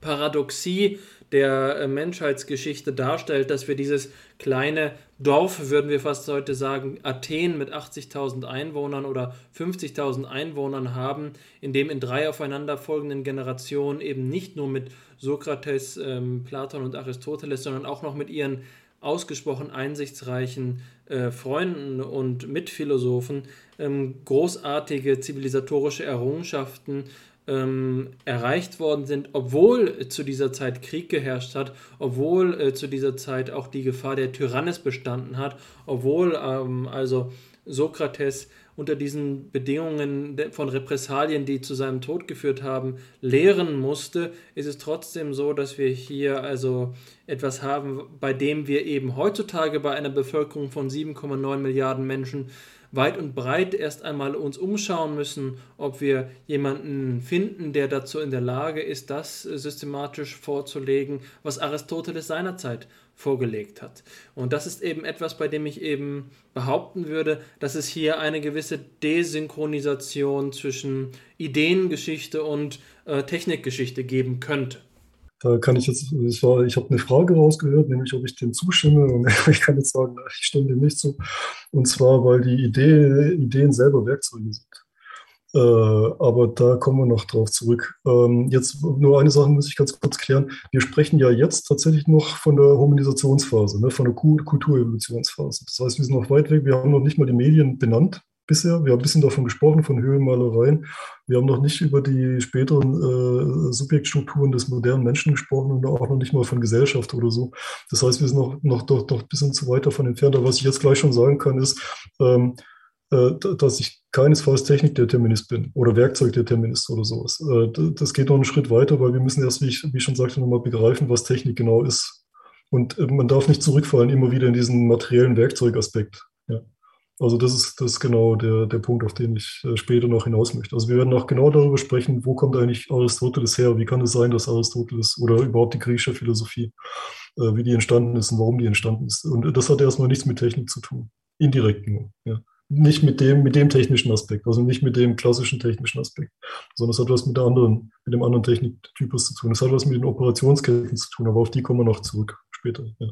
Paradoxie der äh, Menschheitsgeschichte darstellt, dass wir dieses kleine Dorf, würden wir fast heute sagen, Athen mit 80.000 Einwohnern oder 50.000 Einwohnern haben, in dem in drei aufeinanderfolgenden Generationen eben nicht nur mit Sokrates, ähm, Platon und Aristoteles, sondern auch noch mit ihren ausgesprochen einsichtsreichen äh, Freunden und Mitphilosophen ähm, großartige zivilisatorische Errungenschaften ähm, erreicht worden sind, obwohl zu dieser Zeit Krieg geherrscht hat, obwohl äh, zu dieser Zeit auch die Gefahr der Tyrannis bestanden hat, obwohl ähm, also Sokrates unter diesen Bedingungen von Repressalien, die zu seinem Tod geführt haben, lehren musste, ist es trotzdem so, dass wir hier also etwas haben, bei dem wir eben heutzutage bei einer Bevölkerung von 7,9 Milliarden Menschen weit und breit erst einmal uns umschauen müssen, ob wir jemanden finden, der dazu in der Lage ist, das systematisch vorzulegen, was Aristoteles seinerzeit vorgelegt hat. Und das ist eben etwas, bei dem ich eben behaupten würde, dass es hier eine gewisse Desynchronisation zwischen Ideengeschichte und äh, Technikgeschichte geben könnte. Da kann ich jetzt, ich, war, ich habe eine Frage rausgehört, nämlich ob ich dem zustimme. Und ich kann jetzt sagen, ich stimme dem nicht zu. Und zwar, weil die Idee, Ideen selber Werkzeuge sind. Äh, aber da kommen wir noch drauf zurück. Ähm, jetzt nur eine Sache muss ich ganz kurz klären. Wir sprechen ja jetzt tatsächlich noch von der Hominisationsphase, ne, von der Kulturevolutionsphase. Das heißt, wir sind noch weit weg. Wir haben noch nicht mal die Medien benannt bisher. Wir haben ein bisschen davon gesprochen, von Höhenmalereien. Wir haben noch nicht über die späteren äh, Subjektstrukturen des modernen Menschen gesprochen und auch noch nicht mal von Gesellschaft oder so. Das heißt, wir sind noch, noch doch, doch ein bisschen zu weit davon entfernt. Aber was ich jetzt gleich schon sagen kann, ist, ähm, äh, dass ich keinesfalls Technikdeterminist bin oder Werkzeugdeterminist oder sowas. Äh, das geht noch einen Schritt weiter, weil wir müssen erst, wie ich, wie ich schon sagte, nochmal begreifen, was Technik genau ist. Und äh, man darf nicht zurückfallen immer wieder in diesen materiellen Werkzeugaspekt. Ja. Also das ist, das ist genau der, der Punkt, auf den ich äh, später noch hinaus möchte. Also wir werden auch genau darüber sprechen, wo kommt eigentlich Aristoteles her? Wie kann es sein, dass Aristoteles oder überhaupt die griechische Philosophie, äh, wie die entstanden ist und warum die entstanden ist. Und das hat erstmal nichts mit Technik zu tun. Indirekt nur. Ja. Nicht mit dem, mit dem technischen Aspekt, also nicht mit dem klassischen technischen Aspekt, sondern es hat was mit der anderen, mit dem anderen Techniktypus zu tun. Es hat was mit den Operationsketten zu tun, aber auf die kommen wir noch zurück später. Ja.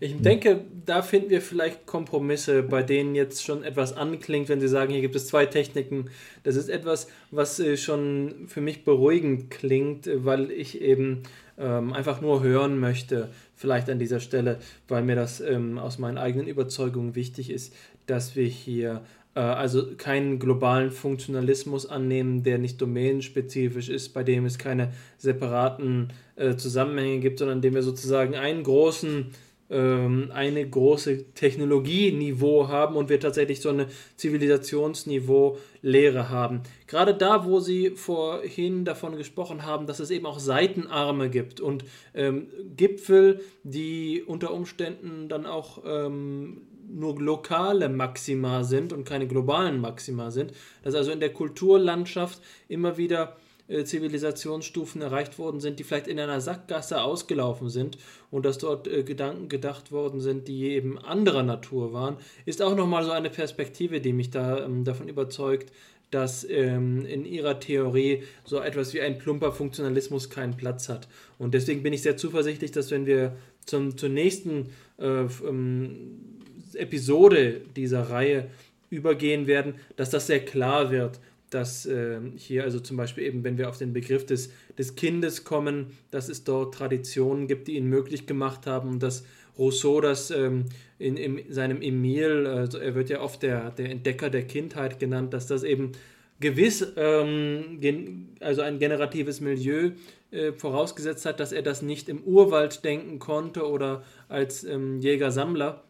Ich denke, da finden wir vielleicht Kompromisse, bei denen jetzt schon etwas anklingt, wenn Sie sagen, hier gibt es zwei Techniken. Das ist etwas, was äh, schon für mich beruhigend klingt, weil ich eben ähm, einfach nur hören möchte, vielleicht an dieser Stelle, weil mir das ähm, aus meinen eigenen Überzeugungen wichtig ist, dass wir hier äh, also keinen globalen Funktionalismus annehmen, der nicht domänenspezifisch ist, bei dem es keine separaten äh, Zusammenhänge gibt, sondern dem wir sozusagen einen großen ähm, eine große Technologieniveau haben und wir tatsächlich so eine Zivilisationsniveau-Lehre haben. Gerade da, wo Sie vorhin davon gesprochen haben, dass es eben auch Seitenarme gibt und ähm, Gipfel, die unter Umständen dann auch ähm, nur lokale Maxima sind und keine globalen Maxima sind, dass also in der Kulturlandschaft immer wieder äh, Zivilisationsstufen erreicht worden sind, die vielleicht in einer Sackgasse ausgelaufen sind und dass dort äh, Gedanken gedacht worden sind, die eben anderer Natur waren, ist auch nochmal so eine Perspektive, die mich da ähm, davon überzeugt, dass ähm, in ihrer Theorie so etwas wie ein plumper Funktionalismus keinen Platz hat. Und deswegen bin ich sehr zuversichtlich, dass wenn wir zum, zur nächsten äh, ähm, Episode dieser Reihe übergehen werden, dass das sehr klar wird, dass äh, hier also zum Beispiel eben, wenn wir auf den Begriff des, des Kindes kommen, dass es dort Traditionen gibt, die ihn möglich gemacht haben, dass Rousseau das ähm, in, in, seinem Emile, also er wird ja oft der, der Entdecker der Kindheit genannt, dass das eben gewiss, ähm, gen, also ein generatives Milieu äh, vorausgesetzt hat, dass er das nicht im Urwald denken konnte oder als ähm, Jäger-Sammler.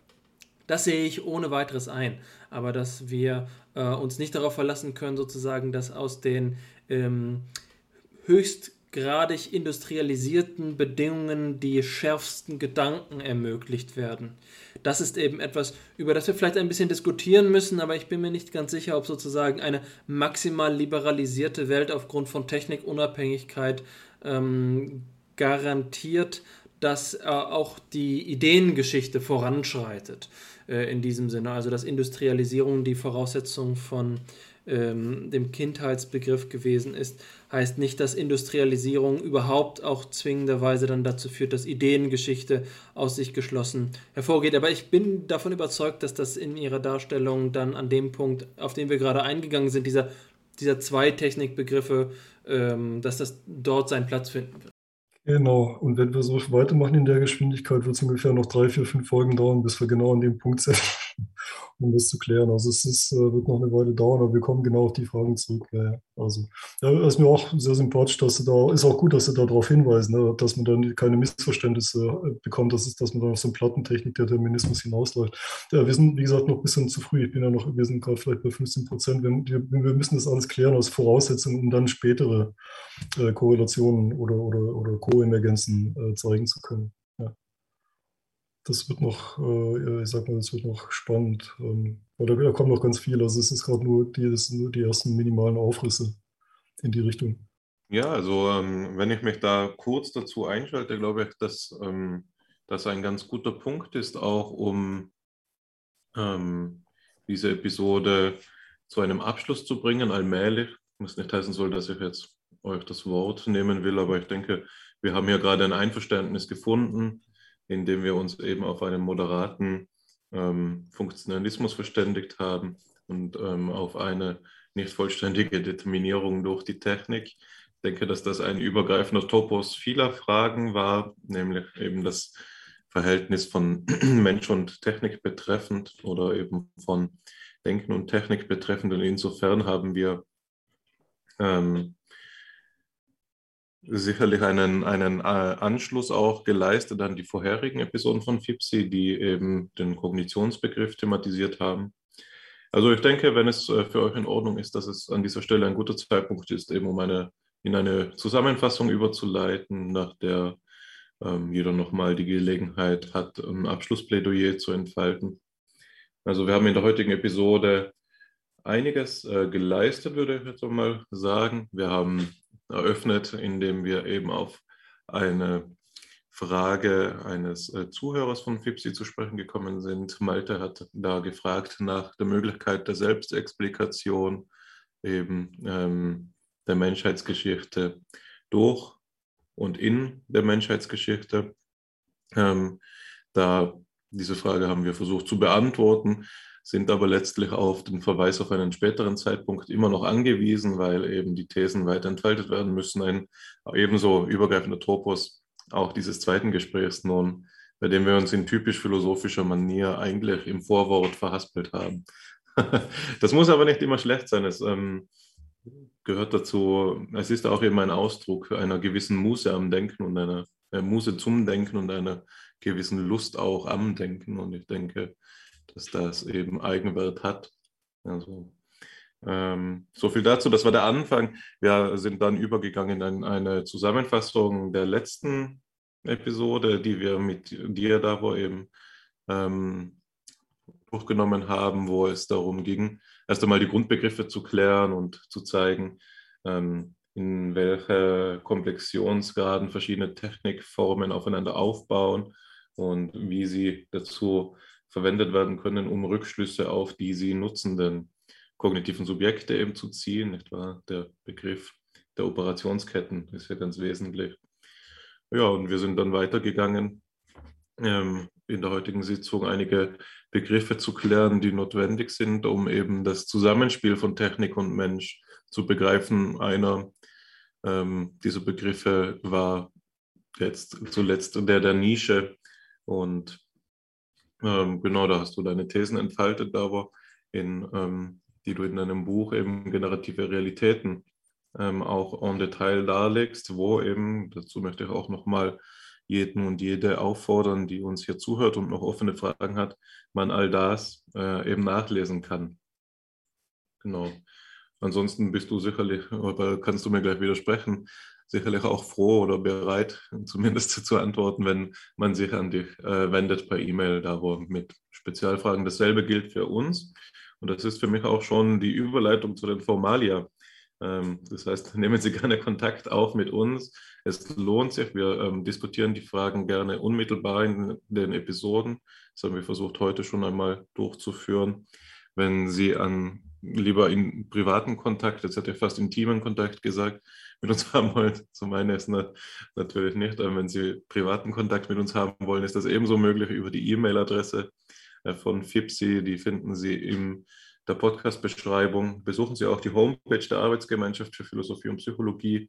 Das sehe ich ohne weiteres ein. Aber dass wir äh, uns nicht darauf verlassen können, sozusagen, dass aus den ähm, höchstgradig industrialisierten Bedingungen die schärfsten Gedanken ermöglicht werden. Das ist eben etwas, über das wir vielleicht ein bisschen diskutieren müssen, aber ich bin mir nicht ganz sicher, ob sozusagen eine maximal liberalisierte Welt aufgrund von Technikunabhängigkeit ähm, garantiert, dass äh, auch die Ideengeschichte voranschreitet äh, in diesem Sinne. Also dass Industrialisierung die Voraussetzung von ähm, dem Kindheitsbegriff gewesen ist, heißt nicht, dass Industrialisierung überhaupt auch zwingenderweise dann dazu führt, dass Ideengeschichte aus sich geschlossen hervorgeht. Aber ich bin davon überzeugt, dass das in ihrer Darstellung dann an dem Punkt, auf den wir gerade eingegangen sind, dieser, dieser zwei Technikbegriffe, ähm, dass das dort seinen Platz finden wird. Genau, und wenn wir so weitermachen in der Geschwindigkeit, wird es ungefähr noch drei, vier, fünf Folgen dauern, bis wir genau an dem Punkt sind, um das zu klären. Also es ist, äh, wird noch eine Weile dauern, aber wir kommen genau auf die Fragen zurück. Ja, also ja, ist mir auch sehr sympathisch, dass Sie da, ist auch gut, dass Sie darauf hinweisen, ne, dass man dann keine Missverständnisse äh, bekommt, dass, es, dass man dann auf so eine Plattentechnik der Determinismus hinausläuft. Ja, wir sind, wie gesagt, noch ein bisschen zu früh. Ich bin ja noch, wir sind gerade vielleicht bei 15 Prozent. Wir, wir, müssen das alles klären aus Voraussetzungen, um dann spätere äh, Korrelationen oder, oder, oder Co-Emergenzen äh, zeigen zu können. Das wird noch, äh, ich sag mal, das wird noch spannend. Ähm, weil da, da kommt noch ganz viel. Also es ist gerade nur die, nur die ersten minimalen Aufrisse in die Richtung. Ja, also ähm, wenn ich mich da kurz dazu einschalte, glaube ich, dass ähm, das ein ganz guter Punkt ist, auch um ähm, diese Episode zu einem Abschluss zu bringen, allmählich. Was nicht heißen soll, dass ich jetzt euch das Wort nehmen will, aber ich denke, wir haben hier gerade ein Einverständnis gefunden, indem wir uns eben auf einen moderaten ähm, Funktionalismus verständigt haben und ähm, auf eine nicht vollständige Determinierung durch die Technik. Ich denke, dass das ein übergreifender Topos vieler Fragen war, nämlich eben das Verhältnis von Mensch und Technik betreffend oder eben von Denken und Technik betreffend. Und insofern haben wir ähm, sicherlich einen, einen äh, Anschluss auch geleistet an die vorherigen Episoden von FIPSI, die eben den Kognitionsbegriff thematisiert haben. Also ich denke, wenn es äh, für euch in Ordnung ist, dass es an dieser Stelle ein guter Zeitpunkt ist, eben um eine, in eine Zusammenfassung überzuleiten, nach der ähm, jeder nochmal die Gelegenheit hat, ein Abschlussplädoyer zu entfalten. Also wir haben in der heutigen Episode einiges äh, geleistet, würde ich jetzt mal sagen. Wir haben eröffnet, indem wir eben auf eine Frage eines äh, Zuhörers von FIPSI zu sprechen gekommen sind. Malte hat da gefragt nach der Möglichkeit der Selbstexplikation eben ähm, der Menschheitsgeschichte durch und in der Menschheitsgeschichte. Ähm, da diese Frage haben wir versucht zu beantworten sind aber letztlich auf den Verweis auf einen späteren Zeitpunkt immer noch angewiesen, weil eben die Thesen weiter entfaltet werden müssen. Ein ebenso übergreifender Topos auch dieses zweiten Gesprächs nun, bei dem wir uns in typisch philosophischer Manier eigentlich im Vorwort verhaspelt haben. das muss aber nicht immer schlecht sein. Es ähm, gehört dazu, es ist auch eben ein Ausdruck einer gewissen Muße am Denken und einer äh, Muße zum Denken und einer gewissen Lust auch am Denken. Und ich denke, dass das eben Eigenwert hat. Also, ähm, so viel dazu, das war der Anfang. Wir sind dann übergegangen in eine Zusammenfassung der letzten Episode, die wir mit dir da wo eben ähm, durchgenommen haben, wo es darum ging, erst einmal die Grundbegriffe zu klären und zu zeigen, ähm, in welche Komplexionsgraden verschiedene Technikformen aufeinander aufbauen und wie sie dazu verwendet werden können, um Rückschlüsse auf die sie nutzenden kognitiven Subjekte eben zu ziehen, nicht wahr? Der Begriff der Operationsketten ist ja ganz wesentlich. Ja, und wir sind dann weitergegangen, ähm, in der heutigen Sitzung einige Begriffe zu klären, die notwendig sind, um eben das Zusammenspiel von Technik und Mensch zu begreifen. Einer ähm, dieser Begriffe war jetzt zuletzt der der Nische und ähm, genau, da hast du deine Thesen entfaltet, aber in, ähm, die du in deinem Buch eben generative Realitäten ähm, auch en Detail darlegst, wo eben, dazu möchte ich auch nochmal jeden und jede auffordern, die uns hier zuhört und noch offene Fragen hat, man all das äh, eben nachlesen kann. Genau. Ansonsten bist du sicherlich, oder kannst du mir gleich widersprechen, sicherlich auch froh oder bereit, zumindest zu antworten, wenn man sich an dich äh, wendet per E-Mail, da wo mit Spezialfragen. Dasselbe gilt für uns. Und das ist für mich auch schon die Überleitung zu den Formalia. Ähm, das heißt, nehmen Sie gerne Kontakt auf mit uns. Es lohnt sich. Wir ähm, diskutieren die Fragen gerne unmittelbar in den Episoden. Das haben wir versucht, heute schon einmal durchzuführen. Wenn Sie an lieber in privaten Kontakt, jetzt hätte ich fast intimen Kontakt gesagt, mit uns haben wollen. Zum einen ist natürlich nicht, aber wenn Sie privaten Kontakt mit uns haben wollen, ist das ebenso möglich über die E-Mail-Adresse äh, von FIPSI. Die finden Sie in der Podcast-Beschreibung. Besuchen Sie auch die Homepage der Arbeitsgemeinschaft für Philosophie und Psychologie.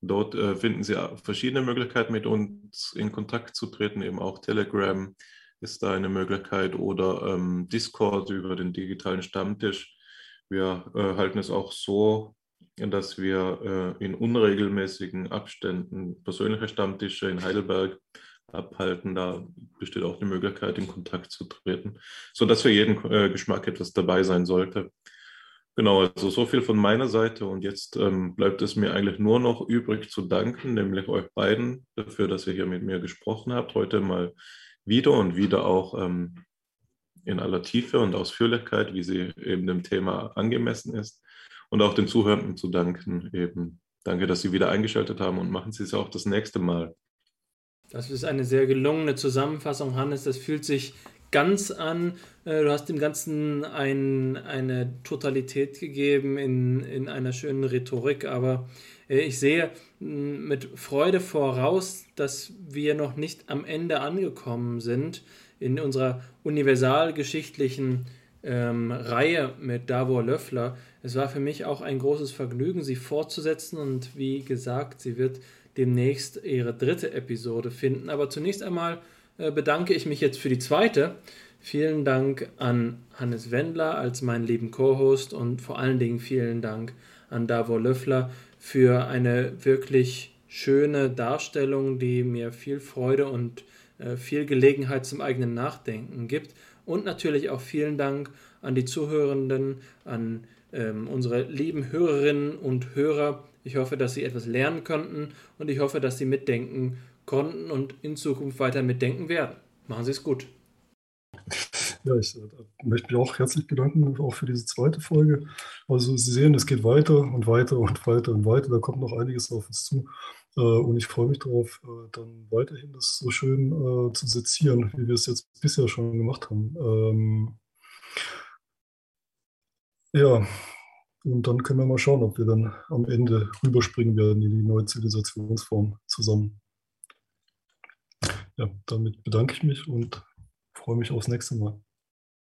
Dort äh, finden Sie verschiedene Möglichkeiten, mit uns in Kontakt zu treten, eben auch Telegram ist da eine Möglichkeit oder ähm, Discord über den digitalen Stammtisch. Wir äh, halten es auch so dass wir äh, in unregelmäßigen Abständen persönliche Stammtische in Heidelberg abhalten. Da besteht auch die Möglichkeit, in Kontakt zu treten, sodass für jeden äh, Geschmack etwas dabei sein sollte. Genau, also so viel von meiner Seite und jetzt ähm, bleibt es mir eigentlich nur noch übrig zu danken, nämlich euch beiden dafür, dass ihr hier mit mir gesprochen habt, heute mal wieder und wieder auch ähm, in aller Tiefe und Ausführlichkeit, wie sie eben dem Thema angemessen ist und auch den Zuhörenden zu danken. Eben danke, dass Sie wieder eingeschaltet haben und machen Sie es auch das nächste Mal. Das ist eine sehr gelungene Zusammenfassung, Hannes. Das fühlt sich ganz an. Äh, du hast dem Ganzen ein, eine Totalität gegeben in, in einer schönen Rhetorik, aber äh, ich sehe mit Freude voraus, dass wir noch nicht am Ende angekommen sind in unserer universalgeschichtlichen ähm, Reihe mit Davor Löffler. Es war für mich auch ein großes Vergnügen, sie fortzusetzen und wie gesagt, sie wird demnächst ihre dritte Episode finden. Aber zunächst einmal äh, bedanke ich mich jetzt für die zweite. Vielen Dank an Hannes Wendler als meinen lieben Co-Host und vor allen Dingen vielen Dank an Davor Löffler für eine wirklich schöne Darstellung, die mir viel Freude und viel Gelegenheit zum eigenen Nachdenken gibt. Und natürlich auch vielen Dank an die Zuhörenden, an ähm, unsere lieben Hörerinnen und Hörer. Ich hoffe, dass Sie etwas lernen konnten und ich hoffe, dass Sie mitdenken konnten und in Zukunft weiter mitdenken werden. Machen Sie es gut. Ja, ich äh, möchte mich auch herzlich bedanken, auch für diese zweite Folge. Also Sie sehen, es geht weiter und weiter und weiter und weiter. Da kommt noch einiges auf uns zu. Äh, und ich freue mich darauf, äh, dann weiterhin das so schön äh, zu sezieren, wie wir es jetzt bisher schon gemacht haben. Ähm, ja, und dann können wir mal schauen, ob wir dann am Ende rüberspringen werden in die neue Zivilisationsform zusammen. Ja, damit bedanke ich mich und freue mich aufs nächste Mal.